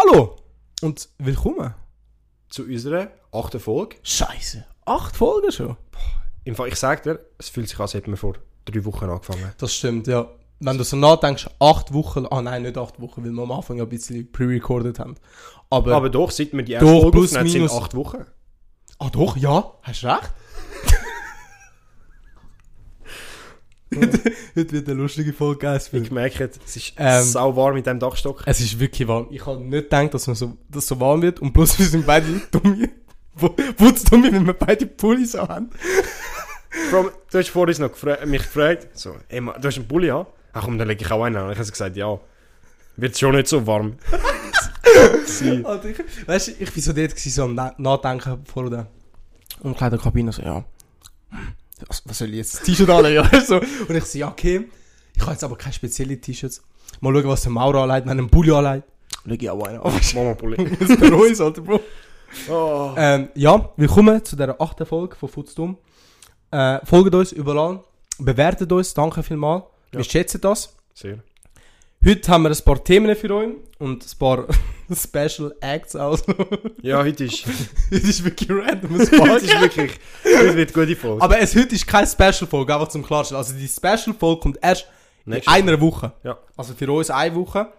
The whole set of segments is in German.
Hallo und willkommen. zu unserer achten Folge. Scheiße, acht Folgen schon. Im Fall, ich sag dir, es fühlt sich an, als hätten wir vor drei Wochen angefangen. Das stimmt, ja. Wenn du so nachdenkst, acht Wochen, ah nein, nicht acht Wochen, weil wir am Anfang ja ein bisschen pre-recorded haben. Aber, Aber doch, seit wir die erste Doch, Folge minus. sind acht Wochen. ah doch, ja, hast recht. Heute wird eine lustige Folge. Ich merke, es ist Ähm, sau warm mit dem Dachstock. Es ist wirklich warm. Ich habe nicht gedacht, dass, man so, dass es so warm wird. Und plus wir sind beide dumme. Wutz dumme, wenn wir beide Pullis an haben. Bro, du hast vorhin noch gefra mich gefragt, so, ey, du hast einen Pulli an? Ach komm, dann lege ich auch einen an. Und ich habe gesagt, ja. Wird schon nicht so warm. Sie. Alter, ich, weißt du, ich war so dort, gewesen, so am Na- Nachdenken vor der Umkleidekabine, so, ja. Was, was soll ich jetzt? Das T-Shirt anlegen, so. Und ich so, ja, okay. Ich habe jetzt aber keine speziellen T-Shirts. Mal schauen, was der Maurer anlegt, wenn er einen Pulli anlegt. Lege ich auch einen an. Mama Pulli. Das ist bei uns, Alter, Bro. Oh. Ähm, ja, willkommen zu dieser achten Folge von Futzdumm. Äh, folgt uns überall, bewertet uns, danke vielmals. Wir Ja. schätzen das. Sehr. Heute haben wir ein paar Themen für euch und ein paar Special Acts also. Ja, heute ist, Das ist wirklich random heute ist wirklich, heute wird eine gute Folge. Aber es, heute ist keine Special-Folge, einfach zum Klarstellen. Also die Special-Folge kommt erst Nächste in einer Woche. Ja. Also für uns eine Woche.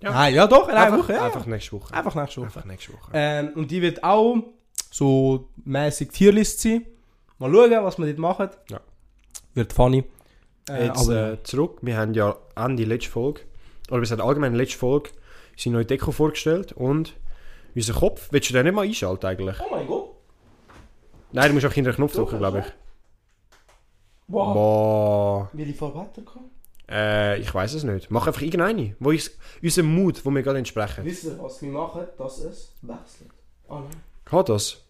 Ja. Nein, ja doch, in einer Woche. Ja. einfach nächste Woche. Einfach nächste Woche. Einfach nächste Woche. Ähm, und die wird auch so mäßig Tierlist sein. Mal schauen, was wir dort machen. Ja. Wird funny. Äh, Jetzt aber äh, zurück. Wir haben ja Ende letzte Folge, oder wir haben allgemein letzte Folge, unsere neue Deko vorgestellt und unser Kopf. Willst du den nicht mal einschalten eigentlich? oh mein Gott. Nein, du musst auch hinter den Knopf drücken, glaube ich. Wow. Boah. Will ich voll weiterkommen? Äh, ich weiß es nicht. Mach einfach irgendeine, wo ist unserem Mut, wo wir gerade entsprechen. Wisst ihr, was wir machen? Dass es wechselt. Oh nein. Hat das?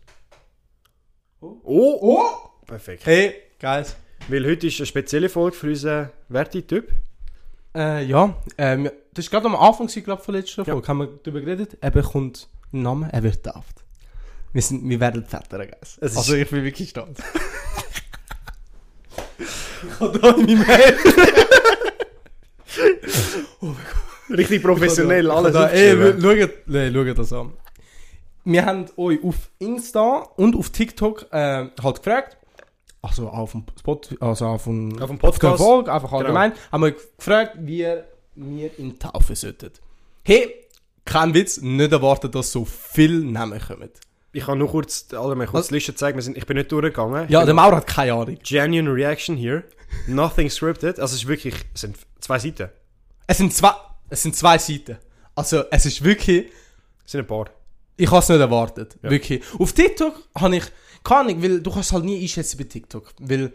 Oh. Oh, Oh! Perfekt. Hey, guys. Weil heute ist eine spezielle Folge für unseren Werti-Typ. Äh, ja, ähm, das war gerade am Anfang, glaube ich, von letzter Ja. Folge, haben wir darüber geredet. Er bekommt einen Namen, er wird getauft. Wir, sind, wir werden Väter, guys. Es Also ich bin wirklich stolz. ich habe da in meinem Herz. Richtig professionell, alles da, ey, schaut, nee, schaut das an. Wir haben euch auf Insta und auf TikTok äh, halt gefragt, also auf dem Spot, also auf dem, Auf dem Podcast. Folge, einfach allgemein, haben wir gefragt, wie wir in Taufe sollten. Hey, kein Witz, nicht erwartet, dass so viele Namen kommen. Ich kann nur kurz, allgemein kurz Was? die Liste zeigen. Sind, ich bin nicht durchgegangen. Ja, der Maurer hat keine Ahnung. Genuine Reaction here. Nothing scripted. Also es ist wirklich, es sind zwei Seiten. Es sind zwei, es sind zwei Seiten. Also, es ist wirklich, Es sind ein paar. ich habe es nicht erwartet. Ja. Wirklich. Auf TikTok habe ich, keine Ahnung, weil du kannst halt nie einschätzen bei TikTok. Weil,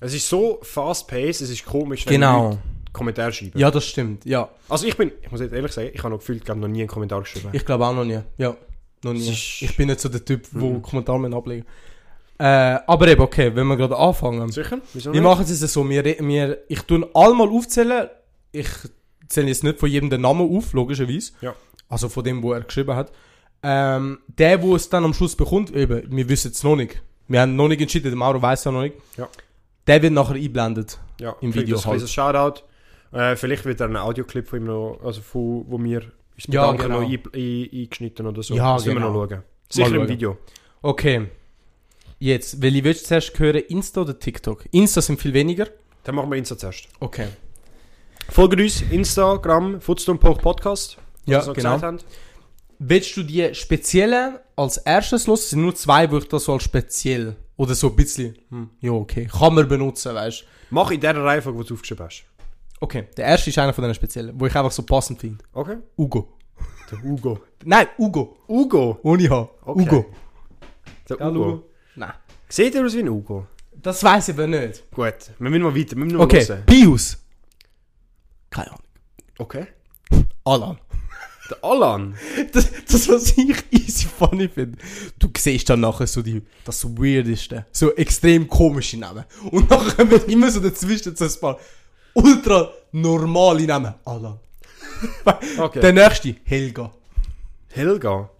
Es ist so fast-paced, es ist komisch, wenn Genau. Leute Kommentare schreiben. ja, das stimmt, ja. Also ich bin, ich muss jetzt ehrlich sagen, ich habe noch gefühlt, glaube noch nie einen Kommentar geschrieben. Ich glaube auch noch nie. Ja, noch nie. Ich bin nicht so der Typ, der Mhm. Kommentare ablegen äh, Aber eben, okay, wenn wir gerade anfangen. Sicher? Wieso Wir machen es so, wir, wir, ich tue einmal aufzählen. Ich zähle jetzt nicht von jedem den Namen auf, logischerweise. Ja. Also von dem, wo er geschrieben hat. Ähm, der, wo es dann am Schluss bekommt, eben, wir wissen es noch nicht. Wir haben noch nicht entschieden, der Mauro weiß ja noch nicht. Ja. Der wird nachher eingeblendet. Ja, im Video das halt. ein Shoutout. Äh, vielleicht wird dann ein Audioclip von ihm noch, also von, wo wir uns Ja, genau. noch ein, ein, eingeschnitten oder so. Ja, das müssen wir genau. noch schauen. Sicher schauen. im Video. Okay. Jetzt, welche willst du zuerst hören, Insta oder TikTok? Insta sind viel weniger. Dann machen wir Insta zuerst. Okay. Folgt uns, Instagram. Ja, was wir noch genau. Willst du die speziellen als erstes los? Es sind nur zwei, wo ich das so als speziell oder so ein bisschen, hm, ja, okay, kann man benutzen, weißt Mach in der Reihenfolge, die du aufgeschrieben hast. Okay, der erste ist einer von den speziellen, wo ich einfach so passend finde. Okay? Ugo. Der Hugo. Nein, Ugo. Ugo? Ohne H. Okay. Ugo. Der Ja, Ugo. Ugo. Nein. Sieht er aus wie ein Ugo? Das weiß ich aber nicht. Gut, wir müssen mal weiter, wir müssen mal Okay, hören. Pius. Keine Ahnung. Okay. Alan. Der Alan. Das, das, was ich easy funny finde. Du siehst dann nachher so die, das weirdeste, so extrem komische Namen. Und nachher kommen immer so dazwischen so ein paar ultra normale Namen. Alan. Okay. Der nächste, Helga. Helga.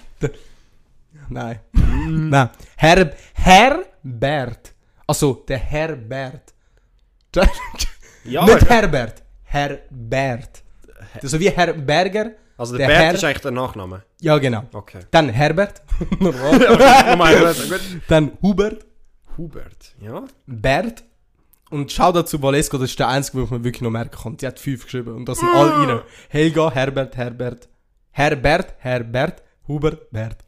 Nein. Nein. Herr, Herbert. Also, der Herbert. Ja, Nicht Herbert. Herbert. So wie Herr Berger, Also der, Der Bert Herr- ist eigentlich der Nachname. Ja, genau. Okay. Dann Herbert. Normal. Dann Hubert. Hubert, ja. Bert. Und schau dazu Valesco, das ist der einzige, den ich mir wirklich noch merken kann. Die hat fünf geschrieben. Und das sind alle rein. Helga, Herbert, Herbert. Herbert, Herbert, Hubert, Bert.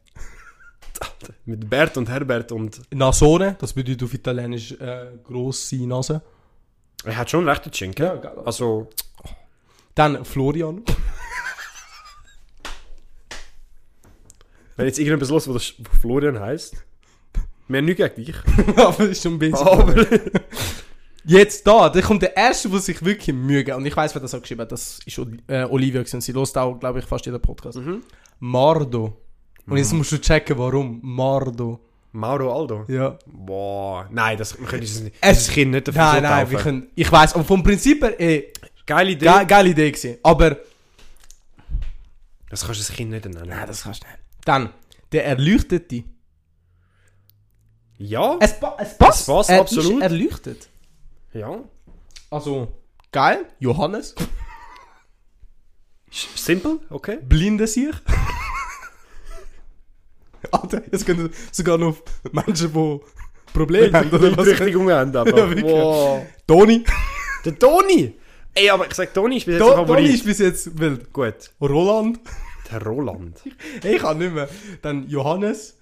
Mit Bert und Herbert und... Nasone, das bedeutet auf Italienisch äh, grosse Nase. Er hat schon recht Schinken. Ja. Also, Dann Florian. wenn jetzt irgendetwas los, wo das wo Florian heisst, wir haben nichts gegen dich. Aber das ist schon ein bisschen. Aber... Jetzt da, da kommt der erste, der sich wirklich Mühe gibt. Und ich weiß, wer das auch geschrieben hat. Das ist äh, Olivia gewesen. Sie lost auch, glaube ich, fast jeden Podcast. Mhm. Mardo. Und jetzt musst du checken, warum. Mardo. Mauro Aldo. Ja. Boah, nein, das, wir können dieses, Es- dieses Kind nicht dafür Nein, nein, wir können. Ich weiß, aber vom Prinzip her, eh, Geile Idee. ge geile Idee gewesen. Aber. Das kannst du das Kind nicht nennen. Nein, das kannst du nicht. Dann, der Erleuchtete. Ja? Es, pa es passt. Es passt, er absolut. Ist erleuchtet. Ja. Also, geil. Johannes. Simple, okay. Blinde sich. Alter, jetzt können sogar noch Menschen, die Probleme haben, oder was? richtig umgehend, aber. Ja, wow. Toni. Der Toni! Ey, aber ich sag, Toni ist bis jetzt Toni ist bis jetzt wild. Gut. Roland. Der Roland. Ich kann nicht mehr. Dann Johannes.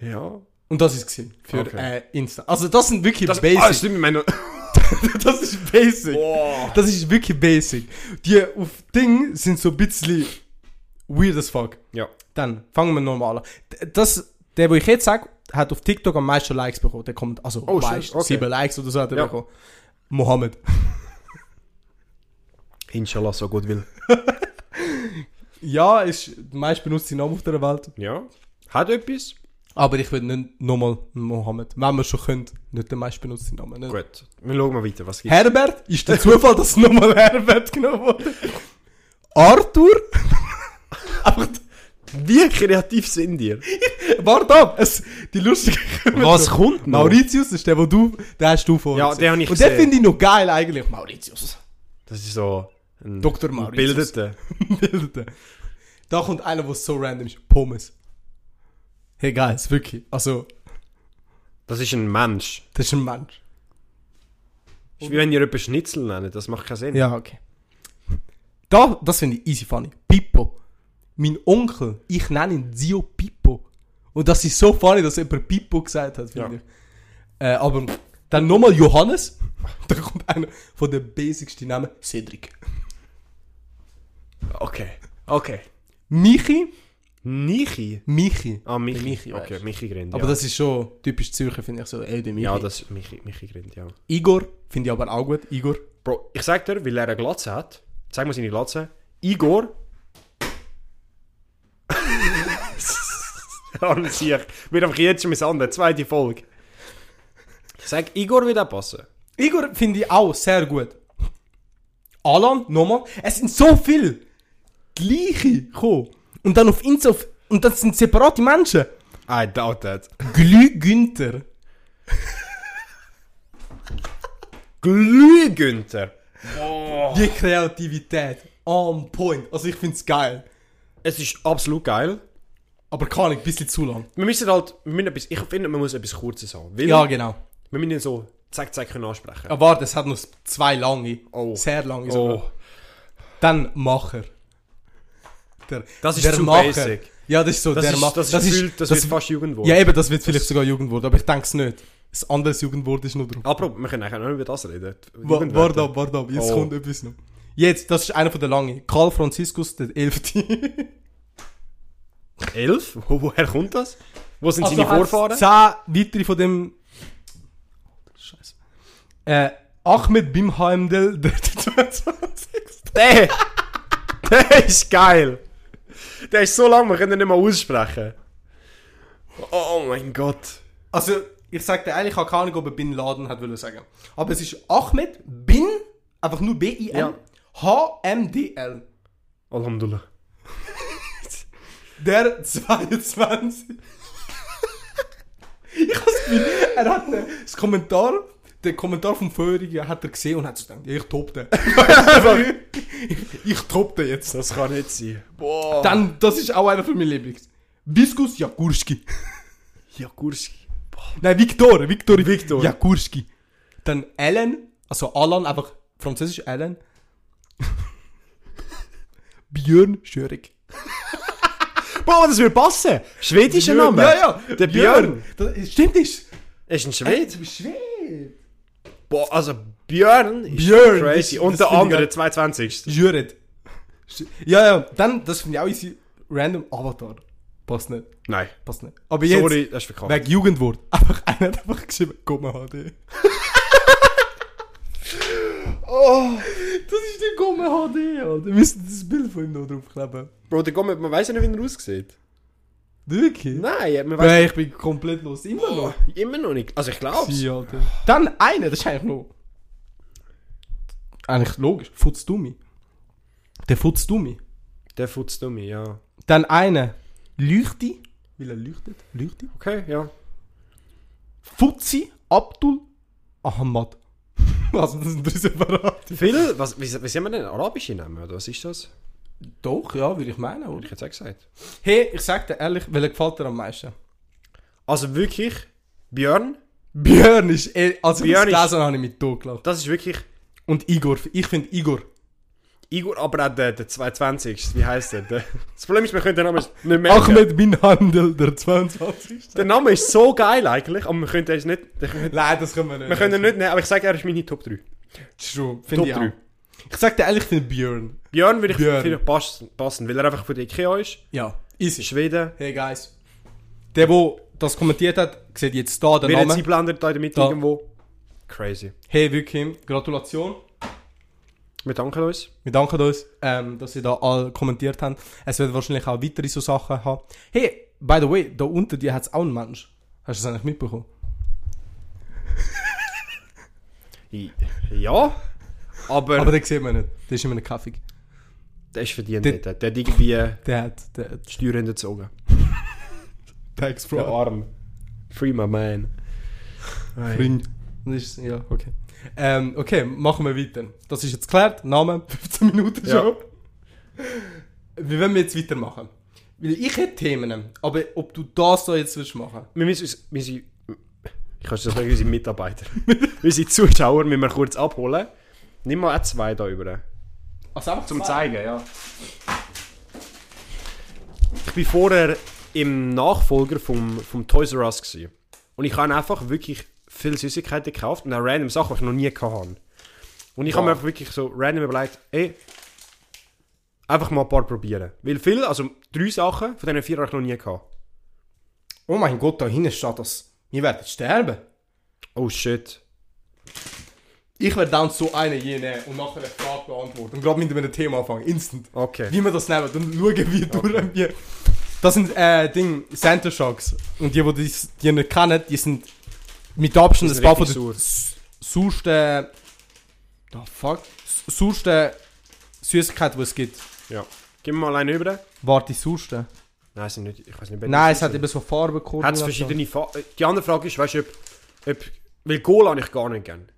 Ja. Und das ist gesehen für Okay. äh, Insta. Also das sind wirklich Das, ah, basic. stimmt, ich meine... das ist basic. Boah. Das ist wirklich basic. Die auf Ding sind so ein bisschen weird as fuck. Ja. Dann fangen wir normal an. Das, der, wo ich jetzt sage, hat auf TikTok am meisten Likes bekommen. Der kommt, also Oh, meist, okay. sieben Likes oder so hat er Ja. bekommen. Mohammed. Inshallah, so gut will. Ja, ist der meist benutzte Name auf der Welt. Ja. Hat etwas? Aber ich würde nicht nochmal Mohammed. Wenn wir schon können, nicht der meist benutzte Name. Nicht. Gut. Wir schauen mal weiter, was gibt's. Herbert, ist der Zufall, dass nochmal Herbert genommen wurde? Arthur? Einfach, Wie kreativ sind ihr? warte ab, es, die lustige Was kommt noch? Mauritius ist der, wo du, den hast du vor. Ja, den habe ich Und den finde ich noch geil eigentlich. Mauritius. Das ist so... Ein Dr. Mauritius. Bildeter. Bilder. Da kommt einer, der so random ist. Pommes. Hey, ist wirklich. Also, Das ist ein Mensch. das ist ein Mensch. Ist wie wenn ihr jemanden Schnitzel nennt. Das macht keinen Sinn. Ja, okay. Da, das finde ich easy funny. Pippo. Mein Onkel, ich nenne ihn Zio Pippo. Und das ist so funny, dass jemand Pippo gesagt hat, finde Ja. ich. Äh, aber dann nochmal Johannes. Da kommt einer von den basicsten Namen. Cedric. Okay. Okay. Michi. Nichi? Michi. Ah, Michi. Der Michi, okay, weißt. Michi Grind, Aber ja. das ist schon typisch Zürcher, finde ich so. Der Michi. Ja, das ist Michi, Michi Grind, ja. Igor, finde ich aber auch gut. Igor. Bro, ich sag dir, weil er eine Glatze hat. Zeig mal seine Glatze. Igor. Arme Sieg. Wird einfach jetzt schon misshandelt. Zweite Folge. Ich sag, Igor wird auch passen. Igor finde ich auch sehr gut. Alan, nochmal. Es sind so viele gleiche gekommen. Und dann auf Insta, auf, und das sind separate Menschen. I doubt that. Glü Günther. Glühgünther. Die Kreativität. On point. Also ich finde es geil. Es ist absolut geil. Aber kann ich, ein bisschen zu lang. Wir müssen halt, wir müssen etwas, ich finde, man muss etwas Kurzes haben. Ja, genau. Wir müssen ihn so zack, zack können ansprechen. Aber warte, es hat noch zwei lange. Oh. Sehr lange sogar. Oh, Dann Macher. Der, Das ist der zu Macher. basic. Ja, das ist so, das der ist, Macher. das, ist, gefühlt- das, wird fast Jugendwort. Ja, eben, das wird vielleicht sogar Jugendwort, aber ich denke es nicht. Das andere Jugendwort ist noch drauf. Apropos, wir können eigentlich auch noch über das reden. Warte ab, warte ab, jetzt Oh. kommt etwas noch. Jetzt, das ist einer von der langen. Karl Franziskus, der Elfte. Elf? Wo, woher kommt das? Wo sind Also seine Vorfahren? Zehn weitere von dem. Scheiße. Äh, Ahmed Bimheimdel, der 22. Der! Der ist geil! Der ist so lang, wir können ihn nicht mal aussprechen. Oh mein Gott. Also, ich sagte eigentlich, ich habe keine Ahnung, ob er Bin Laden hat wollen sagen. Aber es ist Ahmed Bin, einfach nur B-I-N, Ja. H-M-D-L. Alhamdulillah. Der 22. ich habe das Gefühl, er hat das Kommentar den Kommentar vom Vorherigen hat er gesehen und hat so gedacht, ja, ich top den. ich, ich top den jetzt. Das kann nicht sein. Boah. Dann, das ist auch einer von meinen Lieblings. Viskus Jakurski. Jakurski. Nein, Viktor, Viktor, Viktor. Jakurski. Dann Alan, also Alan, einfach französisch Alan. Björn Schörig. Boah, das würde passen. Schwedischer Name. Ja, ja. Der Björn. Das, stimmt, ist. Er ist ein Schwede. bist Schwede. Boah, also Björn ist Björn, crazy. das- Und das der andere, geil. 220. Jöret. Ja, ja, dann, das finde ich auch easy. Random Avatar. Passt nicht. Nein. Passt nicht. Aber jetzt, Sorry, das ist verkauft. wegen Jugendwort. Einfach einer hat einfach geschrieben, komm HD. oh, das ist der Gomme HD, Alter. Wir müssen das Bild von ihm noch draufkleben. Bro, der Gommet, man weiß ja nicht, wie er aussieht. Wirklich? Nein, man weiß Nein, ich bin komplett los. Immer oh, noch. immer noch nicht. Also ich glaub's. Sie, Alter. Dann einer, das ist eigentlich noch. Eigentlich logisch. Futzdummi. Der Futzdummi. Der futzt du mich, ja. Dann einer. Leuchti. Weil er leuchtet. Leuchti. Okay, ja. Futzi Abdul Ahmad. Also, das sind drei separate. Phil, was, wie, wie sehen wir denn? Arabische Namen, oder was ist das? Doch, ja, würde ich meinen, Hätte oder? ich jetzt auch gesagt. Hey, ich sag dir ehrlich, welcher gefällt dir am meisten? Also wirklich, Björn, Björn ist, eh, als ich Björn das ist- gelesen habe, ich mich totgelacht. das ist wirklich Und Igor, ich finde Igor. Igor, aber auch der, der 220. Wie heißt der? Das Problem ist, wir können den Namen nicht merken. Ahmed bin Handel, der 22. Der Name ist so geil eigentlich, aber wir können es nicht. Können, Nein, das können wir nicht. wir können ihn nicht nehmen, aber ich sage, er ist meine Top 3. True, Top finde ich auch. 3. Ich sag dir ehrlich, ich finde Björn. Björn würde ich Björn. vielleicht passen, passen, weil er einfach von der Ikea ist. Ja, easy. Schweden. Hey guys. Der, der das kommentiert hat, sieht jetzt da den jetzt Namen. eingeblendet da in der Mitte Da. irgendwo. Crazy. Hey, wirklich, Gratulation. Wir danken uns. Wir danken uns, ähm, dass ihr da alle kommentiert habt. Es wird wahrscheinlich auch weitere so Sachen haben. Hey, by the way, da unter dir hat es auch einen Mensch. Hast du das eigentlich mitbekommen? Ja, aber, Aber den sieht man nicht. Der ist in einem Kaffee. der ist verdient. Der- Der, der hat irgendwie Der hat, der hat die Steuern hinterzogen. Tax Der Fraud. Arm. Free my man. Freund. Das ist, ja, okay. Ähm, okay, machen wir weiter. Das ist jetzt geklärt. Name, 15 Minuten Ja. schon. Wie wollen wir jetzt weitermachen? Weil ich hätte Themen, aber ob du das da jetzt willst machen? Wir müssen uns, wir sind, ich kann schon sagen, unsere Mitarbeiter, unsere Zuschauer müssen wir kurz abholen. Nimm mal auch zwei da über. Also einfach Zum zeigen, ja. Ich bin vorher im Nachfolger vom, vom Toys R Us gewesen. Und ich habe einfach wirklich viele Süßigkeiten gekauft und auch random Sachen, die ich noch nie hatte. Und ich habe mir einfach wirklich so random überlegt, ey, einfach mal ein paar probieren. Weil viel, also drei Sachen von diesen vier habe ich noch nie gehabt. Oh mein Gott, da hinten steht das. Wir werden sterben. Oh shit. Ich werde dann so eine je nehmen und nachher eine Frage beantworten. Und gerade mit einem Thema anfangen. Instant. Okay. Wie wir das nehmen. Dann schauen wir durch. Wir. Das sind äh, Ding, Center Shocks. Und die, die das- die nicht kennen, die sind mit Abstand ein paar von den sauersten. The fuck? Sauersten Süßigkeiten, die es gibt. Ja. Gib mir mal einen über. Warte, die sauersten? Nein, es sind nicht, ich weiß nicht. Nein, es hat eben so Farben Hat es verschiedene Farben? Die andere Frage ist, weißt du, ob, ob... Weil Cola habe ich gar nicht gern.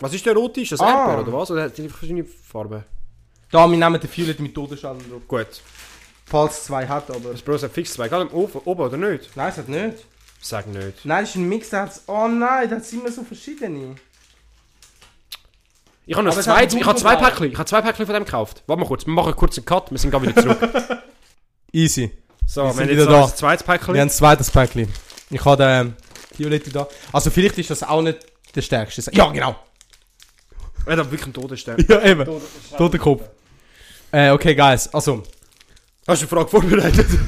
Was ist der rote? Ist das Ah. Erdbeer oder was? Oder hat die verschiedene Farben? Da, wir nehmen den Violet mit Todesschäden drauf. Gut. Falls es zwei hat, aber. Das Bros hat fix zwei. Gerade oben, oben oder nicht? Nein, es hat nicht. Sag nicht. Nein, das ist ein Mix, der hat's. Oh nein, da hat immer so verschiedene. Ich habe noch zwei, ich habe zwei. Päckchen. Ich habe zwei Päckchen von dem gekauft. Warte mal kurz. Wir machen kurz einen Cut. Wir sind gerade wieder zurück. Easy. So, Wir wir sind haben wieder jetzt da. noch ein zweites Päckchen. Wir haben ein zweites Päckchen. Ich habe den Violetti da. Also vielleicht ist das auch nicht der stärkste. Ja, genau. Er hat wirklich einen Todesstern. Ja, eben. Toter Kopf. Äh, okay, guys. Also, Hast du eine Frage vorbereitet?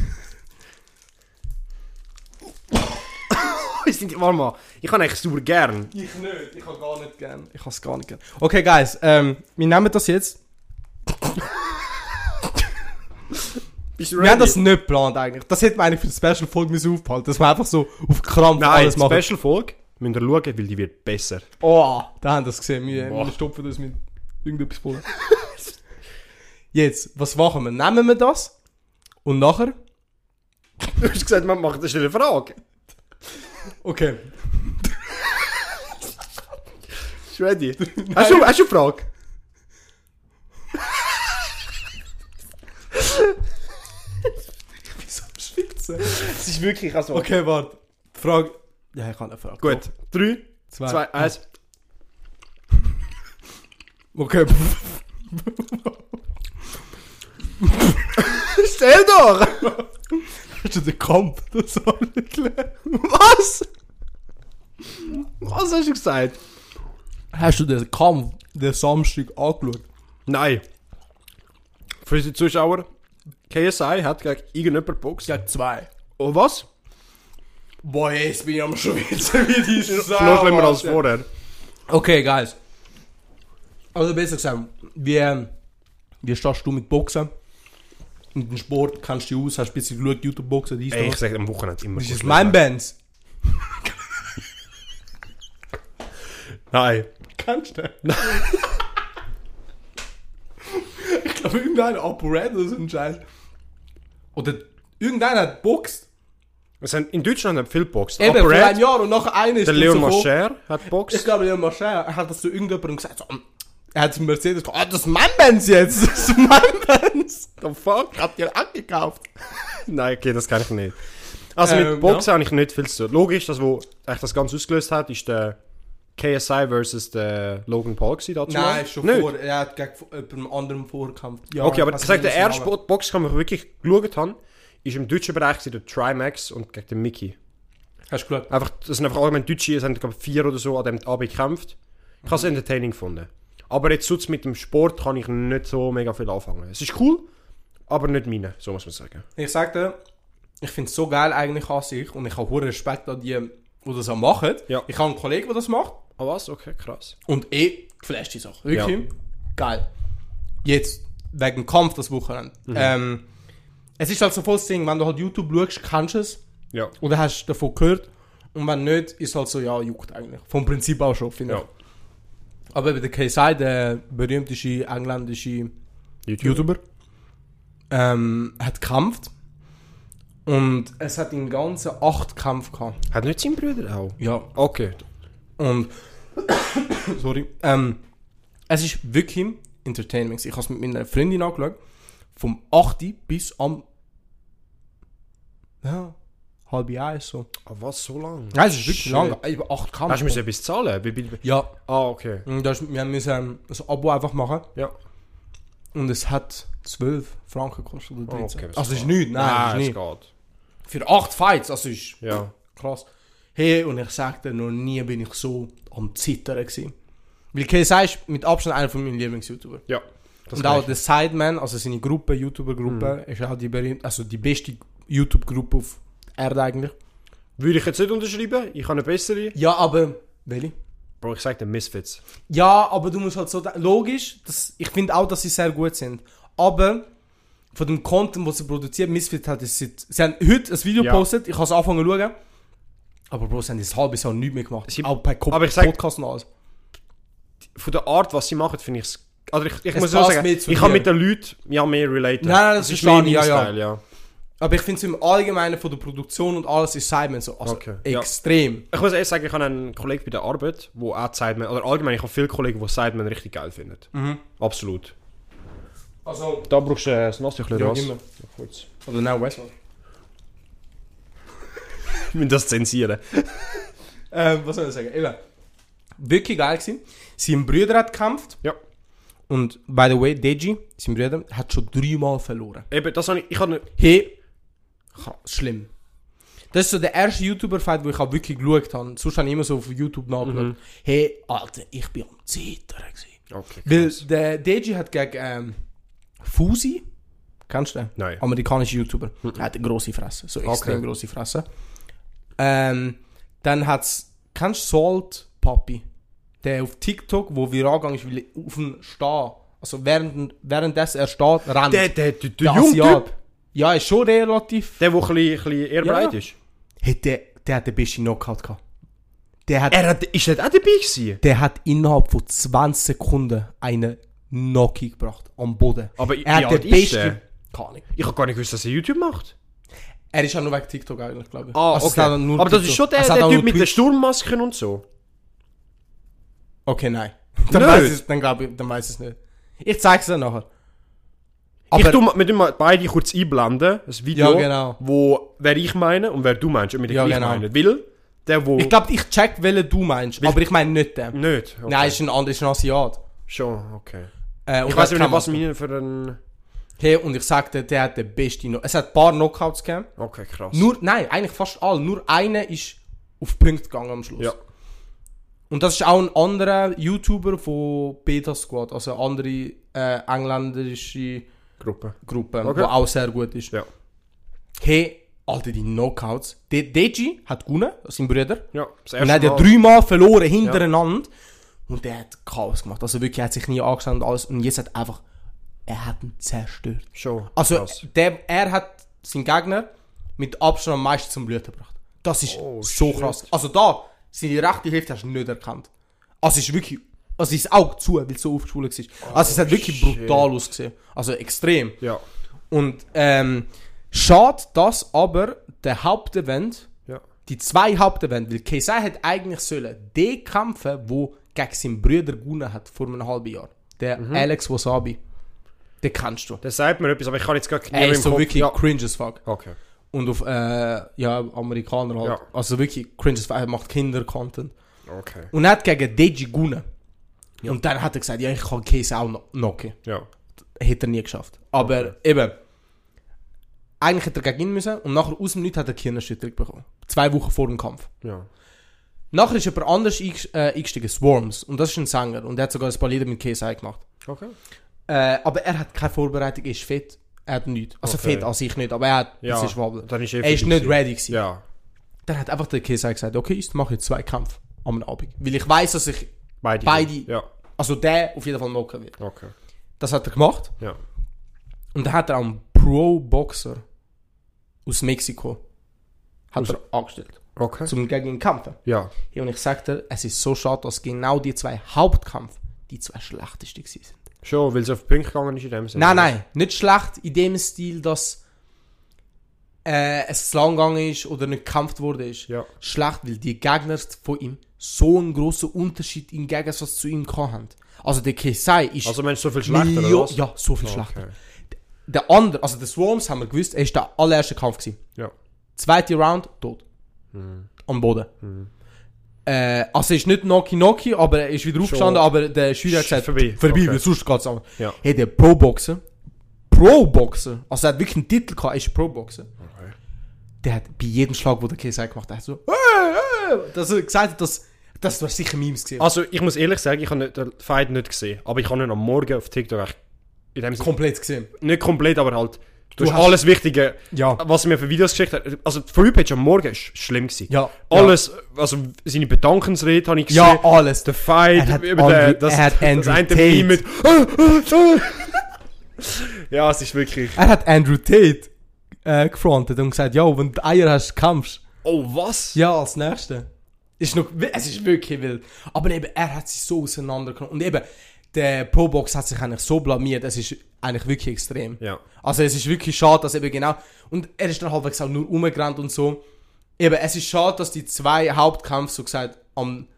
Warte mal. Ich kann eigentlich super gern. Ich nicht. Ich habe gar nicht gern. Ich habe es gar nicht gern. Okay, guys. Ähm, wir nehmen das jetzt. Bist du Wir haben das nicht geplant eigentlich. Das hätten wir eigentlich für die Special-Folge müssen aufbehalten. Dass wir einfach so auf Krampf Nein, alles machen. Special Folge. Müsst ihr schauen, weil die wird besser. Oh, da haben das gesehen. Wir, wir stopfen das mit irgendetwas voll. Jetzt, was machen wir? Nehmen wir das und nachher? Du hast gesagt, man macht eine Frage. Okay. Ist ready? Hast du, hast du eine Frage? Wieso am Schwitzen? Es ist wirklich, also... Okay, warte. Frage. Ja, ich kann eine Frage. Gut. Drei, Zwei. zwei, eins. Okay. Stell doch! Hast du den Kampf? Das klar. Was? Was hast du gesagt? Hast du den Kampf den Samstag angeschaut? Nein. Für unsere Zuschauer, KSI hat gegen irgendjemand geboxt. Ja, zwei. Oh, was? Boah, jetzt bin ich am Schwitzen wie die Sau. Noch schlimmer als vorher. Okay, guys. Also besser gesagt, wie, ähm, wie stehst du mit Boxen? Mit dem Sport kennst du dich aus, hast ein bisschen geschaut, YouTube-Boxen, dies, Ey, ich sag am Wochenende immer. Das ist mein. Bands. Nein. Kennst du den? ich glaube, irgendein Apo Red oder so ein Scheiß. Oder irgendeiner hat boxt. Es sind in Deutschland haben viele geboxt. Eben, Aber vor einem Jahr und nachher einer ist der Leon so. Mascher hat Ich geboxt. glaube, Leon Mascher er hat das zu irgendjemandem gesagt. So, er hat zum Mercedes gesagt, ah, das ist mein Benz jetzt. Das ist mein Benz. The fuck? Ich hab dir angekauft. Nein, okay, das kann ich nicht. Also mit Ähm, Boxen habe ich nicht viel zu tun. Logisch, das, wo eigentlich das Ganze ausgelöst hat, ist der KSI versus der Logan Paul gewesen, dazu Nein, mal. schon Nicht? vor. Er hat gegen jemandem anderen vorgekämpft. Ja, Okay, aber ich ich weiss sag, nicht, der was erste Bo- Boxkampf, den ich wirklich geschaut habe, ist im deutschen Bereich der Trimax und gegen den Mickey. Hast du geschaut? Einfach, das sind einfach allgemein Deutsche, es haben, glaube vier oder so an dem Abend gekämpft. Ich habe es entertaining gefunden. Aber jetzt sonst mit dem Sport kann ich nicht so mega viel anfangen. Es ist cool, aber nicht meine, so muss man sagen. Ich sag dir, ich finde es so geil eigentlich an sich und ich habe hohen Respekt an die, die das auch machen. Ja. Ich habe einen Kollegen, der das macht Ah was? Okay, krass. und eh geflasht die Sache. Wirklich geil. Jetzt, wegen dem Kampf das Wochenende. Ähm, es ist halt so voll das Ding, wenn du halt YouTube schaust, kennst du es Ja. oder hast du davon gehört und wenn nicht, ist halt so, ja, juckt eigentlich. Vom Prinzip auch schon, finde Ja. ich. Aber eben der KSI, der berühmteste engländische YouTuber, ähm, hat gekämpft. Und es hat in ganzen acht Kämpfe gehabt. Hat nicht sein Bruder auch? Ja. Okay. Und. sorry. Ähm, es ist wirklich Entertainment. Ich habe es mit meiner Freundin angeschaut. Vom 8. bis am. Ja, halb eins so. Ah, was, so lang? Ja, es ist wirklich Shit. lang. Über acht Kämpfe. Hast du müssen etwas zahlen? Wie, wie, Ja. ah, okay. Und das, wir müssen ähm, ein Abo einfach machen. Ja. Und es hat 12 Franken gekostet. Oder Oh, 13. okay, das also, es ist geht. nichts. Nein, Nein, es es ist nicht. geht. Für 8 Fights, also ist Ja. krass. Hey, und ich sagte, noch nie bin ich so am Zittern gewesen. Weil KSI ist mit Abstand einer von meinen Lieblings-YouTuber. Ja. Das Und auch der Sideman, also seine Gruppe, YouTuber-Gruppe, ist auch die, berühmt, also die beste YouTube-Gruppe auf Erde eigentlich. Würde ich jetzt nicht unterschreiben. Ich habe eine bessere. Ja, aber... Welche? Bro, ich sage den Misfits. Ja, aber du musst halt so... Logisch, das, ich finde auch, dass sie sehr gut sind. Aber von dem Content, was sie produzieren, Misfit hat es... Sie, sie haben heute ein Video Ja. gepostet, ich habe es angefangen zu schauen. Aber Bro, sie haben das halbe Jahr nichts mehr gemacht. Sie- auch bei Co aber ich sag- Podcast und alles. Von der Art, was sie machen, finde ich es. Also ich, ich Es muss passt sagen, ich kann dir. mit den Leuten ja mehr relaten. Nein, nein, das ist verstehe mehr ich, mein ja, ja. Style, ja. Aber ich finde es im Allgemeinen von der Produktion und alles ist Simon so. Also Okay, ja. extrem. Ich muss ehrlich sagen, ich habe einen Kollegen bei der Arbeit, der auch Sideman, oder allgemein, ich habe viele Kollegen, die Sideman richtig geil finden. Mhm. Absolut. Also, Da brauchst du äh, das Nasstüchlein ja, raus. immer. Ja, kurz. Oder now Westworld. Ich will das zensieren. Ähm, was soll ich sagen? Eben. Wirklich geil gewesen. Sein Bruder hat gekämpft. Ja. Und, by the way, Deji, sein Bruder, hat schon dreimal verloren. Eben, das habe ich, ich habe Hey, ha- schlimm. Das ist so der erste YouTuber-Fight, wo ich auch wirklich geschaut habe. Sonst habe ich immer so auf YouTube nachgeschaut. Mhm. Hey, Alter, ich bin am Zittern. Okay, Weil krass. der Deji hat gegen ähm, Fusi, kennst du den? Nein. Amerikanischer YouTuber. Er hat eine grosse Fresse, so extrem Okay. grosse Fresse. Ähm, dann hat's, kennst du Salt Papi? Der auf TikTok, wo viral gegangen ist, weil er auf dem Stehen, also während, währenddessen er steht, rennt. Der, der, der, der, Der junge Ja, ist schon relativ... der, der ein bisschen, bisschen eher Ja. breit ist. Hey, der, der hat den besten Knockout gehabt. Der hat, Er hat, ist nicht auch dabei gewesen? der hat innerhalb von 20 Sekunden einen Knockout gebracht, am Boden. Aber er hat den ist besten... der? Keine Ahnung. Ich habe gar nicht gewusst, dass er YouTube macht. Er ist ja nur wegen TikTok eigentlich, glaube ich. Ah, Also, okay. Aber das ist schon der, hat der Typ mit den. Sturmmasken und so. Okay, nein. Dann Nicht? weiß ich, dann glaube ich, dann weiß ich es nicht. Ich zeig's dir nachher. ich tu, mal- wir tun mal beide kurz einblenden, ein Video, Ja, genau. wo wer ich meine und wer du meinst und wir den Ja, gleich genau. meinen. Weil, der wo... ich glaube, ich check, welchen du meinst, Weil- aber ich meine nicht den. nicht. Okay. Nein, ist ein anderer, ist ein Asiat. Schon, okay. Äh, Ich weiß nicht, was meine für ein... Hey, und ich sagte, der hat den besten. No es hat ein paar Knockouts gegeben. Okay, krass. Nur, nein, eigentlich fast alle. Nur einer ist auf Punkt gegangen am Schluss. Ja. Und das ist auch ein anderer YouTuber von Beta Squad, also eine andere äh, engländische Gruppe. Gruppe, Okay. die auch sehr gut ist. Ja. Hey, Alter, die Knockouts. De Deji hat gewonnen, sein Bruder. Ja, das Und er hat ja Mal. dreimal verloren hintereinander. Und der hat Chaos gemacht. Also wirklich, er hat sich nie angeschaut und alles. Und jetzt hat einfach, er hat ihn zerstört. Schon. Also, krass. der, er hat seinen Gegner mit Abstand am meisten zum Blüten gebracht. Das ist Oh, so shit. krass. Also da, seine rechte Hälfte hast du nicht erkannt. Also ist wirklich, also ist Auge zu, weil es so aufgeschwollen war. Also es hat wirklich Oh, shit. brutal ausgesehen. Also extrem. Ja. Und ähm, schade, dass aber der Hauptevent, Ja. die zwei Hauptevent, weil Keisai hat eigentlich sollen den kämpfen, wo gegen seinen Bruder gewonnen hat vor einem halben Jahr. Der Mhm. Alex Wasabi. Den kennst du. Das sagt mir etwas, aber ich kann jetzt gar nicht mehr ist im so Kopf- wirklich Ja. cringe as fuck. Okay. Und auf, äh, ja, Amerikaner halt. Ja. Also wirklich cringe. Er macht Kinder-Content. Okay. Und er hat gegen Deji gewonnen. Und dann hat er gesagt, ja, ich kann Käse auch noch knocken. Ja. Hätte er nie geschafft. Aber eben, eigentlich hätte er gegen ihn müssen und nachher aus dem Nichts hat er Kirnerschütterung bekommen. Zwei Wochen vor dem Kampf. Ja. Nachher ist jemand anders äh, eingestiegen, Swarms. Und das ist ein Sänger. Und der hat sogar ein paar Lieder mit KSI gemacht. Okay. Äh, aber er hat keine Vorbereitung, er ist fit. Er hat nichts. Also Okay. fit an sich nicht, aber er hat Ja. ist Wabel. Dann ist Er ist nicht dich ready gewesen. Ja. Dann hat einfach der KSI gesagt, okay, ich mache jetzt zwei Kämpfe am Abend. Weil ich weiß, dass ich, Beide. Beide. Ja. also der auf jeden Fall knocken wird. Okay. Das hat er gemacht. Ja. Und dann hat er einen Pro-Boxer aus Mexiko hat Aus- er angestellt, Okay. zum gegen ihn kämpfen. Ja. Ja, und ich sagte, es ist so schade, dass genau die zwei Hauptkämpfe die zwei schlechtesten gewesen sind. Schon, weil es auf Punkt gegangen ist in dem Sinne. Nein, nein, nicht schlecht in dem Stil, dass äh, es zu lang gegangen ist oder nicht gekämpft wurde. Ist. Ja. Schlecht, weil die Gegner von ihm so einen grossen Unterschied im Gegensatz zu ihm haben. Also der Kesai ist Also meinst du so viel schlechter, Millio- oder was? Ja, so viel schlechter. Okay. Der andere, also der Swarms haben wir gewusst, er ist der allererste Kampf gewesen. Ja. Zweite Round, tot. Am Boden. Äh, also er ist nicht Noki Noki, aber er ist wieder aufgestanden, aber der Schüler hat gesagt, vorbei. vorbei, Okay. weil sonst geht's anders. Ja. Hey, der Pro-Boxer, Pro-Boxer, also er hat wirklich einen Titel gehabt, er ist Pro-Boxer. Okay. Der hat bei jedem Schlag, wo der KSI gemacht hat, hat so, äh, äh, dass er gesagt hat, dass, das war sicher Memes gesehen. Also, ich muss ehrlich sagen, ich habe den Fight nicht gesehen. Aber ich habe ihn am Morgen auf TikTok echt in dem komplett gesehen. nicht komplett, aber halt, du, Du hast alles Wichtige, Ja. was er mir für Videos geschickt hat. Also, die Frühpage am Morgen ist schlimm gewesen. Ja. Alles, also seine Bedankensrede habe ich gesehen. Ja, alles. Der Fight, Er über Andrew- den, das, er hat das Andrew eine Tate. Mit. ja, es ist wirklich. Er hat Andrew Tate äh, gefrontet und gesagt, ja, wenn du Eier hast, kämpfst Oh, was? Ja, als Nächste. Ist noch, es ist wirklich wild. Aber eben, er hat sich so auseinandergenommen. Und eben, der Pro-Box hat sich eigentlich so blamiert, es ist eigentlich wirklich extrem. Ja. Also es ist wirklich schade, dass eben genau... Und er ist dann halbwegs auch nur umgerannt und so. Eben, es ist schade, dass die zwei Hauptkämpfe so gesagt am...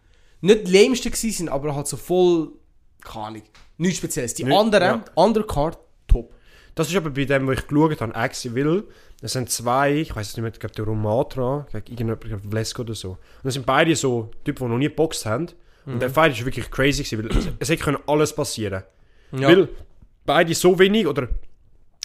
Nicht lämsten gewesen sind, aber halt so voll... Keine Ahnung. Nichts Spezielles. Die Nicht- anderen, ja. die andere Card, top. Das ist aber bei dem, wo ich geschaut habe, Axi Will. Das sind zwei, ich weiß nicht mehr, ich glaube der Romatra, gegen irgendjemand, Vlesko oder so. Und das sind beide so Typen, die noch nie geboxt haben. Und Mhm. der Fight ist wirklich crazy gewesen, weil es, es hätte alles passieren. Ja. Weil beide so wenig, oder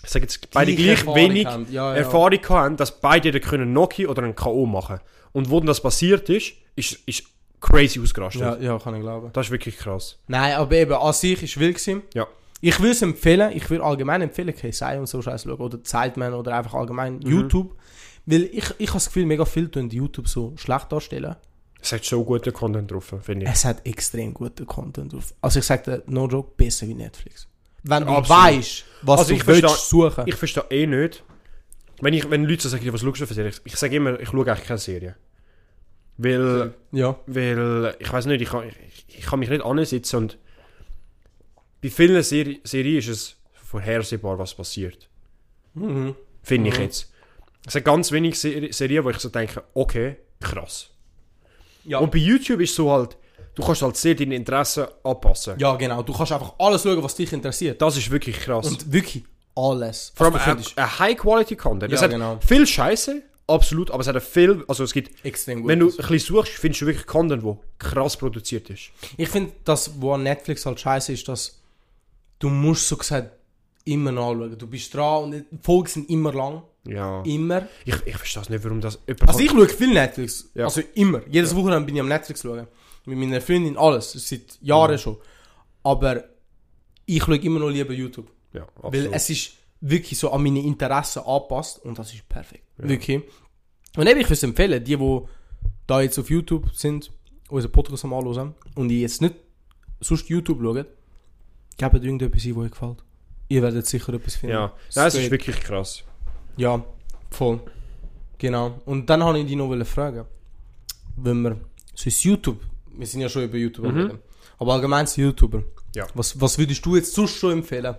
ich sage jetzt, beide gleich Erfahrung wenig haben. Ja, ja. Erfahrung haben, dass beide da können Noki oder einen K.O. machen. Und wo das passiert ist, ist, ist crazy ausgerastet. Ja, ja, kann ich glauben. Das ist wirklich krass. Nein, aber eben, an sich ist wild gewesen. Ja. Ich würde es empfehlen, ich würde allgemein empfehlen, KSI und so Scheiß schauen, oder Zeitman oder einfach allgemein Mhm. YouTube. Weil ich, ich habe das Gefühl, mega viel tun YouTube so schlecht darstellen. Es hat so guten Content drauf, finde ich. Es hat extrem guten Content drauf. Also ich sage dir, no joke, besser wie Netflix. Wenn du weißt, was Also du ich willst verstehe- suchen. Ich verstehe eh nicht. Wenn, ich, wenn Leute sagen, was schaust du für Serie? Ich, ich sage immer, ich schaue eigentlich keine Serie. Weil, ja. weil ich weiß nicht, ich kann, ich, ich kann mich nicht ansitzen und bei vielen Seri Serien ist es vorhersehbar, was passiert. Mhm. Finde ich Mhm. jetzt. Es sind ganz wenige Seri Serien, wo ich so denke, okay, krass. Ja. Und bei YouTube ist so halt, du kannst halt sehr deine Interessen anpassen. Ja, genau. Du kannst einfach alles schauen, was dich interessiert. Das ist wirklich krass. Und wirklich alles. Vor allem ein, High-Quality-Content. Ja, es hat genau. viel Scheiße, absolut, aber es hat viel, also es gibt, extrem gut. wenn du ein bisschen suchst, findest du wirklich Content, der krass produziert ist. Ich finde, das, wo an Netflix halt scheiße ist, dass du musst so gesagt immer nachschauen. Du bist dran und die Folgen sind immer lang. Ja. Immer. Ich, ich verstehe es nicht, warum das jemand Also ich schaue viel Netflix. Ja. Also immer. Jedes Wochenende bin ich am Netflix schauen. Mit meiner Freundin, alles. Seit Jahren schon. Aber ich schaue immer noch lieber YouTube. Ja, Weil absolut. es ist wirklich so an meine Interessen angepasst und das ist perfekt. Wirklich. Und eben, ich würde es empfehlen, die, die da jetzt auf YouTube sind, unseren Podcast am Anhören und die jetzt nicht sonst YouTube schauen, gebt irgendetwas ein, was euch gefällt. Ihr werdet sicher etwas finden. ja, Nein, es ist Straight. wirklich krass. Ja, voll. Genau. Und dann habe ich dich noch fragen, wenn wir, so ist YouTube, wir sind ja schon über YouTuber Mhm. reden, aber allgemein zu YouTuber. Ja. Was, was würdest du jetzt sonst schon empfehlen?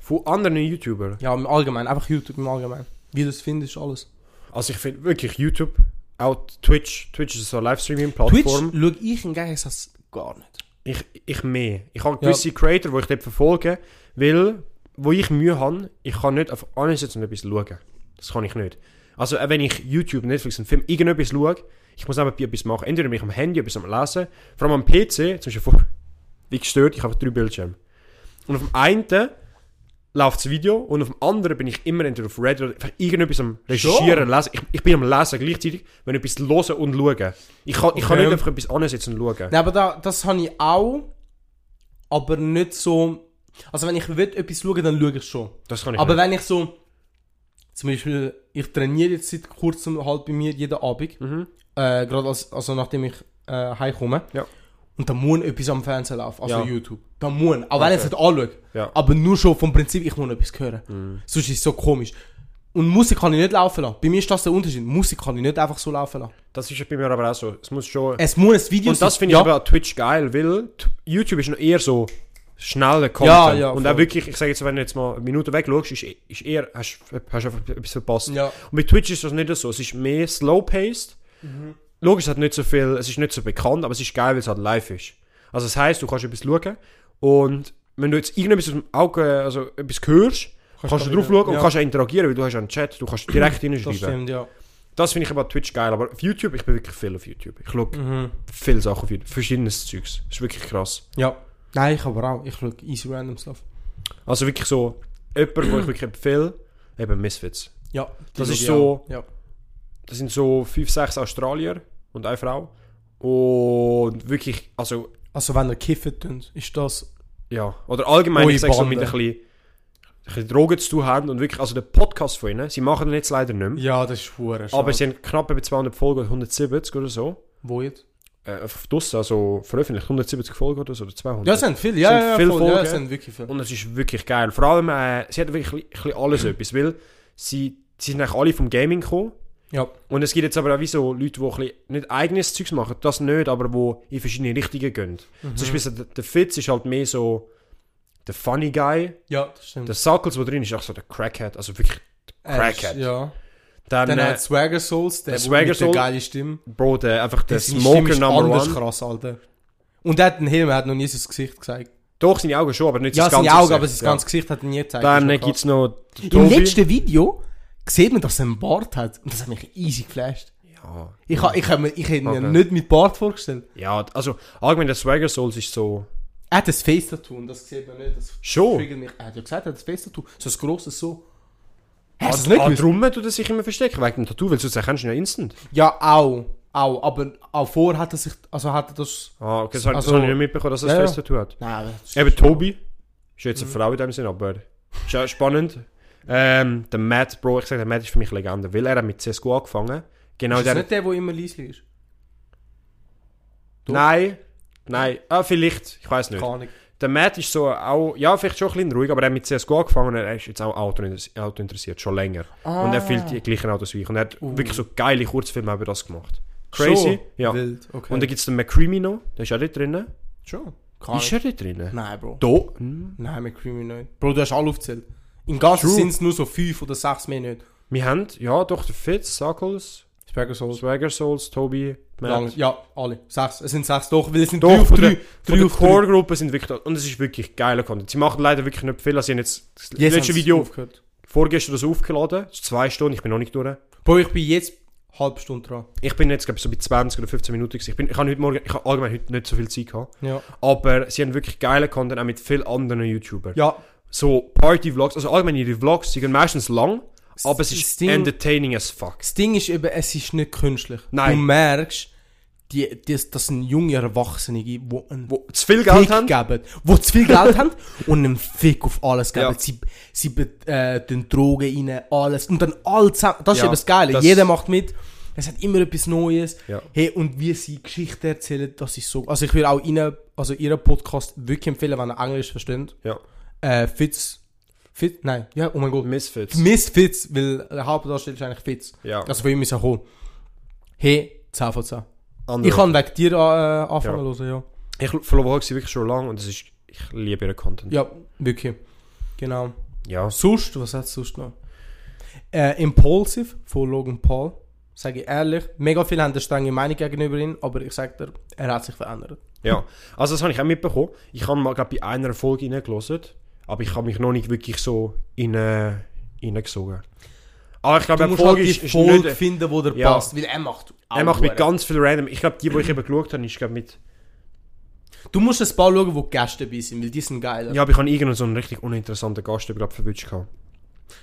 Von anderen YouTubern. Ja, im Allgemeinen, einfach YouTube im Allgemeinen. Wie du es findest, alles. Also ich finde wirklich YouTube, auch Twitch, Twitch ist so eine Twitch Livestreaming-Plattform. schaue ich im Gegensatz gar nicht. Ich, ich mehr. Ich habe Ja. gewisse Creator, die ich dort verfolge, weil, wo ich Mühe habe, ich kann nicht auf jetzt und etwas schauen. Das kann ich nicht. Also wenn ich YouTube, Netflix, einen Film, irgendetwas schaue, ich muss einfach etwas machen. Entweder bin ich am Handy etwas am Lesen, vor allem am PC, zum Beispiel vor, wie gestört, ich habe drei Bildschirme. Und auf dem einen läuft das Video und auf dem anderen bin ich immer entweder auf Reddit oder irgendetwas am Recherchieren, lesen. Ich, ich bin am Lesen gleichzeitig, wenn etwas hören und schauen. Ich kann, ich kann nicht einfach etwas ansetzen und schauen. Nein, aber da, das habe ich auch, aber nicht so... Also wenn ich will, etwas schauen, dann schaue ich schon. Das kann ich Aber nicht. wenn ich so... Zum Beispiel, ich trainiere jetzt seit kurzem halt bei mir jeden Abend. Mhm. Äh, Gerade als, also nachdem ich äh, heimkomme. Ja. Und da muss etwas am Fernsehen laufen, also Ja. YouTube. Da muss. Auch wenn ich es nicht anschaue. Ja. Aber nur schon vom Prinzip, ich muss etwas hören. Mhm. Sonst ist es so komisch. Und Musik kann ich nicht laufen lassen. Bei mir ist das der Unterschied. Musik kann ich nicht einfach so laufen lassen. Das ist ja bei mir aber auch so. Es muss schon. Es muss ein Video und das sein. finde ich aber an Twitch geil, weil YouTube ist noch eher so schneller Content. Ja, ja, und voll. auch wirklich, ich sage jetzt, wenn du jetzt mal eine Minute wegschaust, ist, ist eher, hast hast du einfach etwas verpasst. Ja. Und bei Twitch ist das nicht so. Es ist mehr slow-paced. Mhm. Logisch, es hat nicht so viel, es ist nicht so bekannt, aber es ist geil, weil es halt live ist. Also das heisst, du kannst etwas schauen und wenn du jetzt irgendetwas aus dem Auge, also etwas hörst, kannst, du du drauf schauen und ja. kannst auch interagieren, weil du hast ja einen Chat, du kannst direkt Das hinschreiben. stimmt, ja. Das finde ich aber Twitch geil, aber auf YouTube, ich bin wirklich viel auf YouTube. Ich schaue Mhm. viele Sachen auf YouTube, verschiedenes Zeugs. Das ist wirklich krass. Ja. Nein, ich aber auch. Ich schaue easy random stuff. Also wirklich so, jemand, wo ich wirklich empfehle, eben Misfits. Ja. Das ist so-. Ja. Das sind so fünf, sechs Australier und eine Frau. Und wirklich, also, Also wenn ihr kiffen tut, ist das... ja, oder allgemein, ich sage so mit ein bisschen, Drogen zu tun haben und wirklich, also der Podcast von ihnen, sie machen den jetzt leider nicht mehr, Ja, das ist schwer. aber sie haben knapp über 200 Folgen, 170 oder so, Wo jetzt? äh, auf Duss, also veröffentlicht, 170 Folgen oder so, oder 200. Ja, sind viele. Ja, Sind ja, ja, viele voll, ja, Folgen. es sind wirklich viele. Und es ist wirklich geil. Vor allem, äh, sie hat wirklich alles etwas, weil sie, sie sind eigentlich alle vom Gaming gekommen. Ja. Und es gibt jetzt aber auch wie so Leute, die ein bisschen nicht eigenes Zeugs machen, das nicht, aber wo in verschiedene Richtungen gehen. Mhm. Zum Beispiel der, der Fitz ist halt mehr so der Funny Guy. Ja, das stimmt. Der Suckles, der drin ist, ist auch so der Crackhead, also wirklich der Er ist- Crackhead. Ja. Dann, Dann äh, hat Swagger Souls, der, der der Swagger mit der Soul- geile Stimme. Bro, der, einfach der Seine Smoker Number anders One. krass, Alter. Und der hat einen Helm, er hat noch nie sein Gesicht gezeigt. Doch, seine Augen schon, aber nicht Ja, das seine ganze Augen, aber Gesicht, sein ganzes Gesicht hat er nie gezeigt. Dann Das ist noch gibt es noch. Im letzten Video sieht man, dass er einen Bart hat. Und das hat mich easy geflasht. Ja, Ich, ha, ich, hab mir, ich hätte mir Okay. nicht mit Bart vorgestellt. ja, also allgemein der Swagger Souls ist so... Er hat ein Face-Tattoo und das sieht man nicht. Das Schon? mich. Er hat ja gesagt, er hat ein Face-Tattoo. So ein grosses so. Hast du nicht ah, gewusst? drum tut er sich immer verstecken, wegen dem Tattoo, weil sonst erkennst du ihn ja instant. Ja, auch. Auch. Aber auch vor hat er sich, also hat er das... Ah, okay, das, also, das habe ich nicht mitbekommen, dass er Ja, ja. Face-Tattoo hat. Nein, das Eben Tobi, ist jetzt eine Frau in dem Sinn, aber ist ja spannend. Ähm, der Matt, Bro, ich sage, der Matt ist für mich Legende, weil er hat mit CSGO angefangen. Genau Ist das der... nicht der, der immer leise ist? Doch. Nein, nein, ah, vielleicht, ich weiß nicht. Keine. Der Matt ist so auch, ja, vielleicht schon ein bisschen ruhig, aber er hat mit CSGO angefangen und er ist jetzt auch Auto, Auto interessiert, schon länger. Und er füllt die gleichen Autos wie ich. Und er hat Uh. wirklich so geile Kurzfilme über das gemacht. Crazy, Schon? ja. Wild, okay. Und dann gibt es den McCreamy noch, der ist auch dort drin. Schon? Ist er dort drin? Nein, Bro. Da? Hm. Nein, mit Creamy nicht. Bro, du hast alle aufgezählt. Im Ganzen sind es nur so fünf oder sechs mehr nicht. Wir haben, ja, doch, der Fitz, Suckles, Swagger Souls. Swagger Souls, Toby, Lang, ja, alle. Sechs. Es sind sechs doch, weil es sind Doch, drei auf drei. Drei der auf drei. Core-Gruppe sind wirklich, und es ist wirklich geiler Content. Sie machen leider wirklich nicht viel, also sie haben jetzt das Jetzt letzte Video aufgehört. vorgestern das aufgeladen, das ist zwei Stunden, ich bin noch nicht durch. Bro, ich bin jetzt halb Stunde dran. Ich bin jetzt, glaube ich, so bei 20 oder 15 Minuten. Ich, bin, ich habe heute Morgen, ich habe allgemein heute nicht so viel Zeit gehabt. Ja. Aber sie haben wirklich geile Content, auch mit vielen anderen YouTubern. Ja, So Party-Vlogs, also allgemein ihre Vlogs, die gehen meistens lang, aber es ist Ding- entertaining as fuck. das Ding ist eben, es ist nicht künstlich. Nein. Du merkst, die, das, das sind junge Erwachsene, die einen Wo zu viel Geld Fick haben. geben, die zu viel Geld haben und einen Fick auf alles geben. Ja. Sie, sie äh, den Drogen rein, alles. Und dann alle zusammen. Das ist Ja, eben das Geile. das- Jeder macht mit. Es hat immer etwas Neues. Ja. Hey, und wie sie Geschichten erzählen, das ist so. Also ich würde auch ihnen, also ihren Podcast wirklich empfehlen, wenn ihr Englisch versteht. Ja. Äh, Fitz. Fitz? Nein, ja, oh mein Gott. Misfits. Miss Fitz, weil der Hauptdarsteller ist eigentlich Fitz. Ja. Also von ihm ist er cool. Hey, 10 von 10. Andere. Ich kann wegen dir äh, anfangen Ja. hören, ja. Ich verfolge sie wirklich schon lange und es ist, ich liebe ihren Content. Ja, wirklich. Genau. Ja. Sonst, was hat es sonst noch? Äh, Impulsive von Logan Paul. Sage ich ehrlich. Mega viele haben eine strenge Meinung gegenüber ihm, aber ich sage dir, er hat sich verändert. Ja, also das habe ich auch mitbekommen. Ich habe mal, glaube bei einer Folge reingelassen, aber ich habe mich noch nicht wirklich so in, äh, reingesogen. Aber ich glaube, Du die musst Folge halt die Folge nicht... finden, wo der Ja. passt, weil er macht Er macht mit ganz viel random... Ich glaube, die, die ich eben geschaut habe, ist glaube mit... Du musst ein paar schauen, wo die Gäste dabei sind, weil die sind geil. Ja, aber ich habe irgendeinen so einen richtig uninteressanten Gast glaub, verwünscht.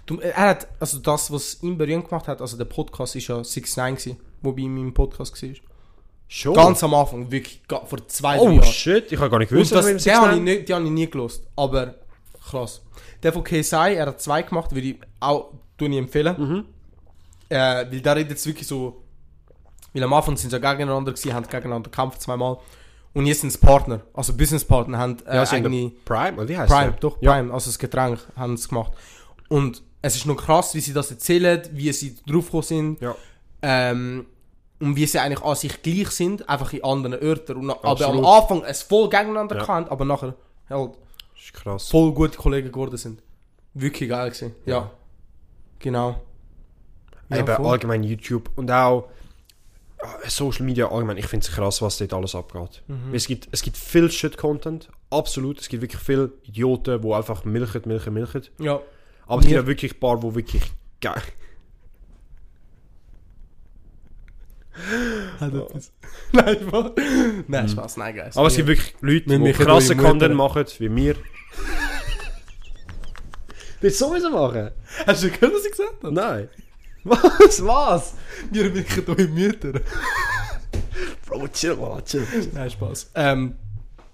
Du, er hat, also das, was ihn berühmt gemacht hat, also der Podcast ist ja 6 9 gewesen, wo bei ihm im Podcast war. Schon? Ganz am Anfang, wirklich, vor zwei, drei Oh Jahren. shit, ich habe gar nicht gewusst, Und das, dass wir im den habe ich, 6ix9ine nicht, den habe ich nie gelost, aber krass. Der von KSI, er hat zwei gemacht, würde ich auch tue ich empfehlen. Mhm. Äh, weil da redet jetzt wirklich so, weil am Anfang sind sie ja gegeneinander gewesen, haben gegeneinander gekämpft zweimal. Und jetzt sind es Partner, also Businesspartner, haben äh, Ja, eigene Prime, oder wie heißt Prime, der? doch Ja. Prime, also das Getränk haben sie gemacht. Und es ist noch krass, wie sie das erzählen, wie sie draufgekommen sind. Ja. Ähm, und wie sie eigentlich an sich gleich sind, einfach in anderen Örtern. Und, aber am Anfang es voll gegeneinander Ja. kennt, aber nachher halt ist krass. voll gute Kollegen geworden sind. Wirklich geil gewesen. Ja. Genau. Ja, Eben voll. allgemein YouTube und auch äh, Social Media allgemein. Ich finde es krass, was dort alles abgeht. Mhm. Es, gibt, es gibt viel Shit-Content, absolut. Es gibt wirklich viele Idioten, die einfach milchen, milchen, milchen. Ja. Aber es gibt auch wirklich ein paar, die wirklich geil... Hat etwas. Nein, Spaß. Nein, Spaß. Nein, guys. Aber es gibt wirklich Leute, die machen krasse eure Mutter. Content machen, wie wir. Willst du sowieso machen? Hast du gehört, was ich gesagt habe? Nein. Was? Was? Wir wirken eure Mütter. Bro, chill mal, chill. Nein, Spaß. Ähm,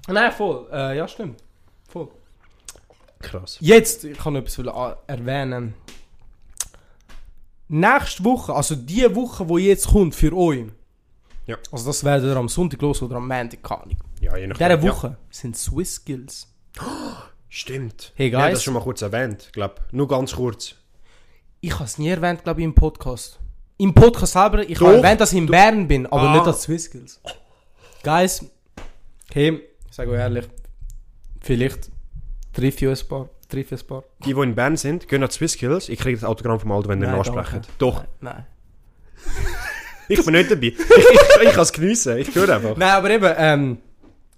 nein, voll. Äh, ja, stimmt. Voll. Krass. Jetzt, ich kann noch etwas erwähnen. Nächste Woche, also die Woche, die jetzt kommt für euch. Ja. Also das werdet ihr am Sonntag los oder am Montag, keine Ahnung. Ja, je In nachdem. dieser Ja. Woche sind Swiss Skills. Stimmt. Hey, guys. das schon mal kurz erwähnt, glaube Nur ganz kurz. Ich habe es nie erwähnt, glaube ich, im Podcast. Im Podcast selber, ich Doch. habe erwähnt, dass ich in Bern bin, aber Ah. nicht als Swiss Skills. Guys, hey, ich sage euch ehrlich, vielleicht treffe ich ein paar, ich ein paar. Die, die in Bern sind, gehen nach Swisskills. Ich kriege das Autogramm vom Aldo, wenn ihr danke. Doch, Nein. ich bin nicht dabei. ich ich, ich kann es geniessen. Ich höre einfach. Nein, aber eben, ähm,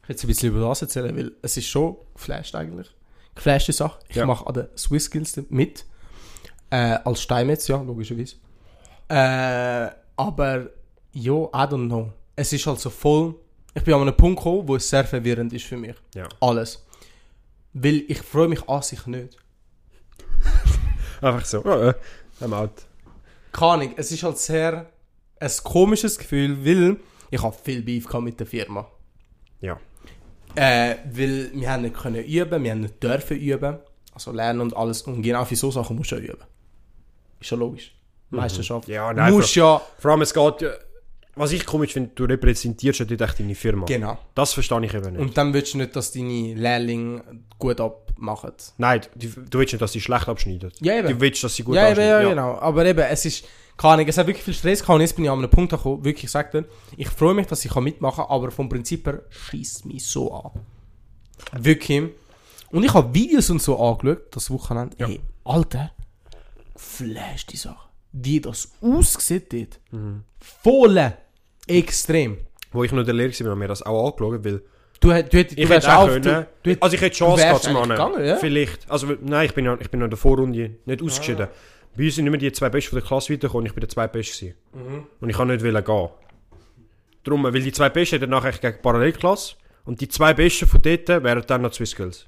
ich jetzt ein bisschen über das erzählen, weil es ist schon geflasht eigentlich. Geflashte Sache. Ich Ja. mache an den Swiss Skills mit. Äh, als Steinmetz, ja, logischerweise. Äh, aber, jo, I don't know. Es ist halt so voll. Ich bin an einem Punkt gekommen, wo es sehr verwirrend ist für mich. Ja. Alles. Weil ich freue mich an sich nicht. Einfach so. Oh, I'm out. Keine Ahnung, es ist halt sehr ein komisches Gefühl, weil ich habe viel Beef mit der Firma. Ja. Äh, weil wir haben nicht können üben, wir haben nicht dürfen üben. Also lernen und alles. Und genau für so Sachen musst du ja üben. Ist ja logisch. Meisterschaft. Mhm. Ja, du nein, musst ja... Vor allem, es geht ja... Was ich komisch finde, du repräsentierst ja dort echt deine Firma. Genau. Das verstehe ich eben nicht. Und dann willst du nicht, dass deine Lehrlinge gut abmachen. Nein, du, du willst nicht, dass sie schlecht abschneiden. Ja, eben. Du willst, dass sie gut ja, eben, abschneiden. ja, genau. Aber eben, es ist... Keine Ahnung, es hat wirklich viel Stress gehabt und jetzt bin ich an einem Punkt gekommen, wirklich ich sag dir, ich freue mich, dass ich mitmachen kann, aber vom Prinzip her schießt mich so an. Wirklich. Und ich habe Videos und so angeschaut, das Wochenende. Ja. Hey, Alter, flash die Sache. Wie das aussieht dort. Mhm. Voll. Extrem. Wo ich noch der Lehrer war, haben wir das auch angeschaut, weil Du, du, du ich hätte auch können. Du, du, also ich hätte du Chance gehabt zu machen. ja? Vielleicht. Also nein, ich bin ja, ich bin noch in der Vorrunde nicht ausgeschieden. Bei uns sind immer die zwei Besten von der Klasse weitergekommen, ich bin der zwei Beste gewesen. Und ich kann nicht wollen gehen. Darum, weil die zwei Besten dann nachher gegen die Parallelklasse und die zwei Besten von dort wären dann noch Swiss Girls.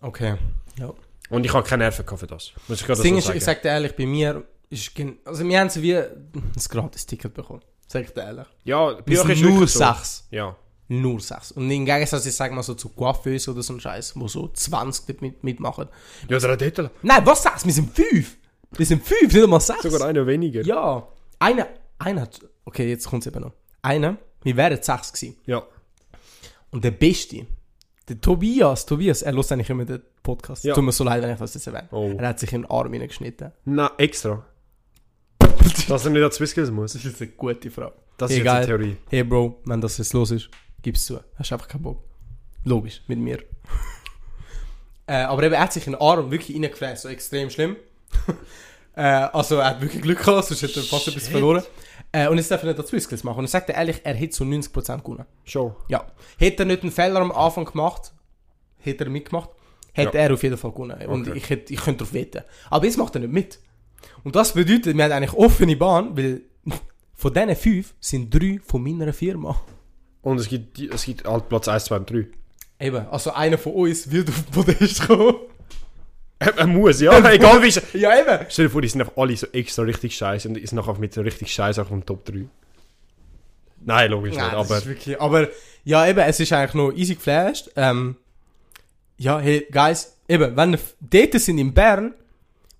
Okay. Ja. Und ich habe keine Nerven für das. Muss ich gerade Das Ding so ist, sagen. ich sag dir ehrlich, bei mir ist... Also wir haben so wie ein Gratis-Ticket bekommen. Sag ich dir ehrlich. ja, euch sind nur wirklich so. sechs. Ja. Nur sechs. Und im Gegensatz, ich sag mal so zu Coiffeuse oder so ein Scheiß, wo so 20 dort mit, mitmachen. Ja, hat dort Nein, was sechs? Wir sind fünf! Wir sind fünf, nicht einmal sechs. sogar einer weniger. Ja. Einer, einer hat... Okay, jetzt kommt's eben noch. Einer, wir wären sechs gewesen. Ja. Und der Beste, der Tobias, Tobias, er lässt eigentlich immer den Podcast. Ja. Tut mir so leid, wenn ich das jetzt erwähne. Oh. Er hat sich in den Arm hineingeschnitten. Na, extra. Dass er nicht an Swiss Girls muss. Das ist eine gute Frage. Das ist Egal. jetzt eine Theorie. Hey Bro, wenn das jetzt los ist, gib's zu. Hast einfach keinen Bock. Logisch, mit mir. äh, aber eben, er hat sich in den Arm wirklich reingefräst, so extrem schlimm. äh, also er hat wirklich Glück gehabt, sonst hätte er fast etwas verloren. Äh, und jetzt darf er nicht dazu Skills machen. Und ich sag dir ehrlich, er hätte so 90% gewonnen. Schon. Ja. Hätte er nicht einen Fehler am Anfang gemacht, hätte er mitgemacht, hätte Ja. er auf jeden Fall gewonnen. Und Okay. ich, hätte, ich könnte darauf wetten. Aber jetzt macht er nicht mit. Und das bedeutet, wir haben eigentlich offene Bahn, weil von diesen fünf sind drei von meiner Firma. Und es gibt, es gibt halt Platz 1, 2 und 3. Eben, also einer von uns wird auf den Podest kommen. Er, muss, ja. Egal wie Ja, eben. Stell dir vor, die sind einfach alle so extra richtig scheiße und ist nachher mit so richtig scheiße auf dem Top 3. Nein, logisch Nein, nicht, das aber ist wirklich, aber ja, eben, es ist eigentlich noch easy geflasht. Ähm, ja, hey, guys, eben, wenn ihr dort sind in Bern,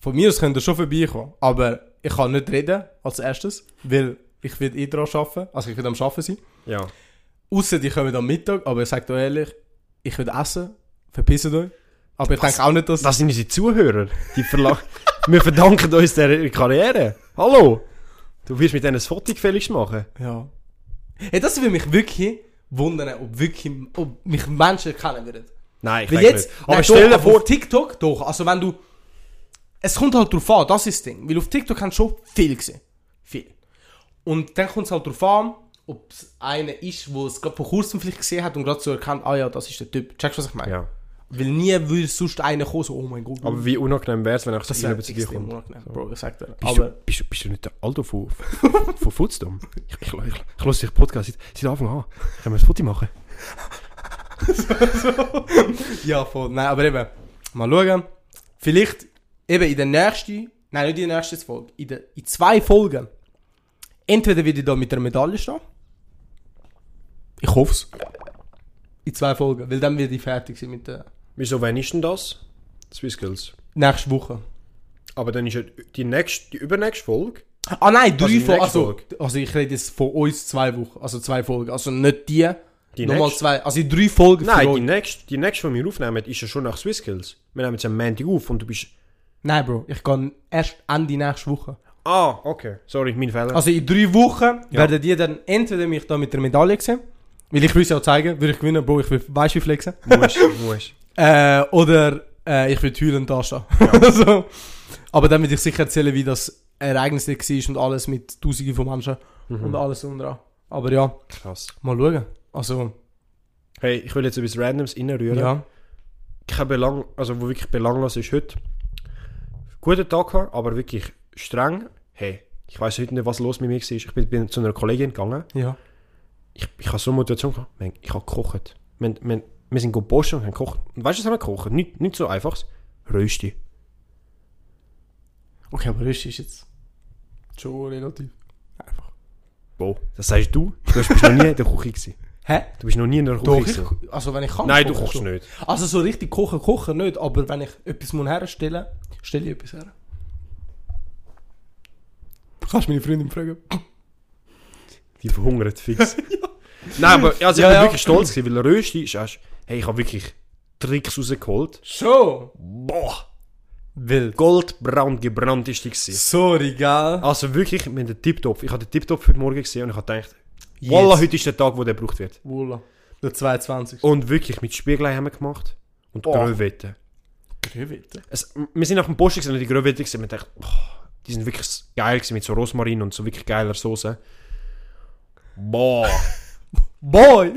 von mir aus könnt ihr schon vorbeikommen. Aber ich kann nicht reden als erstes, weil ich will eh dran arbeiten. Also ich will am Arbeiten sein. ja. Außer die kommen am Mittag, aber ich sag dir ehrlich, ich will essen, verpissen euch. Aber ich denke auch nicht, dass... Das sind unsere Zuhörer. Die verla Wir verdanken uns der Karriere. Hallo! Du wirst mit denen ein Foto gefälligst machen. Ja. Hey, das würde mich wirklich wundern, ob wirklich, ob mich Menschen kennen würden. Nein, ich Weil denke jetzt, nicht. Aber nein, stell dir vor... TikTok doch, also wenn du, es kommt halt drauf an, das ist das Ding, weil auf TikTok haben schon viel gesehen, viel. Und dann kommt es halt drauf an, ob es einer ist, wo es gerade vor kurzem vielleicht gesehen hat und gerade so erkannt, ah ja, das ist der Typ. Checkst du, was ich meine? Ja. Weil nie würde sonst einer kommen, so, oh mein Gott. Aber wie unangenehm wäre es, wenn so das wäre zu dir kommt. unangenehm, Bro, ich sag dir. Bist, Aber, du, bist, du, bist du nicht der Aldo von, von Footstorm? Ich, ich, ich, ich, ich höre dich Podcast seit, seit Anfang an. Können wir ein Foto machen? ja, voll. Nein, aber eben, mal schauen. Vielleicht eben in der nächsten, nein, nicht in der nächsten Folge, in, der, in zwei Folgen. Entweder werde ich da mit einer Medaille stehen. Ich hoffe es. In zwei Folgen, weil dann werde ich fertig sein mit der Wieso, wann ist denn das? Swiss Girls. nächsten Woche. Aber dann ist ja die, nächste, die übernächste Folge. Ah nein, drei Also Folgen. nächste Also, also ich rede jetzt von uns zwei Wochen, also zwei Folgen. Also nicht die, Die nochmal nächste? zwei. Also in drei Folgen Nein, die nächste, die nächste, die wir aufnehmen, ist ja schon nach Swiss Girls. Wir nehmen jetzt am Montag auf und du bist... Nein, Bro, ich gehe erst Ende nächste Woche. Ah, okay. Sorry, mein Fehler. Also in drei Wochen werden die dann entweder mich da mit der Medaille sehen, weil ich will es ja auch zeigen, würde ich gewinnen, Bro, ich will, weißt wie flexen. musst, musst. Äh, oder äh, ich will heulend da stehen. so. Aber dann würde ich sicher erzählen, wie das Ereignis war und alles mit Tausenden von Menschen und alles und dran. Aber ja, Krass. mal schauen. Also, Hey, ich will jetzt etwas Randoms reinrühren. ja. Kein Belang, also wo wirklich belanglos ist heute. Guten Tag gehabt, aber wirklich streng. Hey, ich weiß heute nicht, was los mit mir war. Ich bin, bin zu einer Kollegin gegangen. Ja. Ich, ich habe so eine Motivation gehabt. Man, Ich habe gekocht. Wir, wir, wir sind geposten und haben gekocht. Und weißt du, was haben wir gekocht? Nicht, nicht so einfaches. Rösti. Okay, aber das ist jetzt schon relativ einfach. Wo? Das sagst du? Du bist noch nie in der Küche gewesen. Hä? Du bist noch nie in der Küche gewesen. also wenn ich kann. Nein, du kochst schon. nicht. Also so richtig kochen, kochen nicht, aber wenn ich etwas muss herstellen muss, stelle ich etwas her. Du kannst meine Freundin fragen. Die verhungert fix. Nein, aber also ich Ja, bin ja. wirklich stolz gewesen, weil Rösti ist erst... Hey, ich habe wirklich Tricks rausgeholt. Schon? Boah! Wild. Goldbraun gebrannt ist die gewesen. Sorry, gell? Also wirklich mit dem Tiptop. Ich habe den Tiptop heute Morgen gesehen und ich habe gedacht. Wallah, heute ist der Tag, wo der gebraucht wird. Voila. Der 22. Und wirklich mit Spiegelei haben wir gemacht. Und Boah. Gröwetten. Gröwitte. Es, wir sind nach dem Posten gesehen und die Gröwetten gesehen wir dachten, boah, die sind wirklich geil gewesen mit so Rosmarin und so wirklich geiler Soße. Boah. Boy!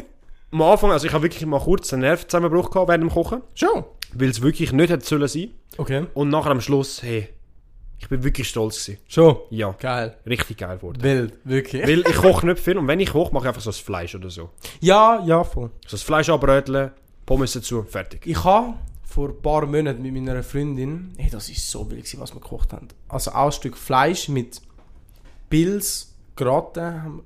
Am Anfang, also ich habe wirklich mal kurz einen Nervenzusammenbruch gehabt während dem Kochen, Schon? weil es wirklich nicht hätte sollen sein. Okay. Und nachher am Schluss, hey, ich bin wirklich stolz gewesen. Schon? Ja, Geil. richtig geil geworden. Wild, wirklich. Weil ich koche nicht viel und wenn ich koche, mache ich einfach so das Fleisch oder so. Ja, ja, voll. So das Fleisch anbröteln, Pommes dazu, fertig. Ich habe vor ein paar Monaten mit meiner Freundin, hey, das ist so wild, was wir gekocht haben. Also auch ein Stück Fleisch mit Pilz, haben-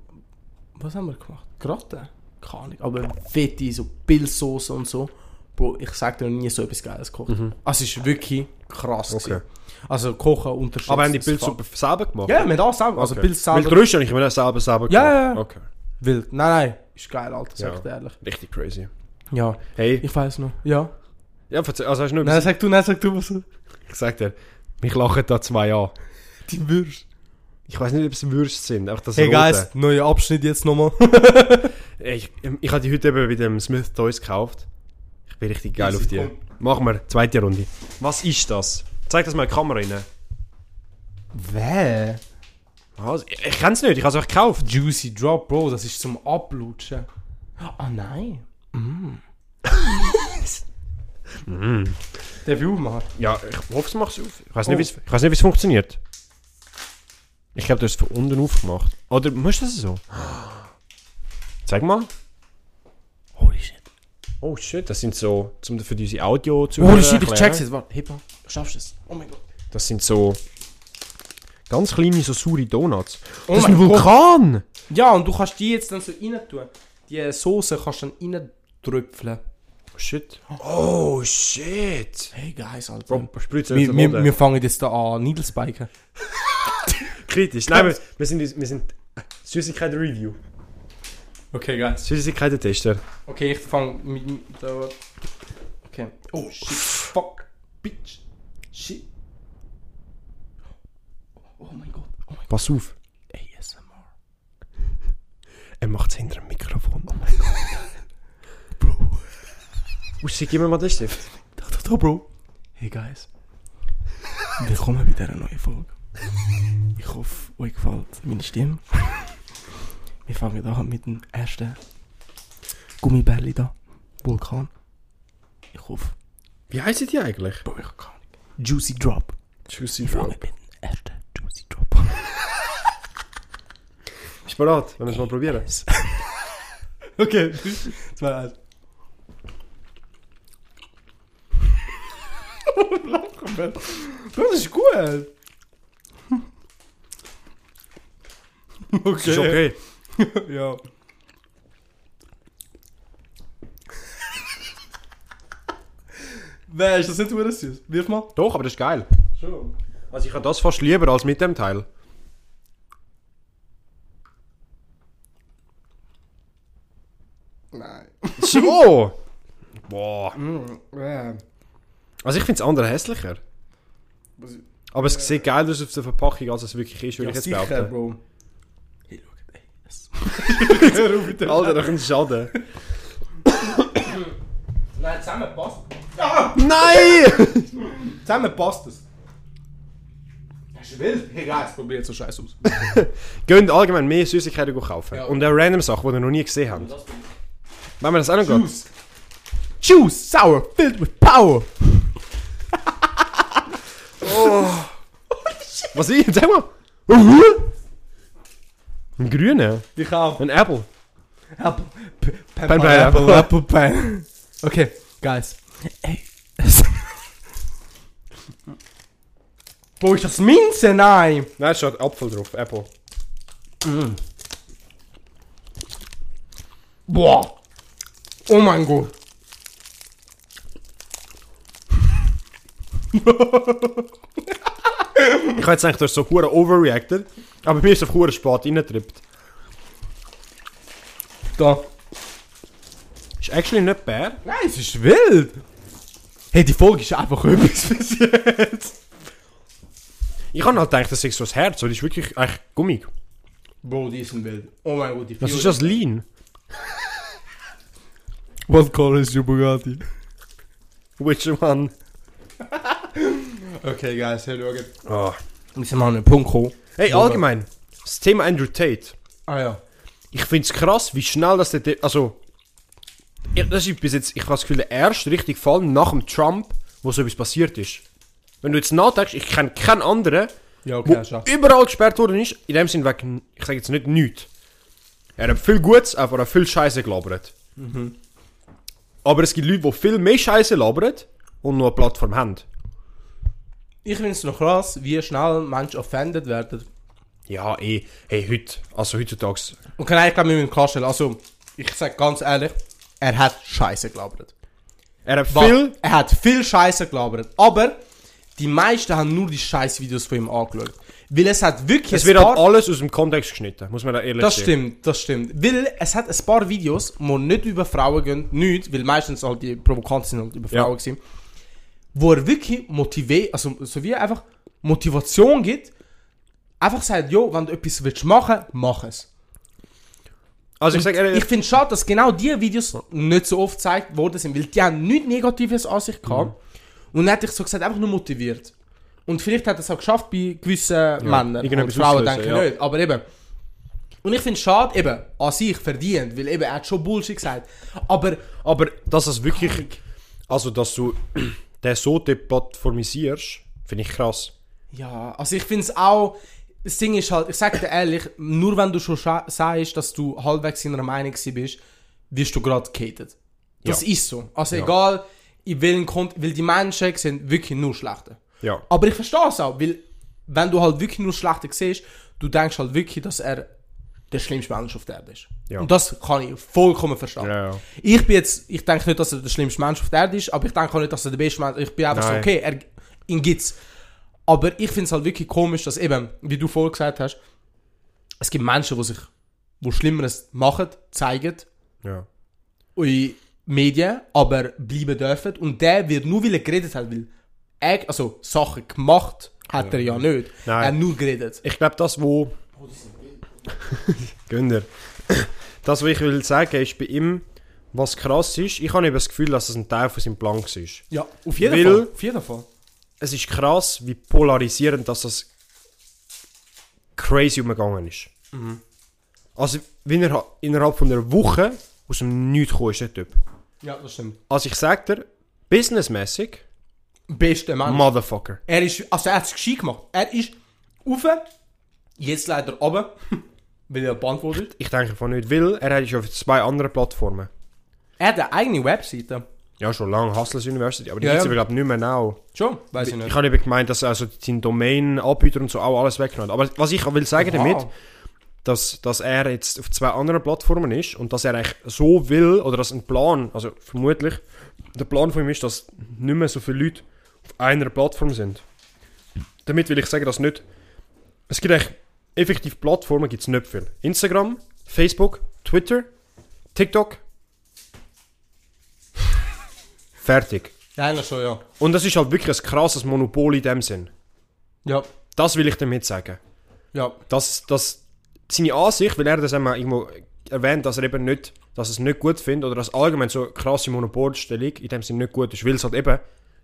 Was haben wir gemacht? Gratin? Keine Ahnung. Aber fette, so Pilzsoße und so. Bro, ich sag dir noch nie so etwas Geiles gekocht. Also es ist wirklich krass. Mhm. Okay. Also Kochen unterschätzt. Aber haben die Pilzsuppe selber gemacht? Ja, wir haben auch selber. Also Okay. Pilz Weil selber. Rösti habe ich auch selber selber Ja, gemacht. ja, ja. Okay. Wild. Nein, nein. Ist geil, Alter, sag Ja. ich dir ehrlich. Richtig crazy. Ja, Hey, ich weiß noch. Ja. Ja, verzeih, also hast du nur Nein, sag du, nein, sag du was. Ich sag dir, mich lachen da zwei an. Die Würst. Ich weiß nicht, ob es Würste sind, einfach das Hey Rote. guys, neuer Abschnitt jetzt nochmal. Ich, ich habe die heute eben bei dem Smith Toys gekauft. Ich bin richtig geil Easy, auf die. komm. Machen wir, zweite Runde. Was ist das? Zeig das mal in die Kamera rein. Wer? Was? Ich, ich kenn's nicht, ich habe es auch gekauft. Juicy Drop, Bro, das ist zum Ablutschen. Ah nein. Mm. Darf ich aufmachen? Ja, ich hoffe, es macht auf. Ich weiß nicht, wie es- ich weiß nicht, wie es funktioniert. Ich glaube, du hast es von unten aufgemacht. Oder musst du das so? Zeig mal. Holy shit. Oh shit, das sind so, zum für diese Audio zu Holy shit, ich check's jetzt. Warte, Hippo, schaffst du es? Oh mein Gott. Das sind so ganz kleine, so saure Donuts. Oh das ist ein Gott. Vulkan! Ja, und du kannst die jetzt dann so rein tun. Die Soße kannst du dann rein tröpfeln. Shit. Oh shit! Hey guys, Alter. Bro, wir, wir, wir fangen jetzt da an Needles biken. Kritisch. Nein, wir, wir sind, wir sind Süßigkeiten-Review. Okay, guys. Süßigkeiten-Tester. Okay, ich fange mit mit da. Okay. Oh shit. Fuck. Bitch. Shit. Oh mein Gott. Oh mein Pass auf. ASMR. Er macht es hinter dem Mikrofon. Oh mein Gott. Uschi, gib mir mal den Stift. Da, da, da, Bro. Hey guys. Willkommen bei dieser neuen Folge. Ich hoffe, euch gefällt meine Stimme. Wir fangen an mit dem ersten Gummibärli da. Vulkan. Ich hoffe, Wie heißen die eigentlich? Bro, ich keine Ahnung. Juicy Drop. Juicy Wir fangen mit dem ersten Juicy Drop an. Bist du bereit? Wenn wir es mal probieren? Okay, 2, 1. Lachen, man. Das ist gut. Okay. Ist okay. ja. Wer ist das nicht super süß? Wirf mal. Doch, aber das ist geil. Schon. Also ich habe das fast lieber als mit dem Teil. Nein. So! Boah. Mm, äh. Also ich finde das andere hässlicher. Was- Aber es sieht geil aus auf der Verpackung, als es wirklich ist, würde Ja, ich jetzt sicher, behaupten. Bro. Hey, schau, ey. Hör auf mit dem Alter, das ist schade. Nein, zusammen passt. Nein! Zusammen passt es. Das ist wild. Hey, guys, probiert so scheiße aus. Gehen allgemein mehr Süßigkeiten kaufen. Ja. Und eine random Sache, die ihr noch nie gesehen habt. Wenn wir das auch noch geht. Juice. Juice, sour, filled with power. Was ist? Sag mal. Ein grüner. Ich auch. Ein Apple. Apple. P- Pen, Pen, Pineapple, Pineapple. Apple, Pen. Okay, guys. Ey. Wo ist das Minze? Nein. Nein, es steht Apfel drauf. Apple. Boah. Oh mein Gott. Ich habe jetzt gedacht, du hast so hure overreacted. Aber mir ist auf hure spät reingetrippt. Da. Ist actually nicht bad. Nein, es ist wild. Hey, die Folge ist einfach etwas bis jetzt. Ich habe halt gedacht, das ist so das Herz. Und das ist wirklich eigentlich gummig. Bro, die sind wild. Oh mein Gott, die Was ist das Lean? What color is your Bugatti? Which one? Okay, guys, hey, schau. Oh. Wir sind mal Punkt gekommen. Hey, Wo allgemein. Das Thema Andrew Tate. Ah ja. ich finde es krass, wie schnell das der, also, ja, das ist bis jetzt, ich habe das Gefühl, der erste richtige Fall nach dem Trump, wo so etwas passiert ist. Wenn du jetzt nachdenkst, ich kenne keinen anderen, Ja, wo okay, schon. überall gesperrt worden ist, in dem Sinn wegen, ich sage jetzt nicht nichts. Er hat viel Gutes, aber auch viel Scheiße gelabert. Aber es gibt Leute, die viel mehr Scheiße labern und nur eine Plattform haben. Ich finde es noch krass, wie schnell Menschen offended werden. Ja, eh, hey, heute, also heutzutage, Und kann ich glaube, wir müssen klarstellen, also, ich sag ganz ehrlich, er hat Scheiße gelabert. er hat viel, Er hat viel Scheiße gelabert. Aber die meisten haben nur die Scheiß-Videos von ihm angeschaut. Weil es hat wirklich es wird halt alles aus dem Kontext geschnitten, muss man da ehrlich Das sagen. stimmt, das stimmt. Weil es hat ein paar Videos, die nicht über Frauen gehen, nicht, weil meistens halt die Provokanten sind halt über Ja. Frauen gewesen, wo er wirklich motiviert, also so wie einfach Motivation gibt, einfach sagt, jo, wenn du etwas willst machen, mach es. Also ich sage ehrlich, Ich finde es schade, dass genau diese Videos nicht so oft gezeigt worden sind, weil die haben nichts Negatives an sich gehabt. Und dann hat ich so gesagt, einfach nur motiviert. Und vielleicht hat er es auch geschafft bei gewissen Männern. irgendetwas Und Frauen denke ich ja. nicht. Aber eben. Und ich finde es schade, eben, an sich verdient, weil eben, er hat schon Bullshit gesagt. Aber aber dass es wirklich, also dass du den so deplattformisierst, finde ich krass. Ja, also ich finde es auch, das Ding ist halt, ich sag dir ehrlich, nur wenn du schon sagst, dass du halbwegs in einer Meinung bist, wirst du gerade gehatet. Das Ja. ist so. Also egal, in welchem Kont weil die Menschen sind wirklich nur schlechte. Ja. Aber ich verstehe es auch, weil wenn du halt wirklich nur schlechte siehst, du denkst halt wirklich, dass er der schlimmste Mensch auf der Erde ist. Ja. Und das kann ich vollkommen verstehen. Ja, ja. Ich bin jetzt, ich denke nicht, dass er der schlimmste Mensch auf der Erde ist, aber ich denke auch nicht, dass er der beste Mensch Ich bin einfach so, Nein. okay, er, ihn gibt's. Aber ich finde es halt wirklich komisch, dass eben, wie du vorher gesagt hast, es gibt Menschen, die sich, die Schlimmeres machen, zeigen, Ja. in Medien, aber bleiben dürfen. Und der wird nur, weil er geredet hat, weil er, also Sachen gemacht hat er ja nicht. Nein. Er hat nur geredet. Ich glaube, das, wo. Günder. Das, was ich will sagen, ist bei ihm, was krass ist, ich habe eben das Gefühl, dass es ein Teil von seinem Plan war. Ja, auf jeden Weil- Fall. Auf jeden Fall. Es ist krass, wie polarisierend dass das crazy umgegangen ist. Also, wie er ha- innerhalb von einer Woche aus dem Nichts gekommen ist, der Typ. Ja, das stimmt. Also, ich sag dir, businessmäßig, Beste Mensch. Motherfucker. Er ist, also er hat es gescheit gemacht. Er ist rauf, jetzt leider runter, weil er beantwortet. Ich denke von nicht, weil er ist auf zwei anderen Plattformen. Er hat eine eigene Webseite. Ja, schon lange, Hustlers University, aber die Ja, gibt es ja. glaube ich nicht mehr now. Schon? Weiß ich Ich nicht. habe eben gemeint, dass also sein Domain, Anbieter und so auch alles weggenommen hat. Aber was ich will sagen damit, Aha. dass, dass er jetzt auf zwei anderen Plattformen ist und dass er eigentlich so will, oder dass ein Plan, also vermutlich, der Plan von ihm ist, dass nicht mehr so viele Leute auf einer Plattform sind. Damit will ich sagen, dass nicht, es gibt eigentlich, effektiv Plattformen gibt es nicht viel. Instagram, Facebook, Twitter, TikTok. Fertig. Ja, eigentlich schon, ja. Und das ist halt wirklich ein krasses Monopol in dem Sinn. Ja. Das will ich damit sagen. Ja. Dass, dass seine Ansicht, weil er das einmal irgendwo erwähnt, dass er eben nicht, dass es nicht gut findet oder dass allgemein so eine krasse Monopolstellung in dem Sinne nicht gut ist, weil es halt eben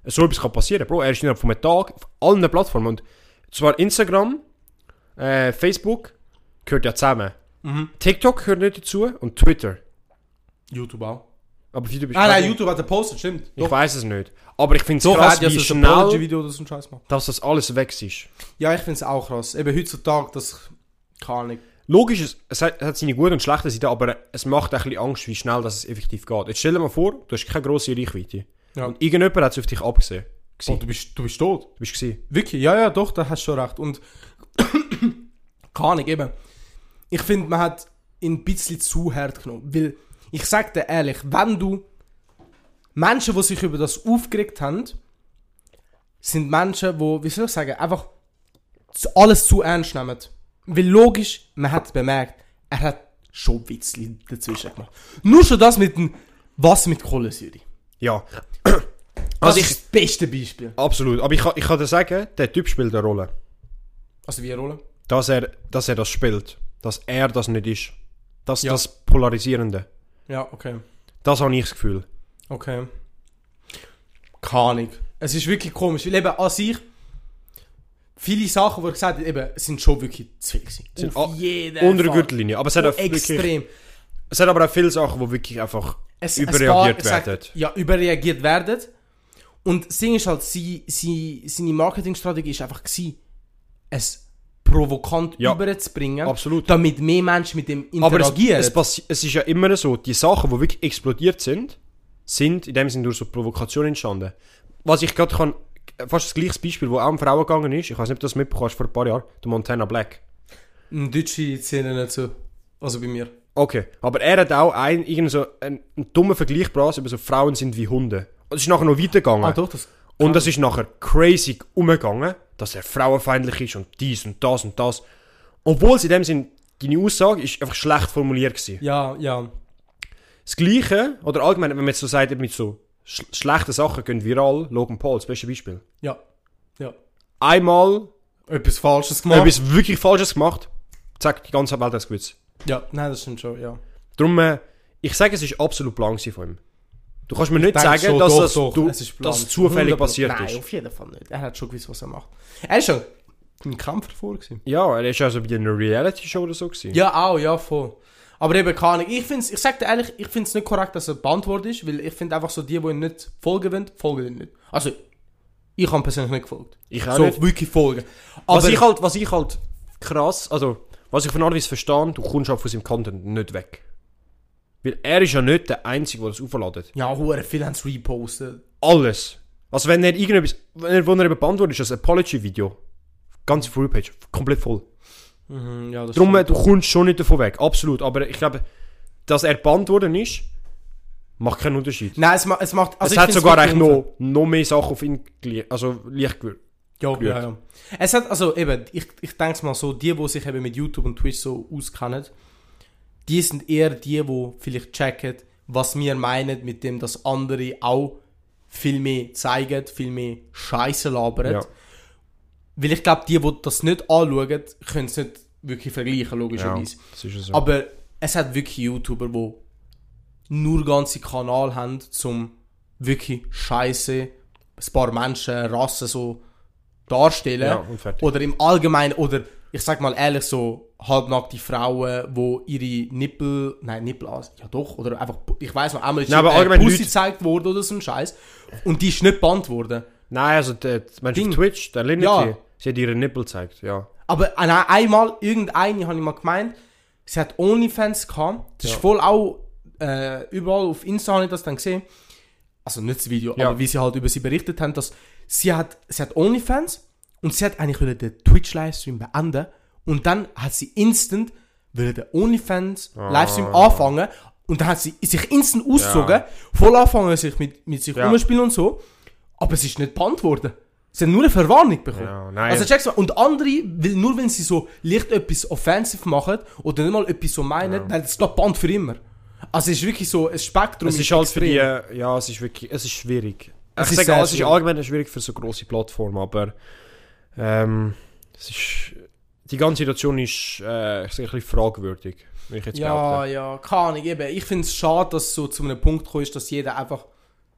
so etwas kann passieren. Bro, er ist innerhalb von einem Tag auf allen Plattformen und zwar Instagram, äh, Facebook gehört ja zusammen. Mhm. TikTok gehört nicht dazu und Twitter. YouTube auch. Aber YouTube ist Ah, nein, YouTube hat er postet, stimmt. Ich weiß es nicht. Aber ich finde es Doch, krass, hat ja wie so ein schnell, Apology-Video oder so einen Scheiß gemacht. dass das alles weg ist. Ja, ich finde es auch krass. Eben heutzutage, das kann ich. Logisch, es, es hat, es hat seine guten und schlechten Seiten, aber es macht ein bisschen Angst, wie schnell das es effektiv geht. Jetzt stell dir mal vor, du hast keine grosse Reichweite. Ja. Und irgendjemand hat es auf dich abgesehen. Oh, Gewesen. du, bist, du bist tot. Du bist gesehen. Wirklich, ja, ja, doch, da hast du schon recht. Und keine Ahnung, eben. Ich finde, man hat ihn ein bisschen zu hart genommen. Weil, ich sag dir ehrlich, wenn du Menschen, die sich über das aufgeregt haben, sind Menschen, die, wie soll ich sagen, einfach alles zu ernst nehmen. Weil logisch, man hat bemerkt, er hat schon Witzli dazwischen gemacht. Nur schon das mit dem Wasser mit Kohlensäure. Ja, Das Also ist ich- das beste Beispiel. absolut. Aber ich, ich kann dir sagen, der Typ spielt eine Rolle. Also wie eine Rolle? Dass er, dass er das spielt. Dass er das nicht ist. Das Ja. das Polarisierende. Ja, okay. Das habe ich das Gefühl. Okay. Keine Ahnung. Es ist wirklich komisch. Weil eben an sich viele Sachen, die er gesagt hat, eben, sind schon wirklich zu viel gewesen. Sind Auf jeden Unter der. Gürtellinie. Aber es hat, auch wirklich, Extrem. es hat aber auch viele Sachen, die wirklich einfach Es, überreagiert es war- werden. sagt- Ja, überreagiert werden. Und das Ding ist halt, sie, sie, seine Marketingstrategie ist einfach gewesen, es provokant Ja. überzubringen, Absolut. damit mehr Menschen mit dem Aber es, interagieren. es, es ist ja immer so, die Sachen, die wirklich explodiert sind, sind in dem Sinne durch so Provokation entstanden. Was ich gerade kann, fast das gleiche Beispiel, wo auch um Frauen gegangen ist, ich weiß nicht, ob du das mitbekommen hast vor ein paar Jahren, der Montana Black. In deutsche Szene nicht so. Also bei mir. Okay, aber er hat auch ein, irgend so einen, einen dummen Vergleich gebracht über so Frauen sind wie Hunde. Und es ist nachher noch weitergegangen. Ah, doch, das. und das ist nachher crazy umgegangen, dass er frauenfeindlich ist und dies und das und das. Obwohl es in dem Sinn, deine Aussage ist einfach schlecht formuliert gewesen. Ja, ja. Das Gleiche, oder allgemein, wenn man jetzt so sagt, mit so sch schlechten Sachen gehen viral, Logan Paul, das beste Beispiel. Ja. Ja. Einmal Etwas Falsches gemacht. etwas wirklich Falsches gemacht, zack, die ganze Welt hat es gewusst. Ja, nein, das stimmt schon, ja. Darum, äh, ich sage, es ist absolut blank von ihm. Du kannst mir nicht sagen, schon, dass, doch, das, doch, du, es ist dass zufällig 100%. passiert Nein, ist. auf jeden Fall nicht. Er hat schon gewusst, was er macht. Er ist schon ein Kämpfer vor gewesen. Ja, er ist also bei einer Reality-Show oder so gewesen. Ja, auch, ja, voll. Aber eben keine Ahnung. Ich, find's, ich sag dir ehrlich, ich finde es nicht korrekt, dass er beantwortet ist, weil ich finde einfach so, die, die ihm nicht folgen wollen, folgen ihm nicht. Also, ich habe persönlich nicht gefolgt. Ich auch so nicht. wirklich folgen. Aber Was ich, halt, was ich halt krass, also, was ich von Arvis verstehe, du kommst halt von seinem Content nicht weg. Weil er ist ja nicht der Einzige, der das aufladet. ja, hure viele haben es repostet. Alles. Also wenn er irgendetwas, wenn er, wo er eben beantwortet, ist das Apology-Video. Ganze Fullpage, komplett voll. Mhm, ja, das Darum, stimmt. du kommst schon nicht davon weg, absolut. Aber ich glaube, dass er gebannt worden ist, macht keinen Unterschied. Nein, es, ma es macht... Also es hat sogar eigentlich noch, noch mehr Sachen auf ihn also Licht gewürzt. Ja, ja, ja. Es hat, also eben, ich, ich denke es mal so, die, die sich eben mit YouTube und Twitch so auskennen, die sind eher die, die vielleicht checken, was wir meinen mit dem, dass andere auch viel mehr zeigen, viel mehr Scheiße labern. Ja. Weil ich glaube, die, die das nicht anschauen, können es nicht wirklich vergleichen, logischerweise. ja so. Aber es hat wirklich YouTuber, die nur ganze Kanal haben, zum wirklich Scheiße, ein paar Menschen, Rassen so darstellen. ja. Oder im Allgemeinen, oder ich sag mal ehrlich, so halbnackte Frauen, wo ihre Nippel, nein, Nippel, aus- ja doch, oder einfach, ich weiß noch, einmal ist Nein, aber äh, Pussy gezeigt worden oder so ein Scheiß. Und die ist nicht gebannt worden. Nein, also der Mensch Ding. auf Twitch, der Linity, Ja. sie hat ihre Nippel gezeigt, ja. Aber an ein- einmal, irgendeine habe ich mal gemeint, sie hat Onlyfans gehabt. Das Ja. ist voll auch äh, überall auf Insta habe ich das dann gesehen. Also nicht das Video, Ja. aber wie sie halt über sie berichtet haben, dass sie hat, sie hat Onlyfans und sie hat eigentlich den Twitch-Livestream beenden und dann hat sie instant den Onlyfans-Livestream Ah. anfangen und dann hat sie sich instant ausgezogen, voll anfangen sich mit, mit sich Ja. rumspielen und so, aber es ist nicht bekannt worden. Sie haben nur eine Verwarnung bekommen. Ja, nein. Also check's mal. Und andere, will, nur wenn sie so leicht etwas offensiv machen oder nicht mal etwas so meinen, dann ist das Band für immer. Also es ist wirklich so ein Spektrum. es ist halt für die, ja, es ist wirklich, es ist schwierig. Es ich ist sage, es ist allgemein schwierig für so große Plattformen, aber ähm, es ist, die ganze Situation ist, äh, ein bisschen fragwürdig, würde ich jetzt Ja, behaupten. ja, keine Ahnung. Eben. Ich finde es schade, dass es so zu einem Punkt gekommen ist, dass jeder einfach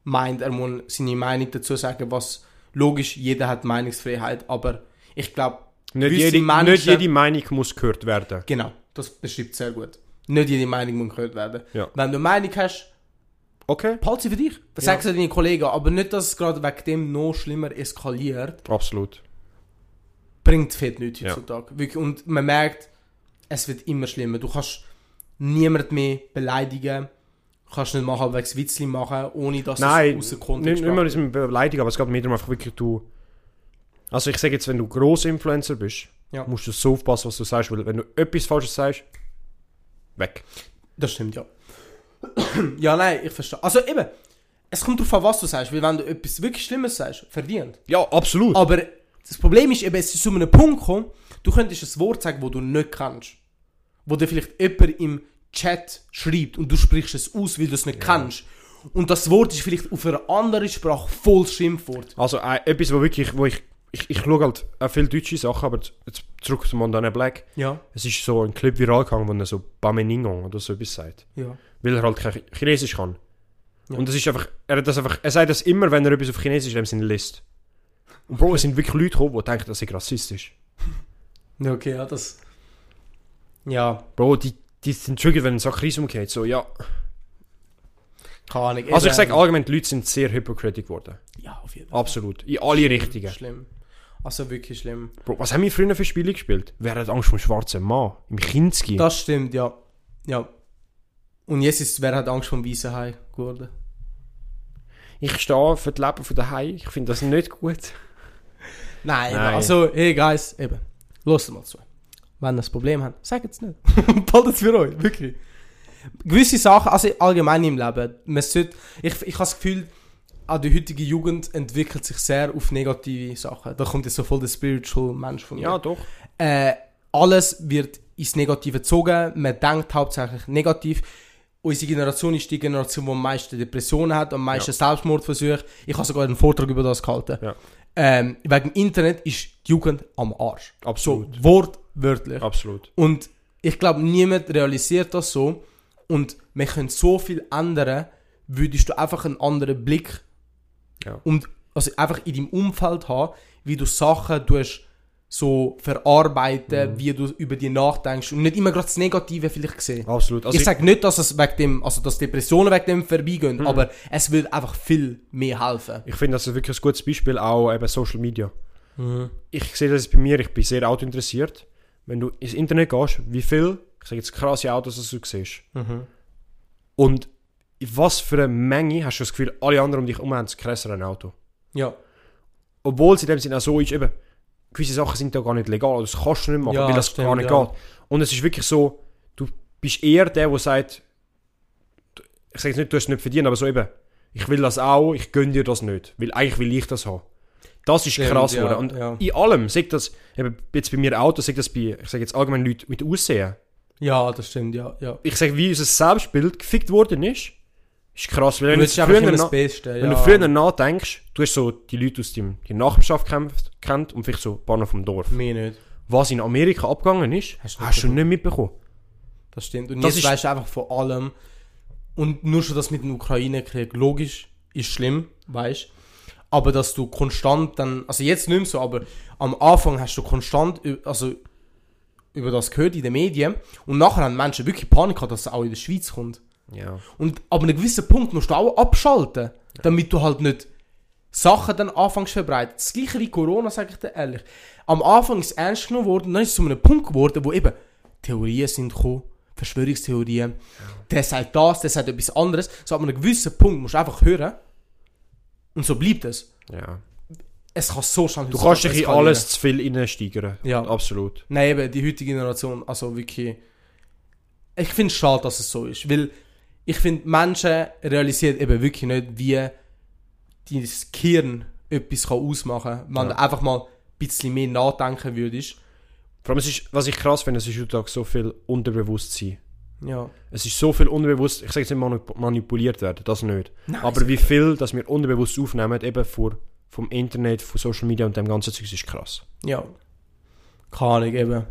meint, er muss seine Meinung dazu sagen, was logisch, jeder hat Meinungsfreiheit, aber ich glaube, Nicht jede, Menschen- nicht jede Meinung muss gehört werden. genau, das beschreibt sehr gut. Nicht jede Meinung muss gehört werden. Ja. Wenn du eine Meinung hast, Okay, Behalte sie für dich. Das Ja. sagst du deinen Kollegen. Aber nicht, dass es gerade wegen dem noch schlimmer eskaliert. absolut. Bringt fett nichts Ja. heutzutage. Wirklich. Und man merkt, es wird immer schlimmer. Du kannst niemand mehr beleidigen. Du kannst nicht mal halbwegs Witzli machen, ohne dass Nein, es außer nicht, Kontext nicht mal kommt. diesem Beleidigung, aber es geht mir darum einfach wirklich, du... Also ich sage jetzt, wenn du gross Influencer bist, Ja. musst du so aufpassen, was du sagst, weil wenn du etwas Falsches sagst, weg. Das stimmt, ja. ja, nein, ich verstehe. Also eben, es kommt darauf an, was du sagst. Weil wenn du etwas wirklich Schlimmes sagst, verdient. Ja, absolut. Aber das Problem ist eben, es ist zu einem Punkt gekommen, du könntest ein Wort sagen, wo du nicht kannst. Wo dir vielleicht jemand im Chat schreibt und du sprichst es aus, weil du es nicht kennst. Und das Wort ist vielleicht auf einer anderen Sprache voll Schimpfwort. Also äh, etwas, wo wirklich, wo ich, ich, ich schaue halt auch viele deutsche Sachen, aber jetzt zurück zu Montana Black. Ja. Es ist so ein Clip viral gegangen, wo er so Bameningon oder so etwas sagt. Ja. Weil er halt kein Chinesisch kann. Ja. Und das ist einfach, er hat das einfach, er sagt das immer, wenn er etwas auf Chinesisch in dem Sinne liest. Und Bro, es sind wirklich Leute gekommen, die denken, das ist rassistisch. Ja, okay, ja, das. Ja, Bro, die, die sind triggert, wenn ein Sack umgeht. So, ja. keine Ahnung. Also ich sage allgemein, die Leute sind sehr hypocritisch geworden. Ja, auf jeden Fall. Absolut. In alle Richtungen. Schlimm. Also wirklich schlimm. Bro, was haben wir früher für Spiele gespielt? Wer hat Angst vor dem schwarzen Mann? Im Kinski? Das stimmt, ja. Ja. Und jetzt ist, wer hat Angst vom weißen Hai geworden? Ich stehe für das Leben von daheim. Ich finde das nicht gut. Nein, Nein. also, hey Guys, eben, lasst mal zu. Wenn ihr ein Problem habt, sagt es nicht. Behaltet es für euch, wirklich. Gewisse Sachen, also allgemein im Leben, man sollte, ich, ich habe das Gefühl, auch die heutige Jugend entwickelt sich sehr auf negative Sachen. Da kommt jetzt so voll der spiritual Mensch von mir. Ja, doch. äh, alles wird ins Negative gezogen. Man denkt hauptsächlich negativ. Unsere Generation ist die Generation, die am meisten Depressionen hat, am meisten Selbstmordversuche. Ich habe sogar einen Vortrag über das gehalten. Ja. Ähm, wegen Internet ist die Jugend am Arsch. Absolut. So wortwörtlich. Absolut. Und ich glaube, niemand realisiert das so. Und wir können so viel ändern, würdest du einfach einen anderen Blick Ja. und also einfach in deinem Umfeld haben, wie du Sachen tust, so verarbeiten, wie du über die nachdenkst und nicht immer gerade das Negative vielleicht sehen. Absolut. Also ich sage nicht, dass es wegen dem, also dass Depressionen wegen dem vorbeigehen, aber es würde einfach viel mehr helfen. Ich finde, das ist wirklich ein gutes Beispiel, auch eben Social Media. Ich sehe das bei mir, ich bin sehr autointeressiert. Wenn du ins Internet gehst, wie viel, ich sage jetzt krasse Autos, das du siehst. Und in was für eine Menge hast du das Gefühl, alle anderen um dich herum haben das krassere Auto. Ja. Obwohl es in dem Sinne auch so ist, eben, gewisse Sachen sind ja gar nicht legal, das kannst du nicht machen, Ja, weil das stimmt, gar nicht ja. geht. Und es ist wirklich so, du bist eher der, der sagt, ich sage jetzt nicht, du hast es nicht verdient, aber so eben, ich will das auch, ich gönne dir das nicht, weil eigentlich will ich das haben. Das ist Stimmt, krass ja. Und ja. in allem, sagt das, eben jetzt bei mir Auto, sagt das bei, ich sage jetzt allgemein Leute mit Aussehen. Ja, das stimmt, ja. ja. Ich sage, wie unser Selbstbild gefickt worden ist, ist krass. Weil wenn, du früher, immer das na- Beste. wenn ja. du früher nachdenkst, du hast so die Leute aus deinem, die Nachbarschaft kennt und vielleicht so ein paar noch vom Dorf. Mehr nicht. Was in Amerika abgegangen ist, Hast hast, du du nicht mitbekommen. Das stimmt. Und Das jetzt weißt du einfach von allem. Und nur schon das mit dem Ukraine-Krieg, logisch, ist schlimm, weißt Aber dass du konstant dann, also jetzt nicht mehr so, aber am Anfang hast du konstant, also über das gehört in den Medien. Und nachher haben Menschen wirklich Panik gehabt, dass es auch in der Schweiz kommt. Ja. Und ab einem gewissen Punkt musst du auch abschalten, damit du halt nicht Sachen dann anfängst zu verbreiten. Das gleiche wie Corona, sage ich dir ehrlich. Am Anfang ist es ernst genommen worden, dann ist es zu einem Punkt geworden, wo eben Theorien sind gekommen, Verschwörungstheorien. Der sagt das, der sagt etwas anderes. So ab einem gewissen Punkt musst du einfach hören. Und so bleibt es. ja. Es kann so schnell Du kannst dich in alles zu viel reinsteigern. Ja. Absolut. Nein, eben, die heutige Generation, also wirklich. Ich finde es schade, dass es so ist. Weil ich finde, Menschen realisieren eben wirklich nicht, wie dein Gehirn etwas kann ausmachen kann, wenn Ja. du einfach mal ein bisschen mehr nachdenken würdest. Vor allem, es ist, was ich krass finde, es ist heutzutage so viel Unterbewusstsein. Ja. Es ist so viel unbewusst, ich sage jetzt nicht manip- manipuliert werden, das nicht. Nein, Aber wie viel, dass wir unbewusst aufnehmen, eben vor, vom Internet, von Social Media und dem ganzen Zeug, ist krass. Ja. Keine Ahnung, eben.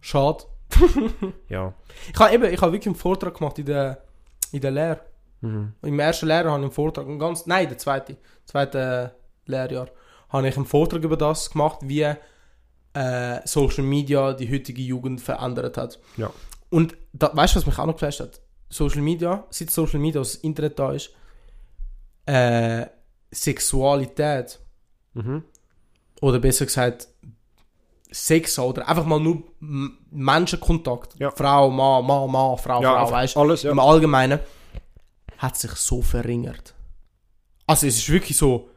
Schade. Ja. Ich habe eben, ich habe wirklich einen Vortrag gemacht in der, in der Lehre. Mhm. Im ersten Lehrjahr habe ich einen Vortrag, einen ganz, nein, der zweite, zweite Lehrjahr, habe ich einen Vortrag über das gemacht, wie äh, Social Media die heutige Jugend verändert hat. Ja. Und da, weißt du, was mich auch noch geflasht hat? Social Media, seit Social Media, das Internet da ist, äh, Sexualität, Mhm. oder besser gesagt, Sex oder einfach mal nur Menschenkontakt, Ja. Frau, Mann, Mann, Mann, Frau, Ja, Frau, weißt du? alles, ja. im Allgemeinen, hat sich so verringert. Also es ist wirklich so,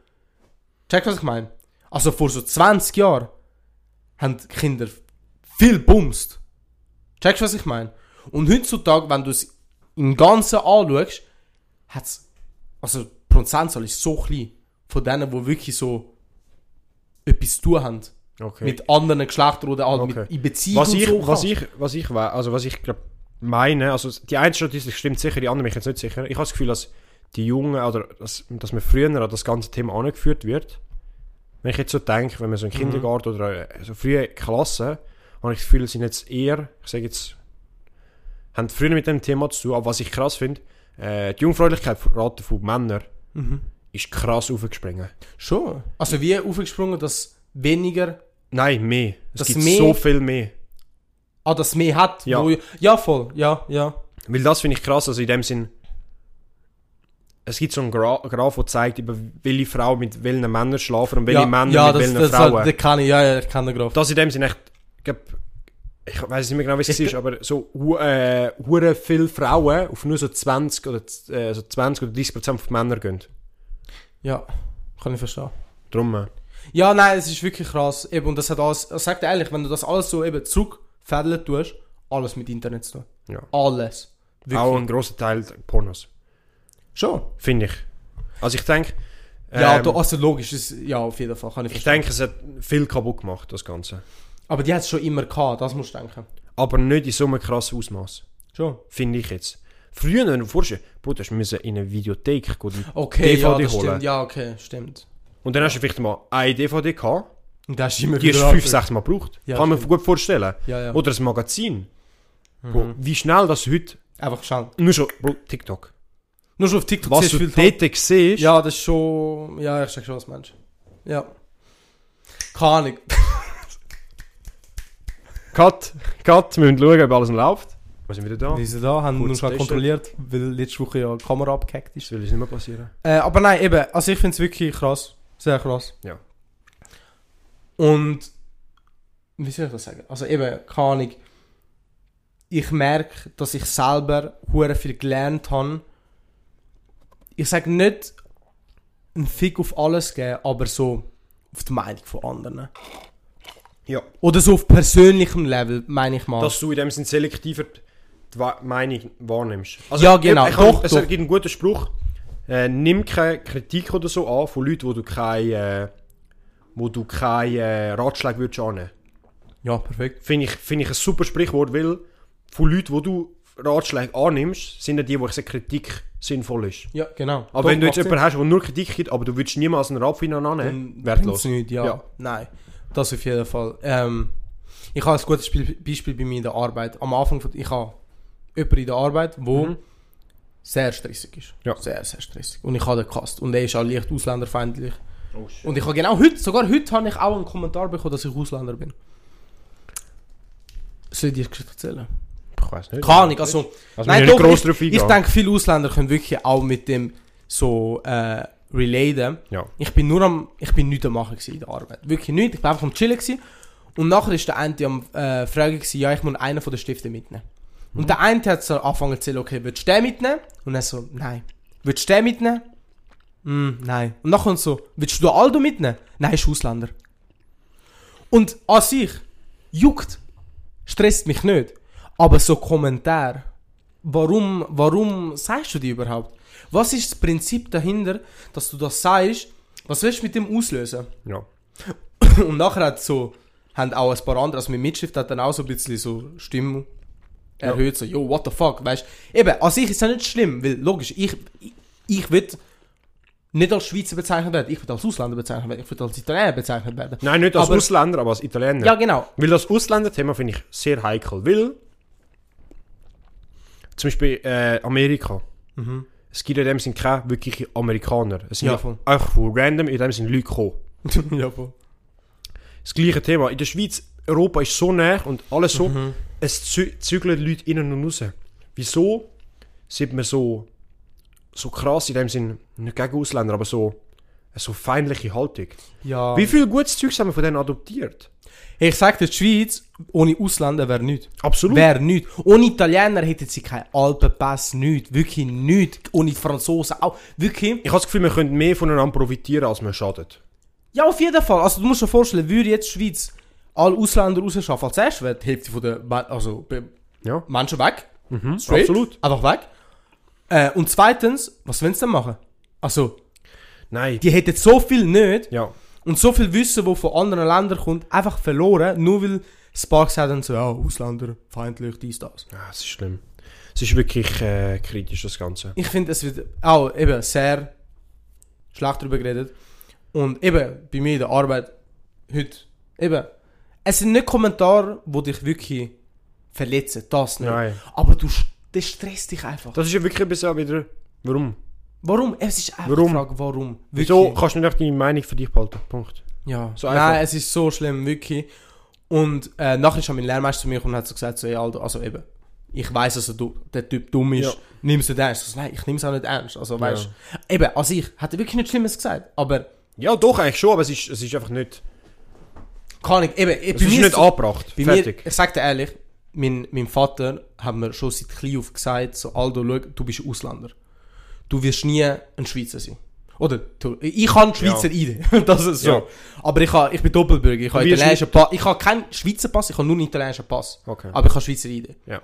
check was ich meine? Also vor so 20 Jahren haben die Kinder viel bumst. Checkst du, was ich meine? Und heutzutage, wenn du es im Ganzen anschaust, hat es, also die Prozentzahl ist so klein von denen, die wirklich so etwas zu tun haben. Okay. Mit anderen Geschlechtern oder halt Okay. in Beziehung was ich, so. was ich, was ich, also was ich glaub, meine, also die eine Statistik stimmt sicher, die andere bin ich jetzt nicht sicher. Ich habe das Gefühl, dass die Jungen, oder dass, dass man früher an das ganze Thema angeführt wird. Wenn ich jetzt so denke, wenn man so in Mhm. Kindergarten oder äh, so frühe Klassen, habe ich das Gefühl, sind jetzt eher, ich sage jetzt, haben früher mit dem Thema zu tun, aber was ich krass finde, äh, die Jungfräulichkeit Rate von Männern Mhm. ist krass aufgesprungen. Schon. Also wie aufgesprungen, dass weniger, Nein, mehr. Es Das gibt mehr- so viel mehr. ah, das mehr hat. Ja. Wo, ja, voll. Ja, ja. Weil das finde ich krass, also in dem Sinn, es gibt so einen Gra Graph, der zeigt, über welche Frau mit welchen Männern schlafen und welche ja, Männer ja, mit das, welchen das, Frauen. Das, das kann ich, ja, ja, ich kann den Graf. das in dem Sinn echt, ich, ich weiß nicht mehr genau, wie es ist, aber so äh, hure viele Frauen auf nur so 20 oder äh, so 20 oder 30 Prozent von Männern gehen. Ja, kann ich verstehen. Drum, äh, Ja, nein, es ist wirklich krass. Eben, und das hat alles, ich sag dir ehrlich, wenn du das alles so eben zurückfädeln tust, alles mit Internet zu tun. ja. Alles. Wirklich. Auch ein grosser Teil Pornos, Schon. finde ich. Also ich denke, Ja, ähm, also logisch, ist, ja, auf jeden Fall, kann ich ich denke, es hat viel kaputt gemacht, das Ganze. Aber die hat es schon immer gehabt, das musst du denken. Aber nicht in so einem krassen Ausmaß. Schon. Finde ich jetzt. Früher, wenn du vorstellst, Bro, du musst in eine Videothek gehen, ja, DVD das holen. stimmt. Ja, okay, stimmt. Und dann hast du vielleicht mal eine DVD gehabt, Und das ist immer die hast du fünf, sechs Mal gebraucht. Ja, Kann man stimmt. gut vorstellen. Ja, ja. Oder ein Magazin. Bro, Mhm. wie schnell das heute, Einfach schnell. nur schon, Bro, TikTok. Nur schon auf TikTok Was du dort siehst, Ja, das ist schon. Ja, ich sag schon was Mensch. Ja. Keine Ahnung. Cut, Cut, wir müssen schauen, ob alles läuft. Wir sind wieder da. Wir sind da, haben Kurz nur schon kontrolliert, weil letzte Woche ja die Kamera abgehackt Das ist. will uns nicht mehr passieren. Äh, aber nein, eben, also ich finde es wirklich krass. Sehr krass. Ja. Und, wie soll ich das sagen? Also eben, keine Ahnung. Ich merke, dass ich selber hure viel gelernt habe. Ich sage nicht, einen Fick auf alles geben, aber so auf die Meinung von anderen. Ja. Oder so auf persönlichem Level, meine ich mal. Dass du in dem Sinn selektiver die Meinung wahrnimmst. Ja, genau. Ich, ich, Doch, es doch. gibt einen guten Spruch. Äh, nimm keine Kritik oder so an von Leuten, wo du keine, äh, wo du keine äh, Ratschläge würdest annehmen. ja, perfekt. Finde ich, finde ich ein super Sprichwort, weil von Leuten, wo du Ratschläge annimmst, sind ja die, wo ich sage, Kritik sinnvoll ist. Ja, genau. Aber Doch, wenn du jetzt jemanden hast, der nur Kritik gibt, aber du würdest niemals einen Rapfinan Sinn. annehmen, Dann wertlos. Nicht, ja. Ja. Nein, das auf jeden Fall. Ähm, ich habe ein gutes Spiel, Beispiel bei mir in der Arbeit. Am Anfang, von, ich habe jemanden in der Arbeit, wo Mhm. Sehr stressig ist. Ja. Sehr, sehr stressig. Und ich habe den gehasst. Und er ist auch leicht ausländerfeindlich. Oh. Und ich habe genau heute, sogar heute habe ich auch einen Kommentar bekommen, dass ich Ausländer bin. Soll ich dir die Geschichte erzählen? Ich weiß nicht. Keine Ahnung, also... Also Nein, doch, gross ich, ich eingehen. denke, viele Ausländer können wirklich auch mit dem so äh, relaten. Ja. Ich bin nur am, ich bin nichts am machen in der Arbeit. Wirklich nichts. Ich bin einfach am chillen gewesen. Und nachher ist der eine am äh, fragen gewesen, ja, ich muss einen von den Stiften mitnehmen. Und der eine hat so angefangen zu erzählen, okay, willst du den mitnehmen? Und er so, nein. Willst du den mitnehmen? Hm, nein. Und nachher so, willst du Aldo mitnehmen? Nein, ist Ausländer. Und an sich, juckt, stresst mich nicht. Aber so Kommentar, warum, warum sagst du die überhaupt? Was ist das Prinzip dahinter, dass du das sagst? Was willst du mit dem auslösen? Ja. Und nachher hat so, haben auch ein paar andere, also mit Mitschrift hat dann auch so ein bisschen so Stimme erhöht, so, yo, what the fuck, weißt du? Eben, an sich ist es ja nicht schlimm, weil logisch, ich, ich, ich will nicht als Schweizer bezeichnet werden, ich will als Ausländer bezeichnet werden, ich will als Italiener bezeichnet werden. Nein, nicht als Aber- Ausländer, aber als Italiener. Ja, genau. Weil das Ausländerthema finde ich sehr heikel. Weil, zum Beispiel äh, Amerika. Es gibt in dem Sinn keine wirklichen Amerikaner. Es sind Ja, von random in dem Sinn Leute gekommen. ja, voll. Das gleiche Thema. In der Schweiz, Europa ist so nah und alles so, Mhm. Es zü zügeln Leute innen und raus. Wieso sieht man so, so krass in dem Sinn, nicht gegen Ausländer, aber so, so feindliche Haltung? Ja. Wie viel gutes Zeug haben wir von denen adoptiert? Ich sag dir, die Schweiz ohne Ausländer wäre nichts. Absolut. Wäre nichts. Ohne Italiener hätten sie keinen Alpenpass, nichts. Wirklich nichts. Ohne Franzosen auch. Wirklich. Ich habe das Gefühl, wir können mehr voneinander profitieren, als wir schadet. Ja, auf jeden Fall. Also du musst dir vorstellen, würde jetzt die Schweiz alle Ausländer rausschaffen, als erstes wäre die Hälfte von der Me- also, Ja, Menschen weg. mhm. Straight. absolut. Einfach weg. Äh, und zweitens, was wollen sie denn machen? Also, Nein. die hätten so viel nicht Ja. und so viel Wissen, das von anderen Ländern kommt, einfach verloren, nur weil Sparks haben so, ja, Ausländer, feindlich, dies, das. ja, es ist schlimm. Es ist wirklich äh, kritisch, das Ganze. Ich finde, es wird auch eben sehr schlecht darüber geredet. Und eben, bei mir in der Arbeit, heute, eben, es sind nicht Kommentare, die dich wirklich verletzen, das nicht. Nein. Aber du, das stresst dich einfach. Das ist ja wirklich ein bisschen auch wieder... Warum? Warum? Es ist einfach Warum? die Frage, warum? Wieso kannst du nicht deine Meinung für dich behalten? Punkt. Ja. So einfach. Nein, es ist so schlimm, wirklich. Und äh, nachher ist mein Lehrmeister zu mir gekommen und hat so gesagt, so, ey, Alter, also eben, ich weiss, dass du, der Typ dumm ist, Ja. nimmst du nicht ernst? Also, nein, ich nehme es auch nicht ernst. Also, weißt eben, also ich hätte wirklich nichts Schlimmes gesagt, aber Ja, doch, eigentlich schon, aber es ist, es ist einfach nicht... kann ich, eben, Es ist nicht angebracht. Bei mir, Fertig. ich sag dir ehrlich, mein, mein Vater hat mir schon seit klein auf gesagt, so, Aldo, schau, du bist Ausländer. Du wirst nie ein Schweizer sein. Oder, ich habe Schweizer ID, das ist so. Ja. Aber ich, habe, ich bin Doppelbürger, ich habe italienischen Pass. Ich habe keinen Schweizer Pass, ich habe nur einen italienischen Pass. Okay. Aber ich habe Schweizer ID. Ja.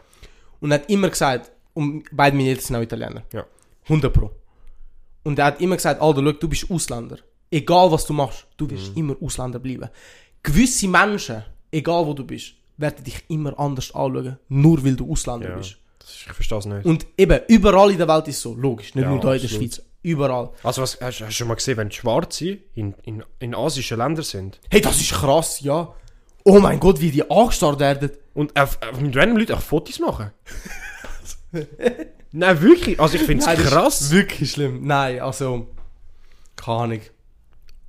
Und er hat immer gesagt, und beide meine Eltern sind auch Italiener. Ja. 100 Pro. Und er hat immer gesagt, Aldo, schau, du bist Ausländer. Egal was du machst, du wirst Mhm. immer Ausländer bleiben. Gewisse Menschen, egal wo du bist, werden dich immer anders anschauen, nur weil du Ausländer Ja. bist. Das ist, ich verstehe es nicht. Und eben, überall in der Welt ist es so, logisch, nicht Ja, nur hier in der. Schweiz, überall. Also was, hast, du schon mal gesehen, wenn Schwarze in, in, in asischen Ländern sind Hey, das ist krass, ja. Oh mein Gott, wie die angestarrt werden. und auf, auf mit random Leuten auch Fotos machen? Nein, wirklich. Also ich finde es krass. Ist wirklich schlimm. Nein, also, keine Ahnung.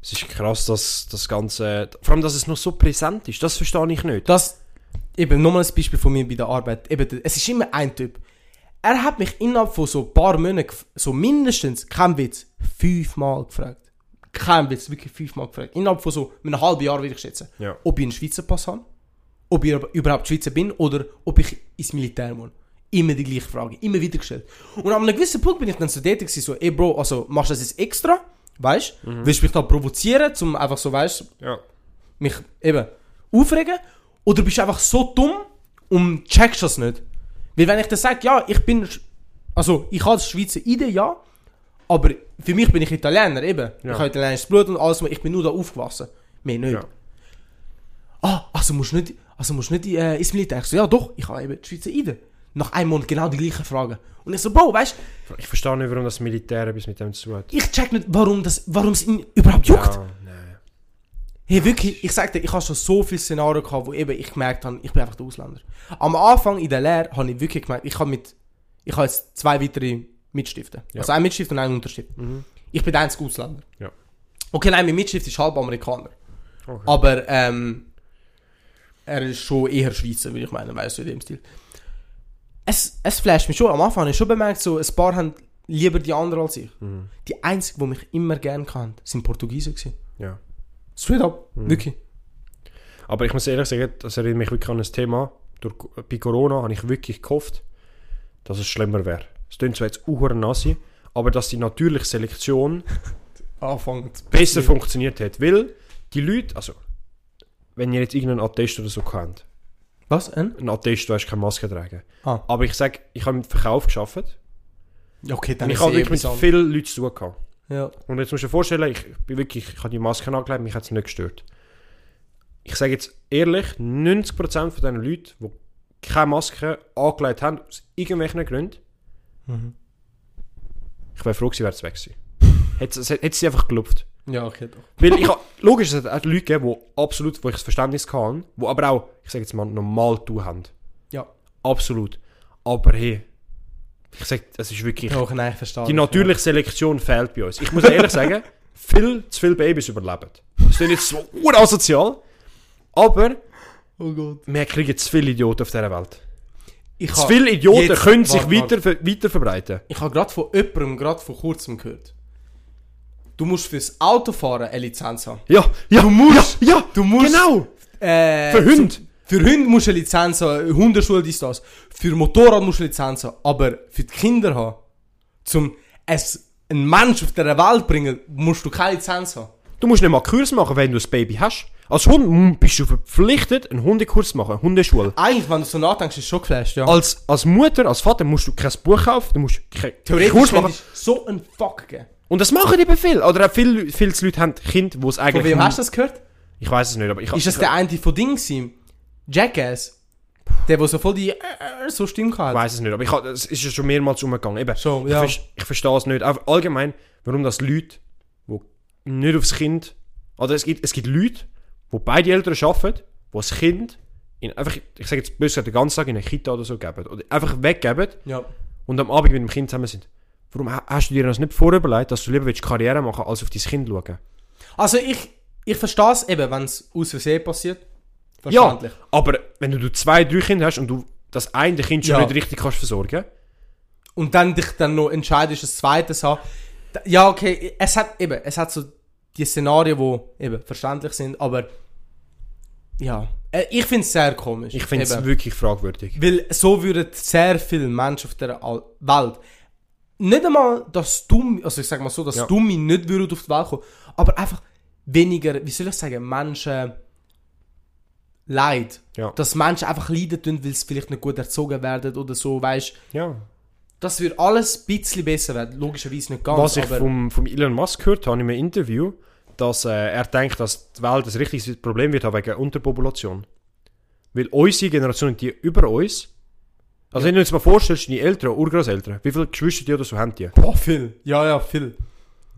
Es ist krass, dass das Ganze... Vor allem, dass es noch so präsent ist. Das verstehe ich nicht. Das, eben, nochmal ein Beispiel von mir bei der Arbeit. Eben, es ist immer ein Typ. Er hat mich innerhalb von so ein paar Monaten, so mindestens, kein Witz, fünfmal gefragt. Kein Witz, wirklich fünfmal gefragt. Innerhalb von so einem halben Jahr, würde ich schätzen. Ja. Ob ich einen Schweizer Pass habe, ob ich überhaupt Schweizer bin oder ob ich ins Militär muss. Immer die gleiche Frage, immer wieder gestellt. Und an einem gewissen Punkt bin ich dann so tätig so, ey Bro, also machst du das jetzt extra? Weißt du? Willst du mich da provozieren, zum einfach so, weißt Ja. mich eben aufregen? Oder bist du einfach so dumm und checkst das nicht? Weil wenn ich dann sage, ja, ich bin, also ich habe das Schweizer Idee, ja, aber für mich bin ich Italiener, eben. Ja. Ich habe italienisches Blut und alles, ich bin nur da aufgewachsen. Mehr nicht. Ja. Ah, also musst du nicht, also musst du nicht äh, ins Militär. Ich so, ja doch, ich habe eben die Schweizer Idee. Nach einem Monat genau die gleichen Fragen. Und ich so, Bro, weißt Ich verstehe nicht, warum das Militär etwas mit dem zu tun hat. ich check nicht, warum das, warum es ihn überhaupt juckt. Ja, nein. Hey, wirklich, ich sag dir, ich habe schon so viele Szenarien gehabt, wo eben ich gemerkt habe, ich bin einfach der Ausländer. Am Anfang in der Lehre habe ich wirklich gemerkt, ich habe mit, ich habe jetzt zwei weitere Mitstifte. Ja. Also ein Mitstift und ein Unterstift. Mhm. Ich bin der einzige Ausländer. Ja. Okay, nein, mein Mitstift ist halb Amerikaner. Okay. Aber, ähm, er ist schon eher Schweizer, würde ich meinen, weißt du, in dem Stil. Es, es flasht mich schon. Am Anfang habe ich schon bemerkt, so, ein paar haben lieber die anderen als ich. Mhm. Die einzigen, die mich immer gern kannten, sind Portugiesen gewesen. Ja. Straight up. Mhm. Wirklich. Aber ich muss ehrlich sagen, das erinnert mich wirklich an ein Thema. Durch, bei Corona habe ich wirklich gehofft, dass es schlimmer wäre. Es klingt zwar jetzt auch nazi, aber dass die natürliche Selektion Anfängt. besser funktioniert hat. Weil die Leute, also, wenn ihr jetzt irgendeinen Attest oder so kennt, Was? Ein? ein Attest, du hast keine Maske tragen. Ah. Aber ich sage, ich habe im Verkauf geschafft okay, dann und ich habe eh wirklich mit vielen Leuten zu tun gehabt. Ja. Und jetzt musst du dir vorstellen, ich bin wirklich, ich habe die Maske angelegt, mich hat es nicht gestört. Ich sage jetzt ehrlich, 90% von diesen Leuten, die keine Maske angelegt haben, aus irgendwelchen Gründen, Mhm. ich wäre froh gewesen, wäre es weg gewesen. Hätte es- sie einfach gelupft. Ja, okay, doch. Weil ich habe, logisch, es hat auch Leute gegeben, die absolut, wo ich das Verständnis kann, die aber auch, ich sage jetzt mal, normal tun haben. Ja. Absolut. Aber hey, ich sage, es ist wirklich, Ja, nein, ich verstehe. die natürliche Selektion fehlt bei uns. Ich muss ehrlich sagen, viel zu viele Babys überleben. Das ist nicht so urasozial, aber Oh Gott. wir kriegen zu viele Idioten auf dieser Welt. Ich Zu viele Idioten jetzt- können sich warte, warte. weiter, ver- weiter verbreiten. ich habe gerade von jemandem, gerade vor kurzem gehört. Du musst fürs Autofahren eine Lizenz haben. Ja, ja, Du musst- ja, ja, du musst- genau. Äh, Für Hunde. zum- Für Hunde musst du eine Lizenz haben, Hundeschule, dies, das. Für Motorrad musst du eine Lizenz haben. Aber für die Kinder haben, zum es einen Mensch auf dieser Welt bringen, musst du keine Lizenz haben. Du musst nicht mal Kurs machen, wenn du ein Baby hast. Als Hund mm, bist du verpflichtet, einen Hundekurs zu machen, eine Hundeschule. Eigentlich, wenn du so nachdenkst, ist es schon geflasht, ja. Als, als Mutter, als Vater musst du kein Buch kaufen, du musst keinen Theoretisch Kurs machen. ich so einen Fuck geben. Und das machen eben viel. Oder auch viele, viele Leute haben Kinder, die es Von eigentlich... wem hast du das gehört? Ich weiß es nicht, aber ich Ist das der eine von Ding gewesen? Jackass? Der, der so voll die äh, äh, so Stimme Ich hat. weiß es nicht, aber ich es ist ja schon mehrmals umgegangen. Eben, ich, ja. vers- ich verstehe es nicht. Auch allgemein, warum das Leute, die nicht aufs Kind... Oder es gibt, es gibt Leute, die beide Eltern arbeiten, die das Kind in, einfach, ich sage jetzt böse, den ganzen Tag in eine Kita oder so geben. Oder einfach weggeben Ja. und am Abend mit dem Kind zusammen sind. Warum ha- hast du dir das nicht vorüberlegt, dass du lieber willst Karriere machen als auf dein Kind schauen? Also ich, ich verstehe es eben, wenn es aus Versehen passiert. Ja, aber wenn du zwei, drei Kinder hast und du das eine Kind schon Ja. nicht richtig kannst versorgen, Und dann dich dann noch entscheidest, das zweite zu haben. Ja, okay, es hat eben, es hat so die Szenarien, wo eben verständlich sind, aber ja, äh, ich finde es sehr komisch. ich finde es wirklich fragwürdig. Weil so würden sehr viele Menschen auf der Welt nicht einmal, dass dumm, also ich sag mal so, dass Ja. Dumme nicht würden auf die Welt kommen, aber einfach weniger, wie soll ich sagen, Menschen Leid. Ja. Dass Menschen einfach leiden tun, weil sie vielleicht nicht gut erzogen werden oder so, weißt Ja. das wird alles ein bisschen besser werden. Logischerweise nicht ganz, Was ich vom, vom Elon Musk gehört habe in einem Interview, dass äh, er denkt, dass die Welt ein richtiges Problem wird haben wegen Unterpopulation. Weil unsere Generation, die über uns, also wenn du dir jetzt mal vorstellst, deine Eltern, Urgroßeltern, wie viele Geschwister die oder so haben die? boah, viel. Ja, ja, viel.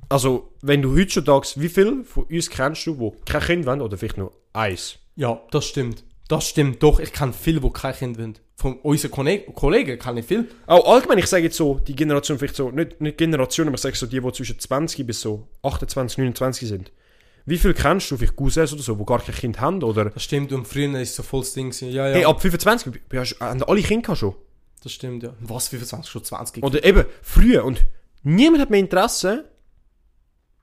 Also, wenn du heutzutage, wie viele von uns kennst du, die kein Kind wollen oder vielleicht nur eins? Ja, das stimmt. Das stimmt doch. Ich kenne viele, die kein Kind wollen. Von unseren Kollegen, Kollegen kenne ich viel. Auch allgemein, ich sage jetzt so, die Generation, vielleicht so, nicht, nicht Generation, aber ich sage so, die, die zwischen 20 bis so 28, 29 sind. Wie viel kennst du, vielleicht Cousins oder so, die gar kein Kind haben? Oder, Das stimmt. Und früher ist so volles Ding. gewesen. Ja, ja. hey, ab 25 b- hast, haben alle Kinder schon. Das stimmt, ja. Was, 25, schon 20? Oder eben, früher. Und niemand hat mehr Interesse,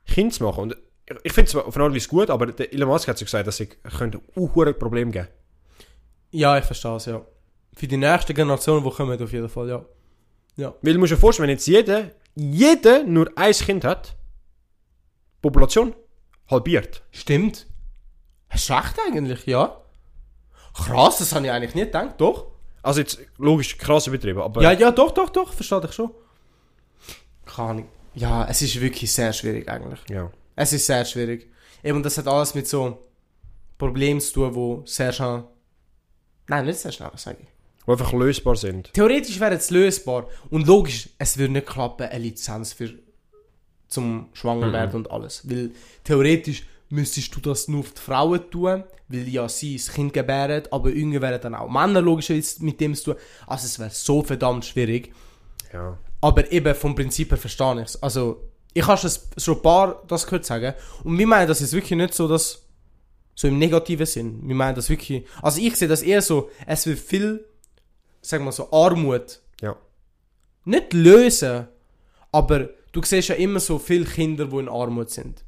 Kinder zu machen. Und ich, ich finde es auf eine Art und Weise gut, aber der Elon Musk hat so gesagt, dass es könnte ein hohes Problem geben Ja, ich verstehe es, ja. Für die nächste Generation, die kommen, auf jeden Fall, ja. Weil du musst dir vorstellen, wenn jetzt jeder, jeder nur ein Kind hat, Population halbiert. Stimmt. Hast du recht eigentlich, ja. Krass, das habe ich eigentlich nicht gedacht, doch. Also jetzt, logisch, krass übertrieben, aber... Ja, ja, doch, doch, doch, verstehe ich schon. Keine Ahnung. Ja, es ist wirklich sehr schwierig eigentlich. ja. Es ist sehr schwierig. Eben, das hat alles mit so Problemen zu tun, wo sehr schnell... Nein, nicht sehr schnell, sage ich. Die einfach lösbar sind. Theoretisch wäre es lösbar. Und logisch, es würde nicht klappen, eine Lizenz für zum Schwanger werden und alles. Weil theoretisch müsstest du das nur auf die Frauen tun, weil ja sie das Kind gebären, aber irgendwie wären dann auch Männer logischerweise mit dem zu tun. Also es wäre so verdammt schwierig. Ja. Aber eben vom Prinzip her verstehe ich es. Also, ich habe schon schon ein paar das gehört sagen. Und wir meinen das ist wirklich nicht so, dass so im negativen Sinn. Wir meinen das wirklich. Also ich sehe das eher so, es wird viel, sagen wir so, Armut Ja. nicht lösen, aber du siehst ja immer so viele Kinder, die in Armut sind.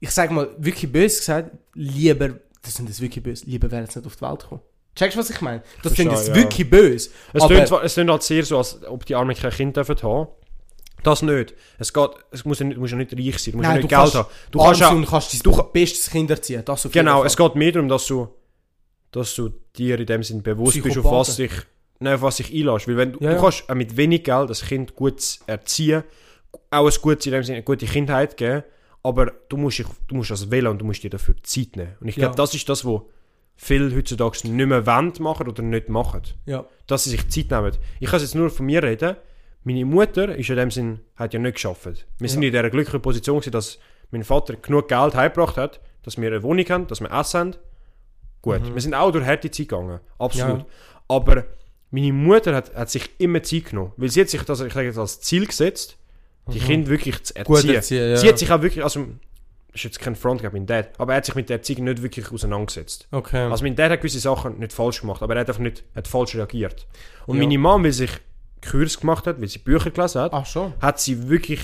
Ich sag mal, wirklich böse gesagt, lieber, das sind das wirklich böse, lieber wären sie nicht auf die Welt gekommen. Checkst du, was ich meine? Das finde ich ja. wirklich böse. Es aber, klingt, es klingt halt sehr so, als ob die Armen kein Kind dürfen haben. Das nicht. Es geht, es muss ja nicht, du musst ja nicht reich sein, du musst ja nicht du Geld kannst haben. Du kannst ja, kannst dein bestes Kind erziehen. Das auf genau, es geht mehr darum, dass du, dass du dir in dem Sinn bewusst bist, auf was dich, nein, auf was dich einlässt. Weil wenn du, Ja, du ja. kannst mit wenig Geld das Kind gut erziehen, auch ein gutes, in dem Sinne, eine gute Kindheit geben, aber du musst, dich- du musst das wählen und du musst dir dafür Zeit nehmen. Und ich glaube, Ja. das ist das, was viele heutzutage nicht mehr wollen machen oder nicht machen. Ja. dass sie sich Zeit nehmen. Ich kann jetzt nur von mir reden. Meine Mutter ist in dem Sinn, hat ja nicht geschafft. Wir sind Ja. in dieser glücklichen Position gewesen, dass mein Vater genug Geld heimgebracht hat, dass wir eine Wohnung haben, dass wir Essen haben. Gut, wir sind auch durch harte Zeit gegangen. Absolut. Mhm. Ja. Aber meine Mutter hat, hat sich immer Zeit genommen. Weil sie hat sich das, ich sage jetzt, als Ziel gesetzt, die Kinder wirklich zu erziehen. Mhm. Gut erziehen, ja. Sie hat sich auch wirklich, also, ist jetzt kein Front gegen meinen Dad, aber er hat sich mit der Erziehung nicht wirklich auseinandergesetzt. Okay. Also mein Dad hat gewisse Sachen nicht falsch gemacht, aber er hat einfach nicht hat falsch reagiert. Und Ja. meine Mom, weil sie sich Kurs gemacht hat, weil sie Bücher gelesen hat, schon. hat sie wirklich,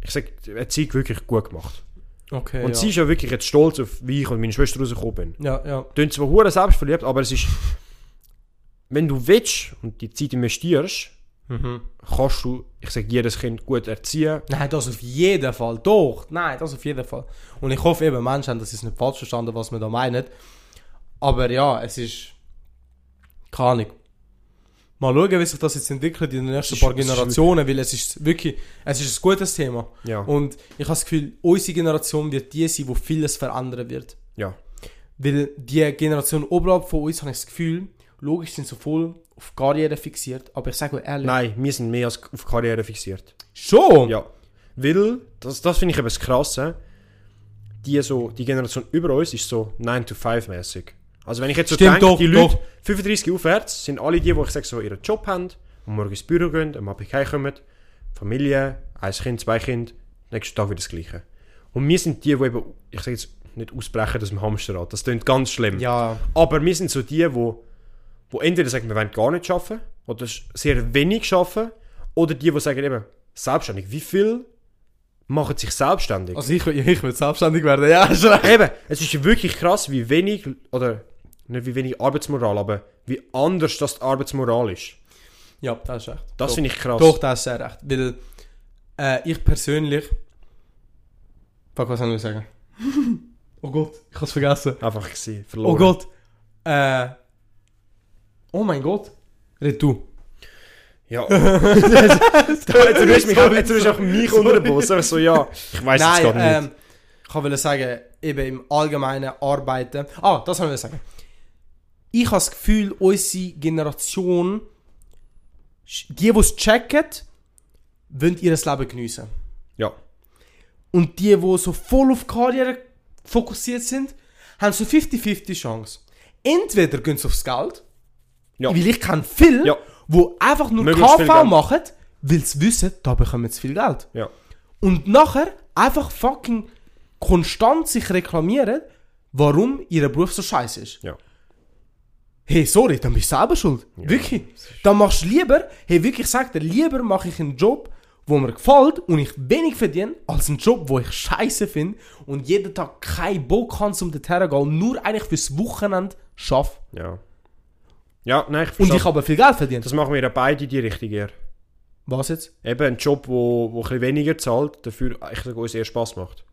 ich sag, die Erziehung wirklich gut gemacht. Okay. Und ja. sie ist ja wirklich jetzt stolz auf, wie ich und meine Schwester rausgekommen bin. ja, ja. Tönt zwar hure selbstverliebt, aber es ist, wenn du willst und die Zeit investierst, Mhm. kannst du, ich sag, jedes Kind gut erziehen. Nein, das auf jeden Fall. Doch. Nein, das auf jeden Fall. Und ich hoffe eben, Menschen haben das ist nicht falsch verstanden, was wir da meinen. Aber ja, es ist. Keine Ahnung. Mal schauen, wie sich das jetzt entwickelt in den nächsten ist- paar Generationen, weil es ist wirklich, es ist ein gutes Thema. Ja, Und ich habe das Gefühl, unsere Generation wird die sein, wo vieles verändern wird. ja. Weil die Generation oberhalb von uns, habe ich das Gefühl, logisch sind so voll auf Karriere fixiert, aber ich sage euch ehrlich, Nein, wir sind mehr als auf Karriere fixiert. schon! Ja. Weil, das, das finde ich eben das Krasse, die, so, die Generation über uns ist so 9-to-5-mäßig. Also wenn ich jetzt so Stimmt denke, doch, die Leute doch. 35 aufwärts sind alle die, die ich sage, so ihren Job haben, und morgen ins Büro gehen, am Abend heimkommen, Familie, ein Kind, zwei Kinder, nächsten Tag wieder das Gleiche. Und wir sind die, die eben, ich sage jetzt nicht ausbrechen aus dem Hamsterrad, das klingt ganz schlimm. Ja, Aber wir sind so die, wo, wo entweder sagen, wir wollen gar nicht arbeiten oder sehr wenig arbeiten oder die, die sagen eben, selbstständig. Wie viel machen sich selbstständig? also ich, ich will selbstständig werden, ja, recht. eben, es ist wirklich krass, wie wenig, oder nicht wie wenig Arbeitsmoral, aber wie anders das die Arbeitsmoral ist. Ja, das ist recht. Das finde ich krass. Doch, das ist sehr recht. Weil äh, ich persönlich. Fuck, was soll ich sagen? oh Gott, ich hab's vergessen. Einfach gewesen, verloren. Oh Gott. Äh. Oh mein Gott. Red du. Ja. jetzt rührst mich auch, jetzt auch mich unter den Boss. Einfach so, ja, ich weiß jetzt gar nicht. ähm, ich wollte sagen, eben im allgemeinen Arbeiten. Ah, das wollte ich sagen. Ich habe das Gefühl, unsere Generation, die, die es checken, wollen ihr Leben geniessen. ja. Und die, die so voll auf Karriere fokussiert sind, haben so 50-50 Chance. Entweder gehen sie aufs Geld, Ja. weil ich kenne viele, Ja. die einfach nur Möglichst viel KV Geld. machen, weil sie wissen, da bekommen sie viel Geld. Ja. Und nachher einfach fucking konstant sich reklamieren, warum ihr Beruf so scheiße ist. Ja. Hey, sorry, dann bist du selber schuld. Wirklich. Dann machst du lieber, hey, wirklich, ich sag dir, lieber mache ich einen Job, wo mir gefällt und ich wenig verdiene, als einen Job, wo ich scheiße finde und jeden Tag keinen Bock habe, um dorthin zu gehen und nur eigentlich fürs Wochenende schaffe. Ja. Ja, nein, ich Und verstehe. ich aber viel Geld verdiene. Das machen wir ja beide in die Richtung eher. Was jetzt? Eben ein Job, wo, wo ein bisschen weniger zahlt, dafür ich sage, uns eher Spass macht.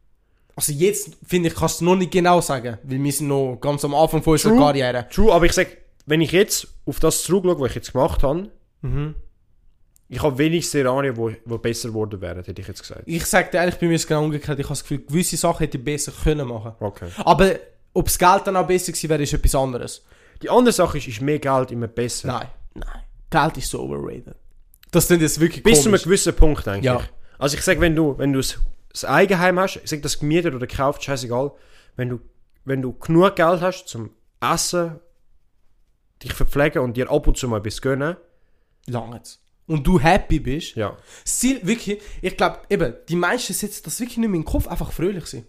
Also jetzt, finde ich, kannst du noch nicht genau sagen, weil wir sind noch ganz am Anfang von unserer True. Karriere. True, aber ich sage, wenn ich jetzt auf das zurückschaue, was ich jetzt gemacht habe, Mhm. ich habe wenig Szenarien, wo, wo besser geworden wären, hätte ich jetzt gesagt. Ich sag dir ehrlich, bei mir ist es genau umgekehrt. Ich habe das Gefühl, gewisse Sachen hätte ich besser können machen. Okay. Aber ob das Geld dann auch besser gewesen wäre, ist etwas anderes. Die andere Sache ist, ist mehr Geld immer besser. Nein, nein. Geld ist so overrated. Das klingt jetzt wirklich Bis zu einem komisch. gewissen Punkt, denke Ja. ich. Also ich sage, wenn du, wenn du das, Eigenheim hast, ich sage das gemietet oder gekauft, scheißegal, wenn du, wenn du genug Geld hast zum Essen, dich verpflegen und dir ab und zu mal etwas gönnen, Langt's. Und du happy bist. ja. Das Ziel, wirklich, ich glaube, eben, die meisten setzen das wirklich nicht mehr in den Kopf, einfach fröhlich sein.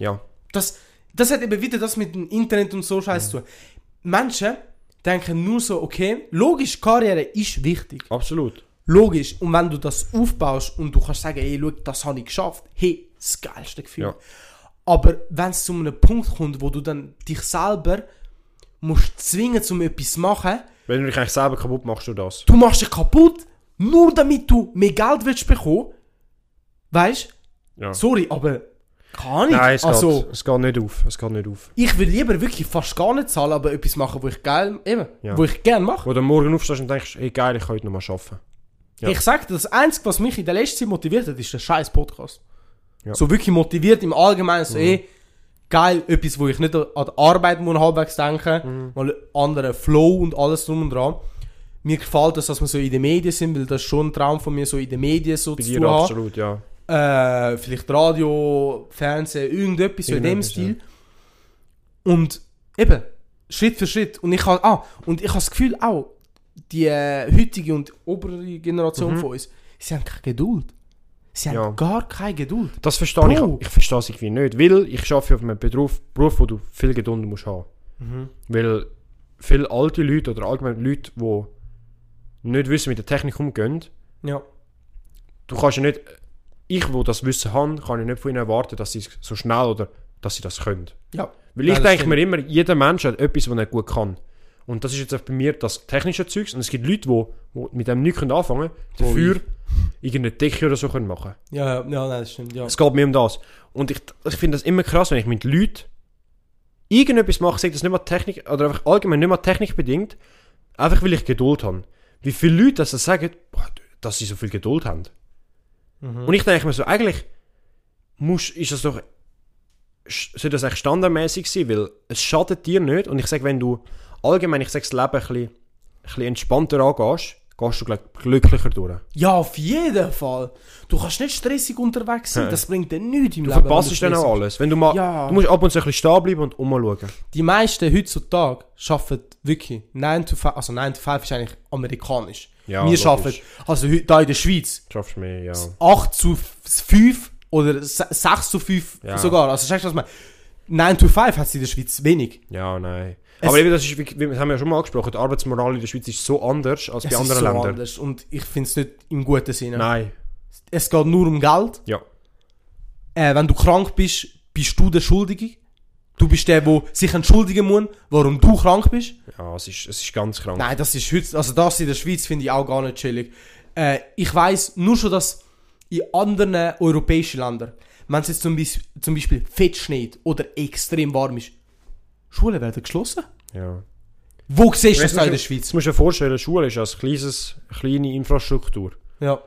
Ja. Das, das hat eben wieder das mit dem Internet und so Scheiß zu tun. Menschen denken nur so, okay, logisch, Karriere ist wichtig. Absolut. Logisch. Und wenn du das aufbaust und du kannst sagen, hey, schau, das habe ich geschafft, hey, das geilste Gefühl. Ja. Aber wenn es zu einem Punkt kommt, wo du dann dich selber musst zwingen, um etwas zu machen, Wenn du dich eigentlich selber kaputt machst, du das. du machst dich kaputt, nur damit du mehr Geld willst bekommen, weißt Ja. Sorry, aber kann ich. Nein, es, also, geht, es geht nicht auf. Es geht nicht auf. ich will lieber wirklich fast gar nicht zahlen, aber etwas machen, wo ich geil, eben, Ja. wo ich gerne mache. Wo du morgen aufstehst und denkst, hey geil, ich kann heute nochmal arbeiten. Ja. Ich sag dir, das Einzige, was mich in der letzten Zeit motiviert hat, ist der scheiß Podcast. Ja. So wirklich motiviert im Allgemeinen, so, eh, geil, etwas, wo ich nicht an die Arbeit muss halbwegs denken, mal anderen Flow und alles drum und dran. Mir gefällt das, dass wir so in den Medien sind, weil das ist schon ein Traum von mir, so in den Medien so Bei zu dir tun haben. absolut, ja. Äh, vielleicht Radio, Fernsehen, irgendetwas so in dem Stil. Und eben, Schritt für Schritt. Und ich habe ah, und ich habe das Gefühl auch, die äh, heutige und obere Generation von uns, sie haben keine Geduld. Sie haben Mhm. Ja. gar keine Geduld. Das verstehe ich. Bro. Ich verstehe es irgendwie nicht. Weil ich arbeite auf einem Beruf, Beruf wo du viel Geduld musst haben. Mhm. Weil viele alte Leute oder allgemein Leute, die nicht wissen, mit der Technik umgehen, Ja. du kannst ja nicht, ich, wo das Wissen habe, kann ich nicht von ihnen erwarten, dass sie es so schnell oder dass sie das können. Ja. Weil ich denke mir immer, jeder Mensch hat etwas, was er gut kann. Und das ist jetzt auch bei mir das technische Zeugs. Und es gibt Leute, die, die mit dem nichts anfangen können, dafür irgendeine Decke oder so können machen Ja, ja, ja, nein, das stimmt, ja. Es geht mir um das. Und ich, ich finde das immer krass, wenn ich mit Leuten irgendetwas mache, sage das nicht mal Technik, oder einfach allgemein nicht mal technikbedingt, einfach weil ich Geduld habe. Wie viele Leute das sagen, boah, dass sie so viel Geduld haben. Und ich denke mir so, eigentlich muss, ist das doch, sollte das eigentlich standardmäßig sein, weil es schadet dir nicht. Und ich sage, wenn du allgemein, ich sage das Leben ein bisschen, ein bisschen entspannter angehst, gehst du gleich glücklicher durch. Ja, auf jeden Fall. Du kannst nicht stressig unterwegs sein, Nein. das bringt dir nichts im Du Leben. verpasst wenn dann du auch alles. Wenn du mal, Ja. du musst ab und zu ein bisschen stehen bleiben und umschauen. Die meisten heutzutage arbeiten wirklich 9 to 5, also 9 to 5 ist eigentlich amerikanisch. Ja, Wir logisch. arbeiten, also da in der Schweiz, Schaffst du mehr, ja. 8 zu 5 oder se- 6 zu 5 Ja. sogar. Also sagst du, was man 9 to 5 hat es in der Schweiz wenig. Ja, nein. Es- Aber eben, das ist, das haben wir ja schon mal angesprochen, die Arbeitsmoral in der Schweiz ist so anders als bei Es ist anderen so Ländern. anders und ich finde es nicht im guten Sinne. Nein. Es geht nur um Geld. Ja. Äh, wenn du krank bist, bist du der Schuldige. Du bist der, der sich entschuldigen muss, warum du krank bist. Ja, es ist, es ist ganz krank. Nein, das ist heute, also das in der Schweiz finde ich auch gar nicht chillig. Äh, ich weiß nur schon, dass in anderen europäischen Ländern, wenn es jetzt zum, Beispiel, zum Beispiel fett schneit oder extrem warm ist, Schulen werden geschlossen. Ja. Wo siehst du das da in du, der Schweiz? Jetzt musst du dir vorstellen, eine Schule ist als kleines, kleine Infrastruktur. Ja.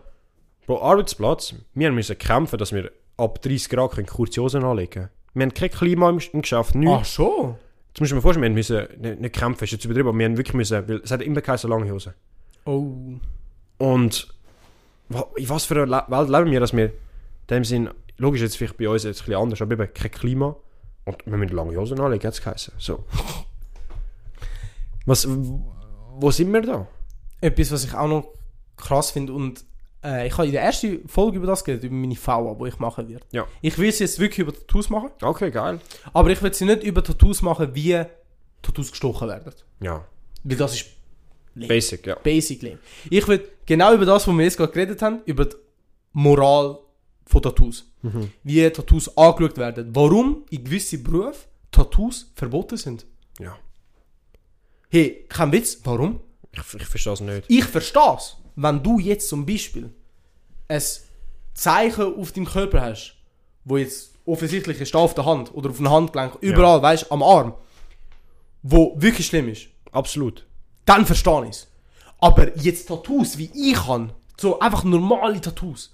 Pro Arbeitsplatz, wir müssen kämpfen, dass wir ab 30 Grad können kurze Hosen anlegen können. Wir haben kein Klima im, im Geschäft, nichts. Ach schon? Jetzt musst du dir vorstellen, wir müssen nicht, nicht kämpfen, ist jetzt übertrieben, aber wir haben wirklich müssen, weil es hat immer keine so lange Hosen. Oh. Und in was für einer Welt leben wir, dass wir in dem Sinn, logisch jetzt vielleicht bei uns jetzt ein bisschen anders, aber eben kein Klima und wir müssen lange Hosen anlegen, hat es geheißen. So. Was, wo sind wir da? Etwas, was ich auch noch krass finde und äh, ich habe in der ersten Folge über das geredet, über meine VA, die ich machen werde. Ja. Ich will sie jetzt wirklich über Tattoos machen, Okay, geil. aber ich will sie nicht über Tattoos machen, wie Tattoos gestochen werden. Ja, Weil das ist basic, ja. basically. Ich will genau über das, was wir jetzt gerade geredet haben, über die Moral von Tattoos. Mhm. Wie Tattoos angeschaut werden. Warum in gewissen Berufen Tattoos verboten sind. ja. Hey, kein Witz, warum? Ich, ich verstehe es nicht. Ich verstehe es. Wenn du jetzt zum Beispiel ein Zeichen auf deinem Körper hast, wo jetzt offensichtlich ist, auf der Hand oder auf dem Handgelenk, überall, weißt am Arm, wo wirklich schlimm ist, Absolut. dann verstehe ich es. Aber jetzt Tattoos, wie ich kann, so einfach normale Tattoos,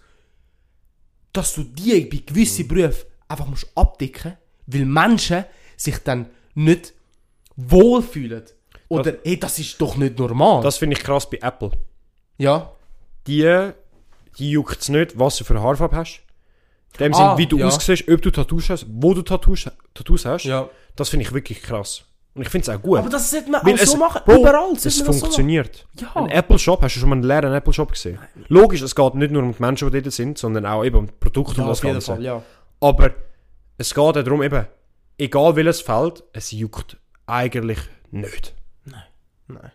dass du die bei gewissen Berufen einfach musst abdecken, weil Menschen sich dann nicht wohlfühlen. Oder, hey, das ist doch nicht normal. Das finde ich krass bei Apple. ja. Die, die juckt es nicht, was du für eine Haarfarbe hast. In dem Ah, Sinn, wie du ja. aussiehst, ob du Tattoos hast, wo du Tattoos, Tattoos hast. Ja. Das finde ich wirklich krass. Und ich finde es auch gut. Aber das sollte man Weil auch so es- machen. Bro, Überall es sollte man das so funktioniert. Ja. Ein Apple Shop, hast du schon mal einen leeren Apple Shop gesehen? Logisch, es geht nicht nur um die Menschen, die dort sind, sondern auch eben um die Produkte Ja, und das Ganze. Fall, ja. Aber es geht auch darum, eben, egal welches Feld, es juckt eigentlich nicht. Nein.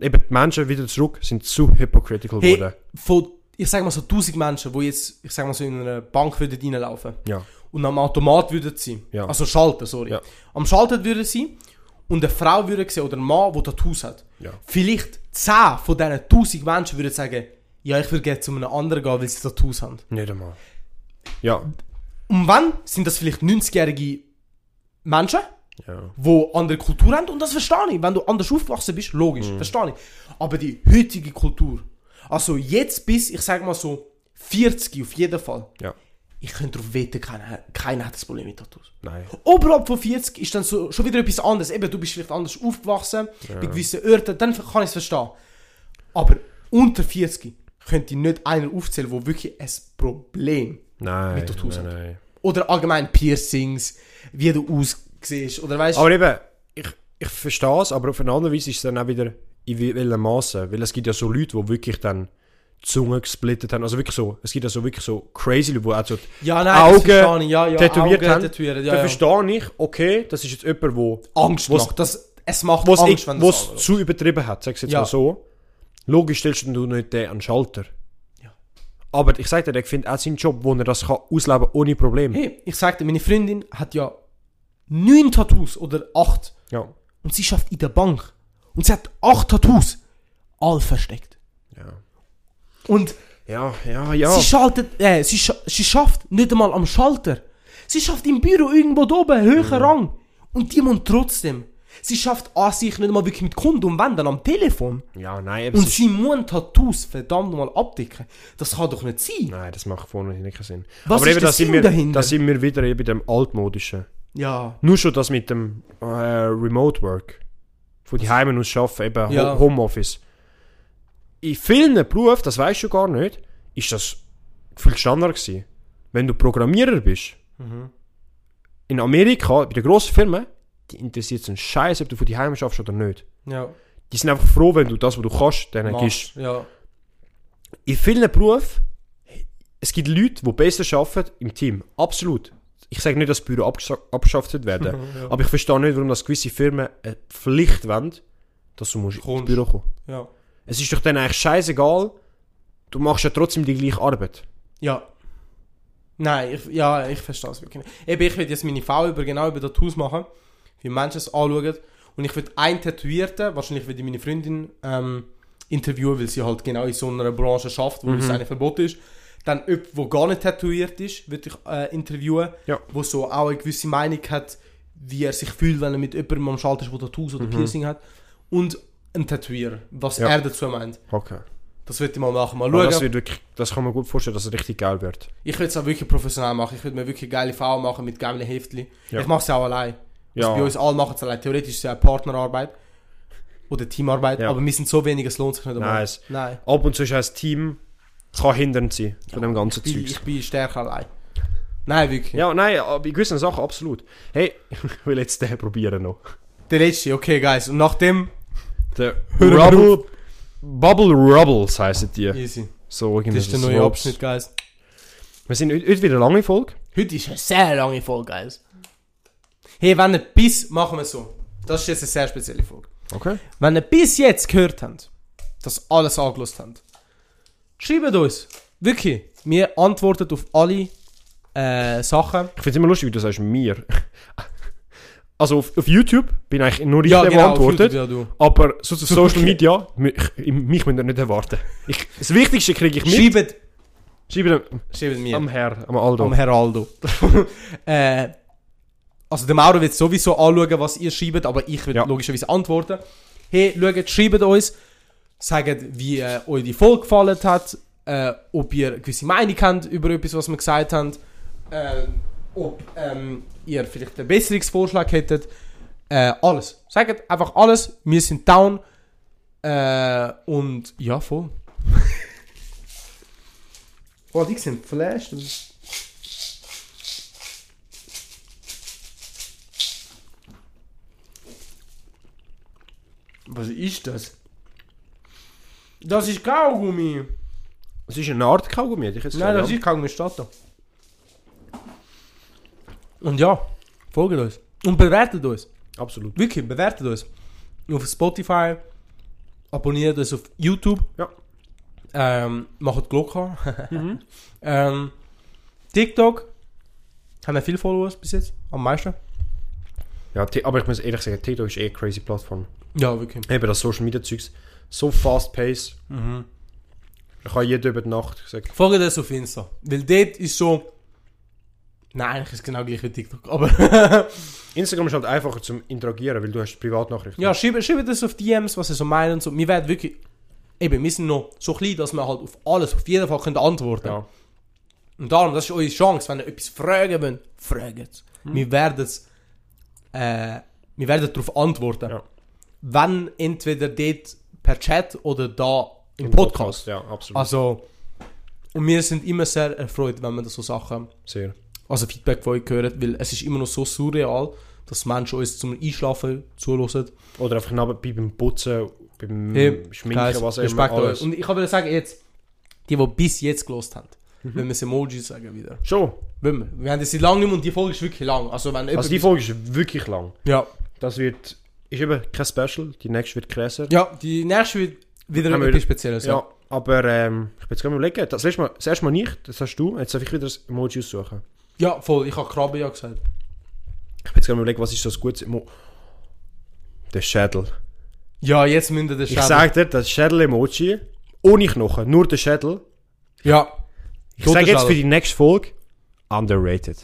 Eben, die Menschen wieder zurück sind zu hypocritical Hey, geworden. von, ich sag mal so 1000 Menschen, die jetzt, ich sag mal so in einer Bank würden reinlaufen Ja. und am Automat würden sie, Ja. also Schalter, sorry. Ja. Am Schalter würden sie und eine Frau würde sehen oder ein Mann, der Tattoos hat. Ja. Vielleicht 10 von diesen 1000 Menschen würden sagen, ja, ich würde gerne zu einem anderen gehen, weil sie Tattoos haben. Nicht einmal. Ja. Und wann sind das vielleicht 90-jährige Menschen, Ja. die andere Kultur haben und das verstehe ich. Wenn du anders aufgewachsen bist, logisch, Mhm. verstehe ich. Aber die heutige Kultur, also jetzt bis, ich sag mal so, 40 auf jeden Fall, Ja. Ich könnte darauf wetten, keiner, keiner hat das Problem mit Tattoos. Nein. Oberhalb von 40 ist dann so, schon wieder etwas anderes. Eben, du bist vielleicht anders aufgewachsen, bei gewissen Orten, dann kann ich es verstehen. Aber unter 40 könnte nicht einer aufzählen, der wirklich ein Problem Nein. Mit Tattoos nein, hat. nein. oder allgemein Piercings, wie du aussiehst, oder weißt Aber eben, ich, ich verstehe es, aber auf eine andere Weise ist es dann auch wieder in welchem Maße. Weil es gibt ja so Leute, die wirklich dann Zunge gesplittet haben. Also wirklich so, es gibt ja so wirklich so crazy Leute, die auch so Ja, nein, Augen ich. Ja, ja, tätowiert Augen haben. tätowiert, ja, ja. verstehe ich, okay, das ist jetzt jemand, wo Angst wo's- macht. Das, es macht was Angst, wenn was das zu übertrieben hat, sag's jetzt Ja. mal so. Logisch stellst du nicht den an den Schalter. Aber ich sage dir, ich finde auch seinen Job, wo er das kann ausleben ohne Problem. Hey, ich sagte, meine Freundin hat ja neun Tattoos oder acht Ja. und sie schafft in der Bank und sie hat acht Tattoos, all versteckt. Und Ja, ja, ja. sie schaltet, äh, sie, scha sie schafft nicht einmal am Schalter. Sie schafft im Büro irgendwo da oben, höher Rang. Und die muss trotzdem. Sie schafft an sich nicht einmal wirklich mit Kunden und wenn dann am Telefon. Ja, nein, Und sie muss Tattoos verdammt mal abdecken. Das kann doch nicht sein. nein, das macht vorne nicht keinen Sinn. Was Aber ist eben, der da sind wir, dahinter? da sind wir wieder eben bei dem altmodischen. Ja. Nur schon das mit dem äh, Remote Work. Von die Heimen aus arbeiten, eben Ja. Ho- Homeoffice. In vielen Berufen, das weißt du gar nicht, ist das viel Standard gewesen. Wenn du Programmierer bist, Mhm. in Amerika, bei den grossen Firmen, die interessiert es einen Scheiß, ob du von die Heim schaffst oder nicht. Ja. Die sind einfach froh, wenn du das, was du kannst, denen gibst. Machst. Ja. In vielen Berufen, es gibt Leute, die besser arbeiten im Team. Absolut. Ich sage nicht, dass Büro abgescha- abgeschafft werden. ja. Aber ich verstehe nicht, warum das gewisse Firmen eine Pflicht wollen, dass du musst ins. Büro kommen Ja. Es ist doch dann eigentlich scheißegal, du machst ja trotzdem die gleiche Arbeit. Ja. Nein, ich, ja, ich verstehe es wirklich nicht. Eben, ich will jetzt meine Frau über, genau über Tattoos machen, wie Menschen es anschauen. Und ich will einen Tätowierten, wahrscheinlich würde ich meine Freundin ähm, interviewen, weil sie halt genau in so einer Branche schafft, wo es eigentlich verboten ist. Dann jemand, der gar nicht tätowiert ist, würde ich äh, interviewen, Ja. wo so auch eine gewisse Meinung hat, wie er sich fühlt, wenn er mit jemandem am Schalter ist, der Tattoos oder Piercing hat. Und ein Tätowierer, was Ja. er dazu meint. Okay. Das würde ich mal machen, mal Aber schauen. das, wird wirklich, das kann man gut vorstellen, dass es richtig geil wird. Ich will es auch wirklich professionell machen. Ich will mir wirklich geile Frauen machen mit geilen Heftli. Ja. Ich mache es auch allein. Also Ja. Bei uns alle machen es allein. Theoretisch ist es ja Partnerarbeit. Oder Teamarbeit. Ja. Aber wir sind so wenig, es lohnt sich nicht einmal. Nice. Nein. Ab und zu ist ein Team kann hindernd sein von dem ganzen Ich bin, Zeug. ich bin stärker allein. Nein, wirklich. Ja, nein, bei gewissen Sachen absolut. Hey, ich will jetzt den probieren noch. Der letzte, okay, guys. Und nachdem. Der Rubble, Bubble Rubbles heissen die. Easy. So, Das ist der neue Abschnitt, guys. Wir sind heute heute wieder eine lange Folge. Heute ist eine sehr lange Folge, guys. Hey, wenn ihr bis. Machen wir so. Das ist jetzt eine sehr spezielle Folge. Okay. Wenn ihr bis jetzt gehört habt, dass alles angelost habt, schreibt uns. Wirklich. Wir antworten auf alle äh, Sachen. Ich finde es immer lustig, wie du sagst, mir. Also auf, auf YouTube bin eigentlich nur ich, Ja, der genau. auf beantwortet. YouTube, ja. Aber so auf Social. Media, mich, ich- mich müsst ihr nicht erwarten. Ich, das Wichtigste kriege ich mit. Schreibt, Schreibe schreibt mir. am Herr, am Aldo. Am Heraldo. äh, also der Mauro wird sowieso anschauen, was ihr schreibt, aber ich will Ja. logischerweise antworten. Hey, schaut, schreibt uns, sagt, wie äh, euch die Folge gefallen hat, äh, ob ihr gewisse Meinung habt über etwas, was wir gesagt haben, äh, ob ähm, ihr vielleicht einen Besserungsvorschlag hättet. Äh, alles. Sagt einfach alles. Wir sind down. Äh, und ja, voll. oh, die sind flashed. Was ist das? Das ist Kaugummi. Es ist eine Art Kaugummi, hätte ich jetzt Nein, das ist Kaugummi Stato. Und ja, folgt uns. Und bewertet uns. Absolut. Wirklich, bewertet uns. Auf Spotify. Abonniert uns auf YouTube. Ja. Ähm, macht Glocke an. ähm, TikTok. Haben wir viele Followers bis jetzt? Am meisten? Ja, aber ich muss ehrlich sagen, TikTok ist eh eine crazy Plattform. Ja, wirklich. Eben das Social Media Zeugs. So fast pace. Mhm. Ich kann jeden über die Nacht gesagt. Folgt uns auf Insta. Weil dort ist so... Nein, eigentlich ist es genau gleich wie TikTok. Aber... Instagram ist halt einfacher zum Interagieren, weil du hast Privatnachrichten. Ja, schreibt, schreibt das auf DMs, was ihr so meint und so. Wir werden wirklich... Eben, wir sind noch so klein, dass wir halt auf alles, auf jeden Fall können antworten Ja. Und darum, das ist eure Chance, wenn ihr etwas fragen wollt, fragt es. Hm. Wir werden es... Äh, wir werden darauf antworten. Ja. Wenn entweder dort per Chat oder da im, Podcast. Ja, absolut. Also... Und wir sind immer sehr erfreut, wenn wir so Sachen... Sehr. Also Feedback von euch hören, weil es ist immer noch so surreal, dass Menschen uns zum Einschlafen zulassen. Oder einfach nebenbei beim Putzen, beim Hey, Schminken, Guys, was auch immer. Alles. Und ich würde sagen, jetzt, die, die bis jetzt gelost haben, wenn wir das Emojis sagen wieder. Schon. Wenn wir. Wir haben das seit langem nicht mehr und die Folge ist wirklich lang. Also wenn Also die Folge ist wirklich lang. Ja. Das wird... Ist eben kein Special, die nächste wird krasser. Ja, die nächste wird wieder Haben wir- etwas Spezielles. Ja, Ja. aber ähm, ich bin jetzt gerade mal überlegen. Das letzte Mal, das erste Mal nicht, das hast du. Jetzt darf ich wieder das Emoji aussuchen. Ja, voll. Ich habe Krabbe ja gesagt. Ich bin jetzt gerade mal überlegen, was ist gutes Emo... Der Schädel. Ja, jetzt müsst ihr das Ich sag dir, das Schädel-Emoji, ohne Knochen, nur der Schädel. Ja. Ich sage jetzt Schädel. für die nächste Folge, underrated.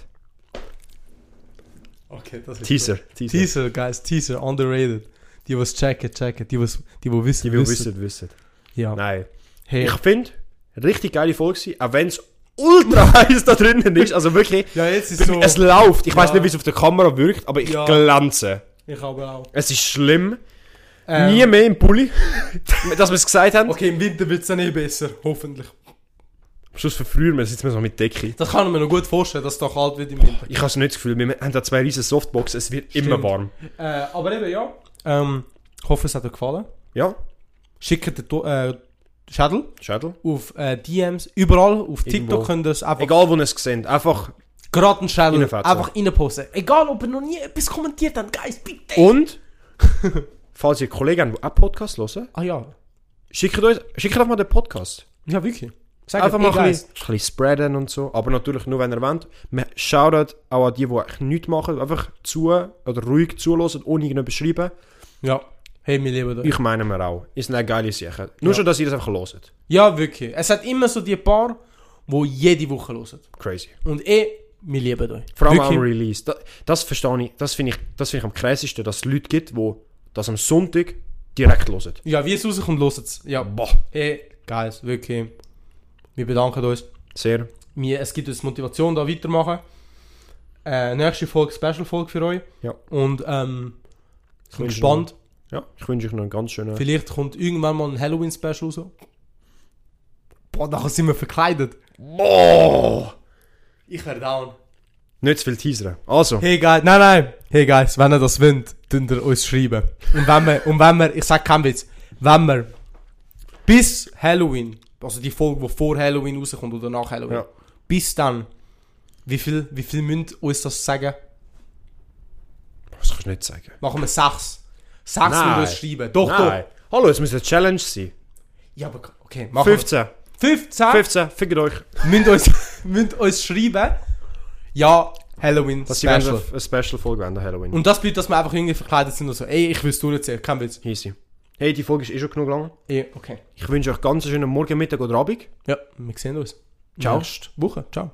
Okay, das ist Teaser, Teaser. Teaser, guys. Teaser. Underrated. Die, was checken, checken. Die, was, die, die wissen, Die will wissen, wissen. Ja. Nein. Hey. Ich finde, richtig geile Folge auch wenn es ultra heiß da drinnen ist. Also wirklich, ja, jetzt ist so... es läuft. Ich weiß Ja. nicht, wie es auf der Kamera wirkt, aber ich Ja. glänze. Ich habe auch. Es ist schlimm. Ähm, Nie mehr im Pulli. dass wir es gesagt haben. Okay, im Winter wird es dann eh besser, hoffentlich. Am Schluss verfrühen wir, sitzen wir so mit Decke. Das kann ich mir noch gut vorstellen, dass es da kalt wird im Winter. Ich habe so nicht das Gefühl, wir haben da zwei riesen Softboxen, es wird immer Stimmt. warm. Äh, aber eben, ja. Ähm, ich hoffe, es hat euch gefallen. Ja, Schickt den äh, Schädel Schädel. auf äh, DMs, überall. Auf TikTok Irgendwo. könnt ihr es einfach Egal, wo ihr es seht, einfach. gerade einen Schädel Reinfetzen. einfach reinposten. Egal, ob ihr noch nie etwas kommentiert habt, Guys, bitte. Und, falls ihr Kollegen habt, die auch Podcast hören, Ah ja. schickt euch, schickt einfach mal den Podcast. Ja, wirklich. Sag Einfach mal ein bisschen, ein bisschen spreaden und so. Aber natürlich nur, wenn ihr wollt. Wir Shoutout auch an die, die eigentlich nichts machen. Einfach zu oder ruhig zuhören, ohne irgendetwas schreiben. Ja. Hey, wir lieben euch. Ich meine wir auch. Ist eine geile Sache. Nur Ja. schon, dass ihr das einfach hört. Ja, wirklich. Es hat immer so die paar, die jede Woche hören. Crazy. Und eh, wir lieben euch. Vor allem Wirklich. am Release. Das, das verstehe ich. Das finde ich, das finde ich am krassesten, dass es Leute gibt, die das am Sonntag direkt hören. Ja, wie es rauskommt, hört es. Ja, Boah. eh, Guys, wirklich. Wir bedanken uns. Sehr. Wir, es gibt uns Motivation, da weitermachen. Äh, nächste Folge, Special-Folge für euch. Ja. Und ähm, ich bin wünsche gespannt. Ja, ich wünsche euch noch einen ganz schönen... Vielleicht kommt irgendwann mal ein Halloween-Special raus. Boah, nachher sind wir verkleidet. Boah! Ich werde down. Nicht zu viel teasern. Also, Hey guys, nein, nein. Hey guys, wenn ihr das wollt, könnt ihr uns schreiben. Und wenn wir, und wenn wir, ich sag keinen Witz, wenn wir bis Halloween, also die Folge, die vor Halloween rauskommt oder nach Halloween, Ja. bis dann, wie viel, wie viel müsst ihr uns das sagen? das kannst du nicht sagen. Machen wir sechs. Sechs Nein. uns schreiben. Doch, Nein. Hallo, es muss eine Challenge sein. doch. Ja, aber okay, machen 15. wir. 15. 15, fickt euch. Müsst uns, müsst uns schreiben. Ja, Halloween Dass eine, Special. eine Special-Folge der Halloween. Und das bedeutet, dass wir einfach irgendwie verkleidet sind und so. Ey, ich will es durchziehen, kein Witz. Easy. Hey, die Folge ist eh schon genug lang. Eh, okay. Ich wünsche euch ganz einen schönen Morgen, Mittag oder Abend. Ja, wir sehen uns. Ciao. Nächste Woche. Ciao.